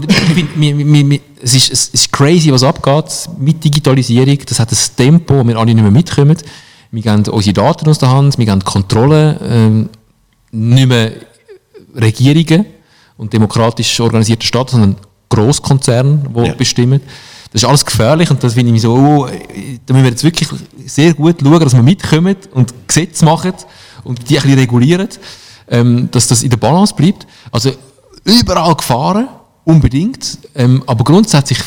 Speaker 2: Mir- es, ist, es ist crazy, was abgeht mit Digitalisierung. Das hat ein Tempo, wo wir alle nicht mehr mitkommen. Wir geben unsere Daten aus der Hand, wir geben Kontrolle, ähm, nicht mehr Regierungen und demokratisch organisierte Staaten, sondern Großkonzerne, die
Speaker 1: Ja.
Speaker 2: bestimmen. Das ist alles gefährlich und das finde ich so, oh, da müssen wir jetzt wirklich sehr gut schauen, dass wir mitkommen und Gesetze machen und die ein bisschen regulieren, ähm, dass das in der Balance bleibt. Also überall Gefahren, unbedingt, ähm, aber grundsätzlich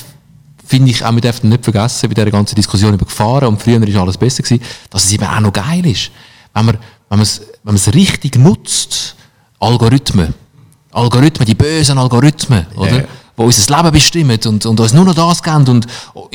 Speaker 2: finde ich, auch wir dürfen nicht vergessen, bei dieser ganzen Diskussion über Gefahren und früher ist alles besser gewesen, dass es eben auch noch geil ist. Wenn man, wenn man es, wenn man es richtig nutzt, Algorithmen, Algorithmen, die bösen Algorithmen, oder?
Speaker 1: ja.
Speaker 2: Die unser Leben bestimmen und, und uns nur noch das geben und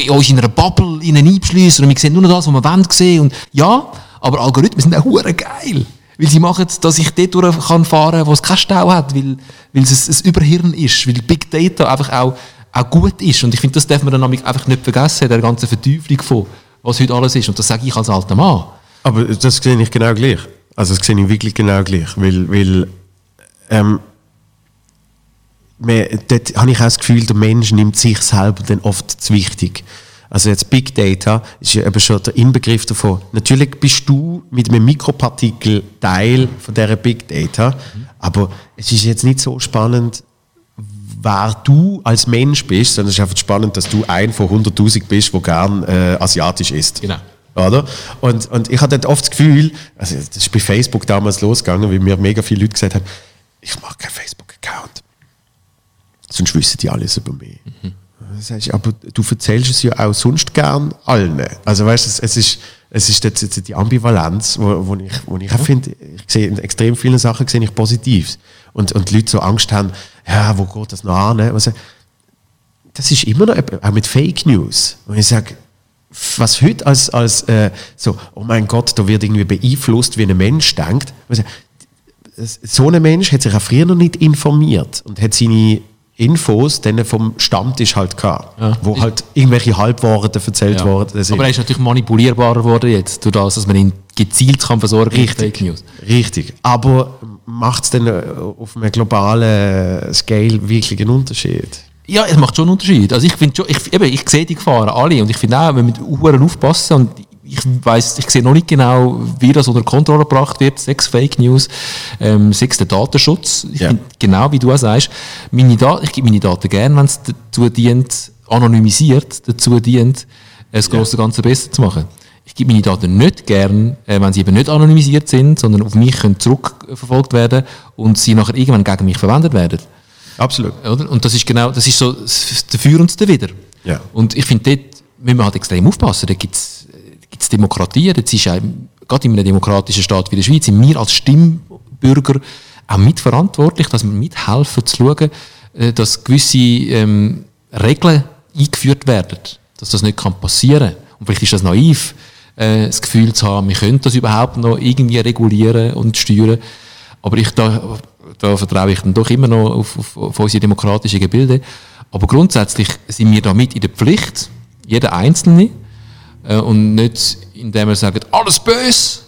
Speaker 2: uns in einer Bubble einschliessen und wir sehen nur noch das, was wir wollen sehen. Und ja, aber Algorithmen sind auch geil. Weil sie machen, dass ich dort durch kann fahren, wo es keinen Stau hat, weil, weil es ein Überhirn ist, weil Big Data einfach auch, auch gut ist. Und ich finde, das darf man dann einfach nicht vergessen, der ganzen Verteuflung von, was heute alles ist. Und das sage ich als alter Mann.
Speaker 1: Aber das sehe ich genau gleich. Also das sehe ich wirklich genau gleich. Weil, weil ähm, man, dort habe ich auch das Gefühl, der Mensch nimmt sich selber dann oft zu wichtig. Also jetzt Big Data ist ja eben schon der Inbegriff davon. Natürlich bist du mit einem Mikropartikel Teil von dieser Big Data, aber es ist jetzt nicht so spannend, wer du als Mensch bist, sondern es ist einfach spannend, dass du ein von 100'000 bist, der gern äh, asiatisch isst.
Speaker 2: Genau.
Speaker 1: Oder? Und, und ich hatte oft das Gefühl, also das ist bei Facebook damals losgegangen, weil mir mega viele Leute gesagt haben, ich mache keinen Facebook-Account. Sonst wissen die alles über mich. Dann sag ich, aber du erzählst es ja auch sonst gern allen. Also weißt du, es, es ist, es ist jetzt, die Ambivalenz, wo, wo ich, wo ich auch finde, ich sehe in extrem vielen Sachen sehe ich Positives. Und, und die Leute so Angst haben, ja, wo geht das noch an? Also, das ist immer noch, auch mit Fake News. Und ich sage, was heute als, als äh, so, oh mein Gott, da wird irgendwie beeinflusst, wie ein Mensch denkt. Also, so ein Mensch hat sich auch früher noch nicht informiert und hat seine Infos dann vom Stammtisch halt gehabt,
Speaker 2: Ja.
Speaker 1: wo halt irgendwelche Halbwahrheiten erzählt
Speaker 2: Ja.
Speaker 1: worden sind.
Speaker 2: Aber er ist natürlich manipulierbarer geworden jetzt, durch das, dass man ihn gezielt kann versorgen mit
Speaker 1: Richtig. Richtig. Aber macht es denn äh, auf einem globalen Scale wirklich einen Unterschied?
Speaker 2: Ja, es macht schon einen Unterschied. Also ich finde schon, ich, eben, ich sehe die Gefahren alle und ich finde auch, wenn wir Uhren aufpassen und ich weiß, ich sehe noch nicht genau, wie das unter Kontrolle gebracht wird, sechs Fake News, ähm, sechs der Datenschutz. Ich
Speaker 1: Ja.
Speaker 2: finde, genau wie du auch sagst, meine Da ich gebe meine Daten gerne, wenn es dazu dient, anonymisiert, dazu dient, das große Ganze besser zu machen. Ich gebe meine Daten nicht gern, äh, wenn sie eben nicht anonymisiert sind, sondern auf mich können zurückverfolgt werden und sie nachher irgendwann gegen mich verwendet werden.
Speaker 1: Absolut.
Speaker 2: Oder? Und das ist genau, das ist so das Dafür und Dawider.
Speaker 1: Ja.
Speaker 2: Und ich finde, dort müssen wir halt extrem aufpassen. Da gibt es Demokratie, jetzt ist auch, gerade in einem demokratischen Staat wie der Schweiz, sind wir als Stimmbürger auch mitverantwortlich, dass wir mithelfen zu schauen, äh, dass gewisse ähm, Regeln eingeführt werden, dass das nicht kann passieren kann. Und vielleicht ist das naiv, äh, das Gefühl zu haben, wir können das überhaupt noch irgendwie regulieren und steuern. Aber ich, da, da vertraue ich dann doch immer noch auf, auf, auf unsere demokratischen Gebilde. Aber grundsätzlich sind wir damit in der Pflicht, jeder Einzelne, äh, und nicht indem wir sagen, alles böse.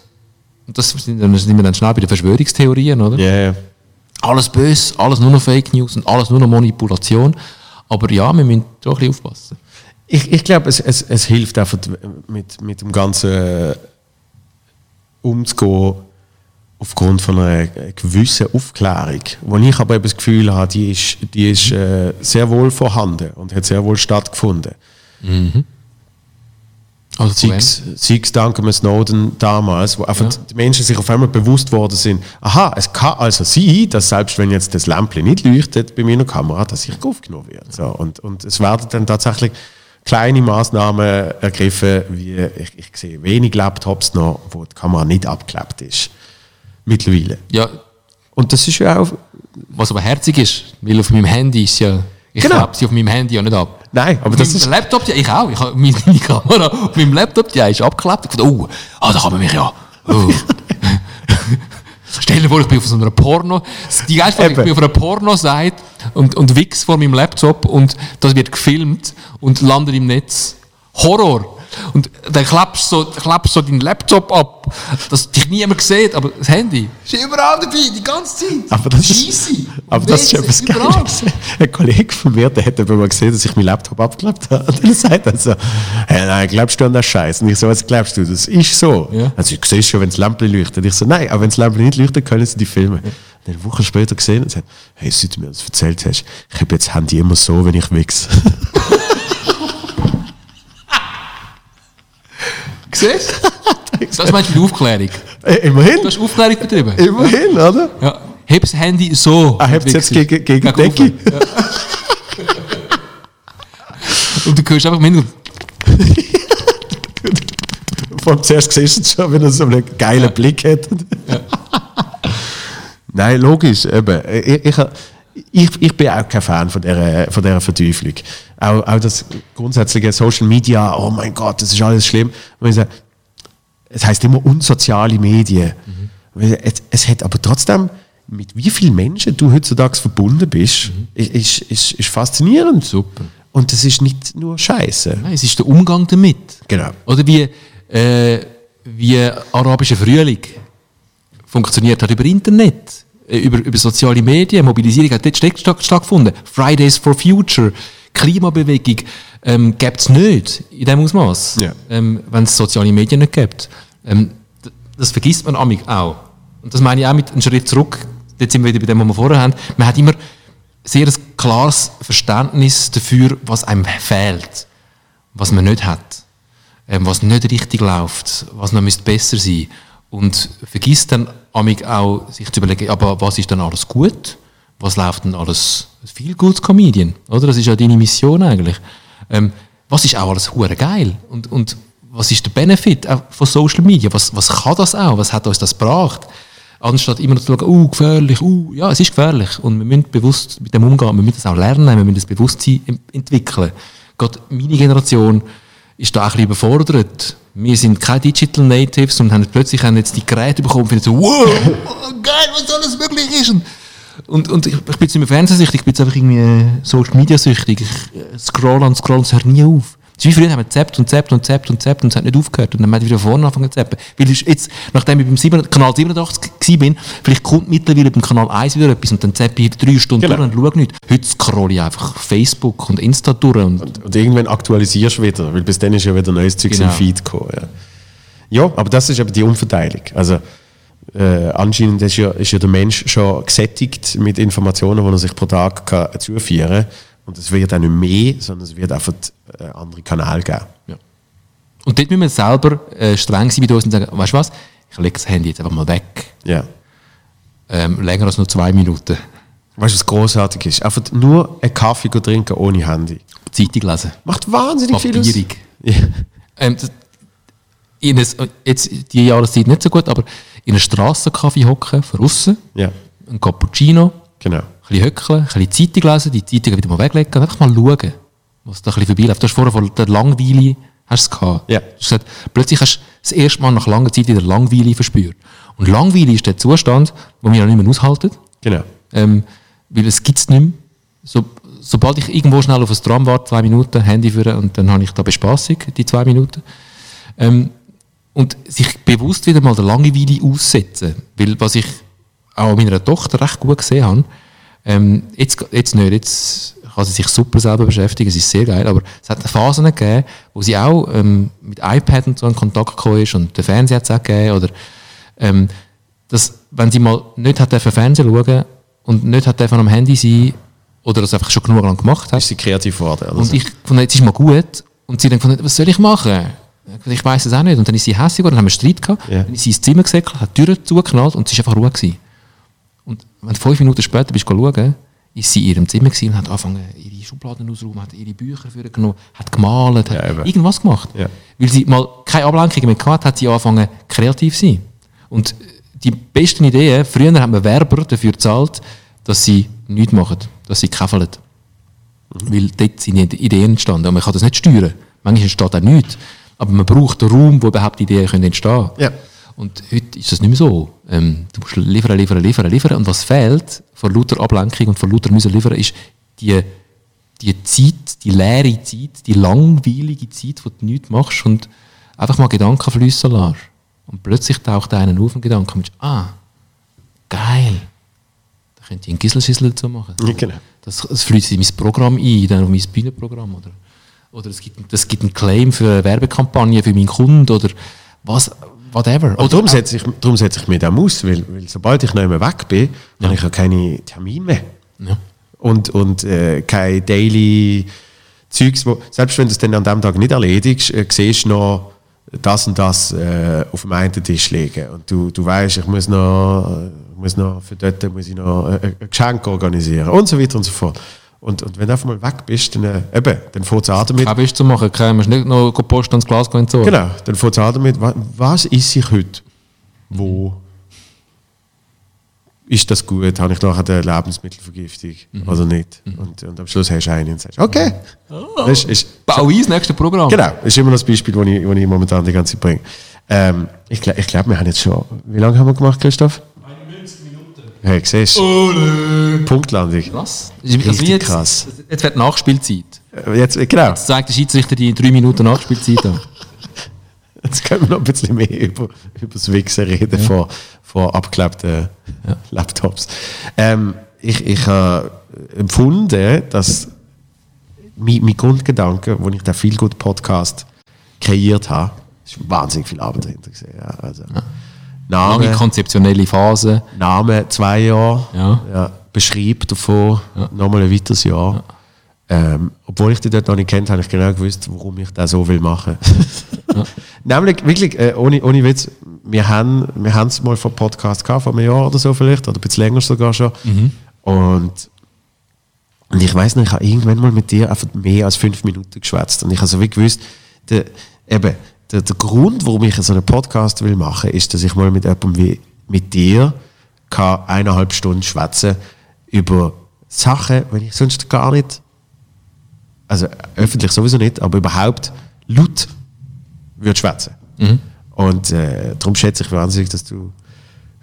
Speaker 2: Und das sind, wir dann schnell bei den Verschwörungstheorien, oder?
Speaker 1: Ja, ja.
Speaker 2: Alles böse, alles nur noch Fake News und alles nur noch Manipulation. Aber ja, wir müssen doch ein bisschen aufpassen.
Speaker 1: Ich, ich glaube, es, es, es hilft einfach mit, mit dem Ganzen äh, umzugehen aufgrund von einer gewissen Aufklärung. Wo ich aber eben das Gefühl habe, die ist, die ist äh, sehr wohl vorhanden und hat sehr wohl stattgefunden.
Speaker 2: Also von
Speaker 1: Sei es- sei es dank dem Snowden damals, wo einfach
Speaker 2: Ja.
Speaker 1: die Menschen sich auf einmal bewusst worden sind, aha, es kann also sein, dass selbst wenn jetzt das Lämpchen nicht leuchtet bei meiner Kamera, dass ich aufgenommen werde. So, und, und es werden dann tatsächlich kleine Maßnahmen ergriffen, wie ich, ich sehe wenig Laptops noch, wo die Kamera nicht abgeklebt ist. Mittlerweile.
Speaker 2: Ja,
Speaker 1: Und das ist ja auch,
Speaker 2: Was aber herzig ist, weil auf meinem Handy ist ja, ich
Speaker 1: Genau.
Speaker 2: klebe sie auf meinem Handy ja nicht ab.
Speaker 1: Nein, aber das ist,
Speaker 2: Laptop, ja, ich auch. Ich habe meine, meine Kamera auf meinem Laptop, die ist abgeklebt. Ich dachte, oh, ah, da kann man mich ja. Oh. Stell dir vor, ich bin auf so einer Porno. Die Geist, ich bin auf einer Porno-Seite und, und wix vor meinem Laptop und das wird gefilmt und landet im Netz. Horror! Und dann klappst du so, klappst so deinen Laptop ab, dass dich niemand sieht, aber das Handy ist überall dabei, die ganze Zeit.
Speaker 1: aber das ist,
Speaker 2: Easy.
Speaker 1: aber das ist etwas. Geiles. Ein Kollege von mir, der hat eben mal gesehen, dass ich meinen Laptop abgeklappt habe. Und er sagt dann so, hey, nein, glaubst du an das Scheiß? Und ich so, was glaubst du? Das ist so.
Speaker 2: Ja.
Speaker 1: Also ich sehe schon, wenn das Lämpchen leuchtet. Ich so, nein, aber wenn das Lämpchen nicht leuchtet, können sie die filmen. Dann eine Woche später gesehen und sagt, hey, seit du mir das erzählt hast, ich habe jetzt das Handy immer so, wenn ich wichs. *laughs*
Speaker 2: Siehst *laughs* du? Das meinst du mit Aufklärung.
Speaker 1: Äh, Immerhin,
Speaker 2: Du hast Aufklärung betrieben.
Speaker 1: immerhin, oder?
Speaker 2: Ja. Heb das Handy so.
Speaker 1: Er hebt es jetzt gegen, gegen
Speaker 2: Gegen
Speaker 1: Decke.
Speaker 2: Ja. Und du hörst einfach im Hintergrund,
Speaker 1: Vor allem zuerst siehst du es schon, wenn er so einen geilen Blick hat. Nein, logisch. Eben. Ich, ich, ich, ich bin auch kein Fan von dieser, von dieser Verteuflung. Auch, auch das grundsätzliche Social Media, oh mein Gott, das ist alles schlimm. Sage, es heißt immer unsoziale Medien. Es, es hat aber trotzdem, mit wie vielen Menschen du heutzutage verbunden bist, ist, ist, ist, ist faszinierend.
Speaker 2: Super.
Speaker 1: Und das ist nicht nur Scheiße.
Speaker 2: Nein, es ist der Umgang damit.
Speaker 1: Genau.
Speaker 2: Oder wie, äh, wie arabischer Frühling funktioniert hat über Internet, über, über soziale Medien, Mobilisierung hat dort statt- statt- stattgefunden. Fridays for Future, Klimabewegung, ähm, gibt es nicht in dem Ausmaß,
Speaker 1: Ja.
Speaker 2: ähm, wenn es soziale Medien nicht gibt. Ähm, das vergisst man amig auch. Und das meine ich auch mit einem Schritt zurück. Jetzt sind wir wieder bei dem, was wir vorher haben. Man hat immer sehr ein klares Verständnis dafür, was einem fehlt, was man nicht hat, ähm, was nicht richtig läuft, was noch müsste besser sein und vergisst dann auch sich zu überlegen, aber was ist dann alles gut, was läuft denn alles viel gutes Comedian, oder? Das ist ja deine Mission eigentlich. Ähm, was ist auch alles hure geil und, und was ist der Benefit von Social Media? Was, was kann das auch? Was hat uns das gebracht? Anstatt immer noch zu schauen, uh, gefährlich, uh, ja, es ist gefährlich. Und wir müssen bewusst mit dem umgehen, wir müssen das auch lernen, wir müssen das Bewusstsein entwickeln. Gerade meine Generation ist da ein bisschen überfordert. Wir sind keine Digital Natives und haben plötzlich haben jetzt die Geräte bekommen und so, wow, geil, was alles möglich ist. Und, und, und ich, ich bin jetzt nicht mehr fernsehsüchtig, ich bin jetzt einfach irgendwie äh, Social Media süchtig. Ich äh, scroll und scroll und es hört nie auf. Wie früher haben wir zappt und zappt und zappt und zappt und es hat nicht aufgehört. Und dann haben wir wieder vorne angefangen zu zappen. Weil jetzt, nachdem ich beim 7, Kanal 87 gsi bin, vielleicht kommt mittlerweile beim Kanal 1 wieder etwas und dann zappe ich drei Stunden
Speaker 1: Genau.
Speaker 2: durch und schaue nicht. Heute scroll ich einfach Facebook und Insta durch und
Speaker 1: Und irgendwann aktualisierst du wieder, weil bis dann ist ja wieder neues Zeug
Speaker 2: Genau.
Speaker 1: im Feed gekommen. Ja. ja, aber das ist eben die Umverteilung. Also äh, anscheinend ist ja, ist ja der Mensch schon gesättigt mit Informationen, die er sich pro Tag kann zuführen kann. Und es wird auch nicht mehr, sondern es wird einfach äh, andere Kanäle geben.
Speaker 2: Und dort müssen wir selber äh, streng sein mit uns und sagen, weißt du was, ich lege das Handy jetzt einfach mal weg.
Speaker 1: Ja.
Speaker 2: Ähm, länger als nur zwei Minuten.
Speaker 1: Weißt du, was großartig ist? Einfach nur einen Kaffee trinken ohne Handy.
Speaker 2: Zeitung lesen.
Speaker 1: Macht wahnsinnig viel aus.
Speaker 2: Papierig.
Speaker 1: Ja.
Speaker 2: Ähm, in ein, jetzt die Jahreszeit nicht so gut, aber in einem Strassenkaffee hocken, von außen,
Speaker 1: ja,
Speaker 2: ein Cappuccino,
Speaker 1: genau.
Speaker 2: Ein bisschen höckeln, ein bisschen Zeitung lesen, die Zeitung wieder mal weglegen einfach mal schauen, was da ein bisschen vorbeiläuft. Du hast vorher von der Langweile hast es gehabt.
Speaker 1: Ja.
Speaker 2: Du hast gesagt, plötzlich hast du das erste Mal nach langer Zeit wieder Langweile verspürt. Und Langweile ist der Zustand, wo wir ja nicht mehr aushalten.
Speaker 1: genau.
Speaker 2: Ähm, weil es gibt es nicht mehr. So, sobald ich irgendwo schnell auf ein Tram warte, zwei Minuten, Handy führen und dann habe ich da Bespassung, die zwei Minuten. Ähm, und sich bewusst wieder mal der Langeweile aussetzen. Weil was ich auch an meiner Tochter recht gut gesehen habe, ähm, jetzt, jetzt nicht, jetzt kann sie sich super selber beschäftigen, es ist sehr geil, aber es hat Phasen gegeben, wo sie auch ähm, mit iPad und so in Kontakt gekommen ist und der Fernseher hat es auch gegeben, oder ähm, dass, wenn sie mal nicht hat Fernsehen schauen und nicht hat am Handy sein oder das einfach schon genug lang gemacht hat,
Speaker 1: Ist sie kreativ geworden? oder
Speaker 2: und ich fand, jetzt ist mal gut. Und sie dann was soll ich machen? Ich weiß es auch nicht. Und dann ist sie hässlich geworden, dann haben wir Streit gehabt.
Speaker 1: Ja.
Speaker 2: Dann ist sie ins Zimmer gesäckelt, hat die Tür zugeknallt und es war einfach Ruhe. Gewesen. Und wenn du fünf Minuten später bist schauen, ist sie in ihrem Zimmer und hat angefangen, ihre Schubladen auszuräumen, hat ihre Bücher vorgenommen, hat gemalt,
Speaker 1: Ja,
Speaker 2: hat
Speaker 1: eben.
Speaker 2: irgendwas gemacht.
Speaker 1: Ja.
Speaker 2: Weil sie mal keine Ablenkung mehr gehabt hat, sie angefangen, kreativ zu sein. Und die besten Ideen, früher haben wir Werber dafür gezahlt, dass sie nichts machen, dass sie käfeln. Weil dort sind Ideen entstanden. Und man kann das nicht steuern. Manchmal entsteht auch nichts. Aber man braucht einen Raum, wo überhaupt Ideen können entstehen
Speaker 1: Ja.
Speaker 2: Und heute ist das nicht mehr so. Ähm, du musst liefern, liefern, liefern, liefern. Und was fehlt von lauter Ablenkung und von lauter müssen liefern, ist die, die Zeit, die leere Zeit, die langweilige Zeit, wo du nichts machst und einfach mal Gedanken fließen lässt. Und plötzlich taucht einer auf ein Gedanke und ah, geil. Da könnte ich einen Gisselschissel dazu machen.
Speaker 1: Ja, genau.
Speaker 2: Das, das fließt in mein Programm ein, dann auf mein Bühnenprogramm. Oder, oder es, gibt, es gibt einen Claim für eine Werbekampagne für meinen Kunden oder was, whatever.
Speaker 1: Und darum setze ich, darum setze ich mich da aus, weil, weil sobald ich noch immer weg bin, habe ich ja keine Termine mehr.
Speaker 2: Ja.
Speaker 1: Und, und äh, keine Daily Zeugs, wo, selbst wenn du es dann an dem Tag nicht erledigst, äh, siehst du noch das und das äh, auf dem einen Tisch liegen. Und du, du weißt, ich muss noch, äh, muss noch für dort muss ich noch äh, ein Geschenk organisieren und so weiter und so fort. Und, und wenn du einfach mal weg bist, dann, äh, eben, dann fängt es an damit.
Speaker 2: Kein Bist zu machen, kein, musst nicht noch Post ans Glas gehen entsorgen.
Speaker 1: Genau, dann fängt es an damit, wa- was ist ich heute? Wo? Ist das gut? Habe ich nachher eine Lebensmittelvergiftung oder nicht? Und, und am Schluss hast du einen und sagst, okay. Das ist, ist,
Speaker 2: Bau ein, das nächste Programm.
Speaker 1: genau, das ist immer das Beispiel, das ich, ich momentan die ganze Zeit bringe. Ähm, ich glaube, ich glaub, wir haben jetzt schon, wie lange haben wir gemacht, Christoph? 91 Minuten. Hey, siehst du? Punktlandung.
Speaker 2: Was?
Speaker 1: Richtig
Speaker 2: jetzt,
Speaker 1: krass.
Speaker 2: Jetzt wird Nachspielzeit.
Speaker 1: Äh, Jetzt, genau,
Speaker 2: Jetzt zeigt der Schiedsrichter die drei Minuten Nachspielzeit an. *laughs*
Speaker 1: Jetzt können wir noch ein bisschen mehr über, über das Wichsen reden von, von abgeklebten Laptops. Ähm, ich ich habe empfunden, dass mein, mein Grundgedanke, als ich den viel gut Podcast kreiert habe, ist wahnsinnig viel Arbeit dahinter gesehen. Ja, also,
Speaker 2: Lange
Speaker 1: Name,
Speaker 2: konzeptionelle Phase.
Speaker 1: Name zwei Jahre,
Speaker 2: Ja.
Speaker 1: Beschreib davon, nochmal ein weiteres Jahr. Ähm, obwohl ich die dort noch nicht kennt, habe ich genau gewusst, warum ich das so will machen. *laughs* *laughs* Nämlich, wirklich, äh, ohne, ohne Witz, wir haben wir haben es mal vor Podcast gehabt, vor einem Jahr oder so vielleicht, oder ein bisschen länger sogar schon. Und, und ich weiß noch, ich habe irgendwann mal mit dir einfach mehr als fünf Minuten geschwätzt. Und ich habe so wie gewusst, der, eben, der, der Grund, warum ich so einen Podcast will machen, ist, dass ich mal mit jemandem wie mit dir kann eineinhalb Stunden schwätzen über Sachen, wenn ich sonst gar nicht, also öffentlich sowieso nicht, aber überhaupt laut würde schwätzen. Und äh, darum schätze ich wahnsinnig, dass du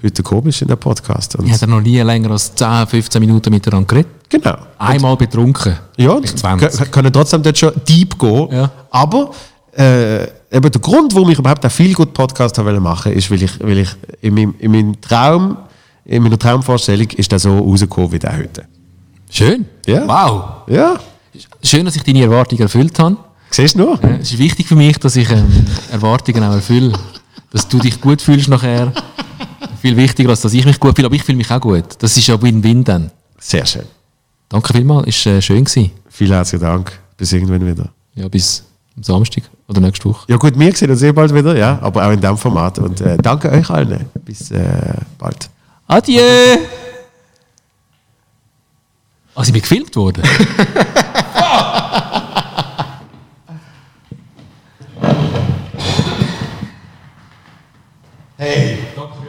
Speaker 1: heute bist in den Podcast. Und
Speaker 2: Ich habe noch nie länger als 10, 15 Minuten miteinander geredet.
Speaker 1: genau.
Speaker 2: Einmal betrunken.
Speaker 1: Ja, und
Speaker 2: Vielleicht 20.
Speaker 1: kö- können trotzdem dort schon deep gehen.
Speaker 2: Ja.
Speaker 1: Aber äh, eben der Grund, warum ich überhaupt einen viel gut Podcast habe wollen machen, ist, weil ich, weil ich in, meinem, in meinem Traum, in meiner Traumvorstellung ist der so rausgekommen wie der heute.
Speaker 2: Schön.
Speaker 1: Ja.
Speaker 2: Wow.
Speaker 1: Ja,
Speaker 2: Schön, dass ich deine Erwartungen erfüllt habe.
Speaker 1: siehst du?
Speaker 2: Äh, Es ist wichtig für mich, dass ich ähm, Erwartungen auch erfülle. Dass du dich gut fühlst nachher. Viel wichtiger, als dass ich mich gut fühle. Aber ich fühle mich auch gut. Das ist ja Win-Win dann.
Speaker 1: Sehr schön.
Speaker 2: Danke vielmals, ist äh, schön gewesen.
Speaker 1: Vielen herzlichen Dank. Bis irgendwann wieder.
Speaker 2: Ja, bis am Samstag oder nächste Woche.
Speaker 1: Ja gut, wir sehen uns eh bald wieder, ja, aber auch in diesem Format. Und äh, danke euch allen. Bis äh, bald.
Speaker 2: Adieu! Ah, sind wir gefilmt worden? *laughs*
Speaker 1: Hey!
Speaker 2: Danke.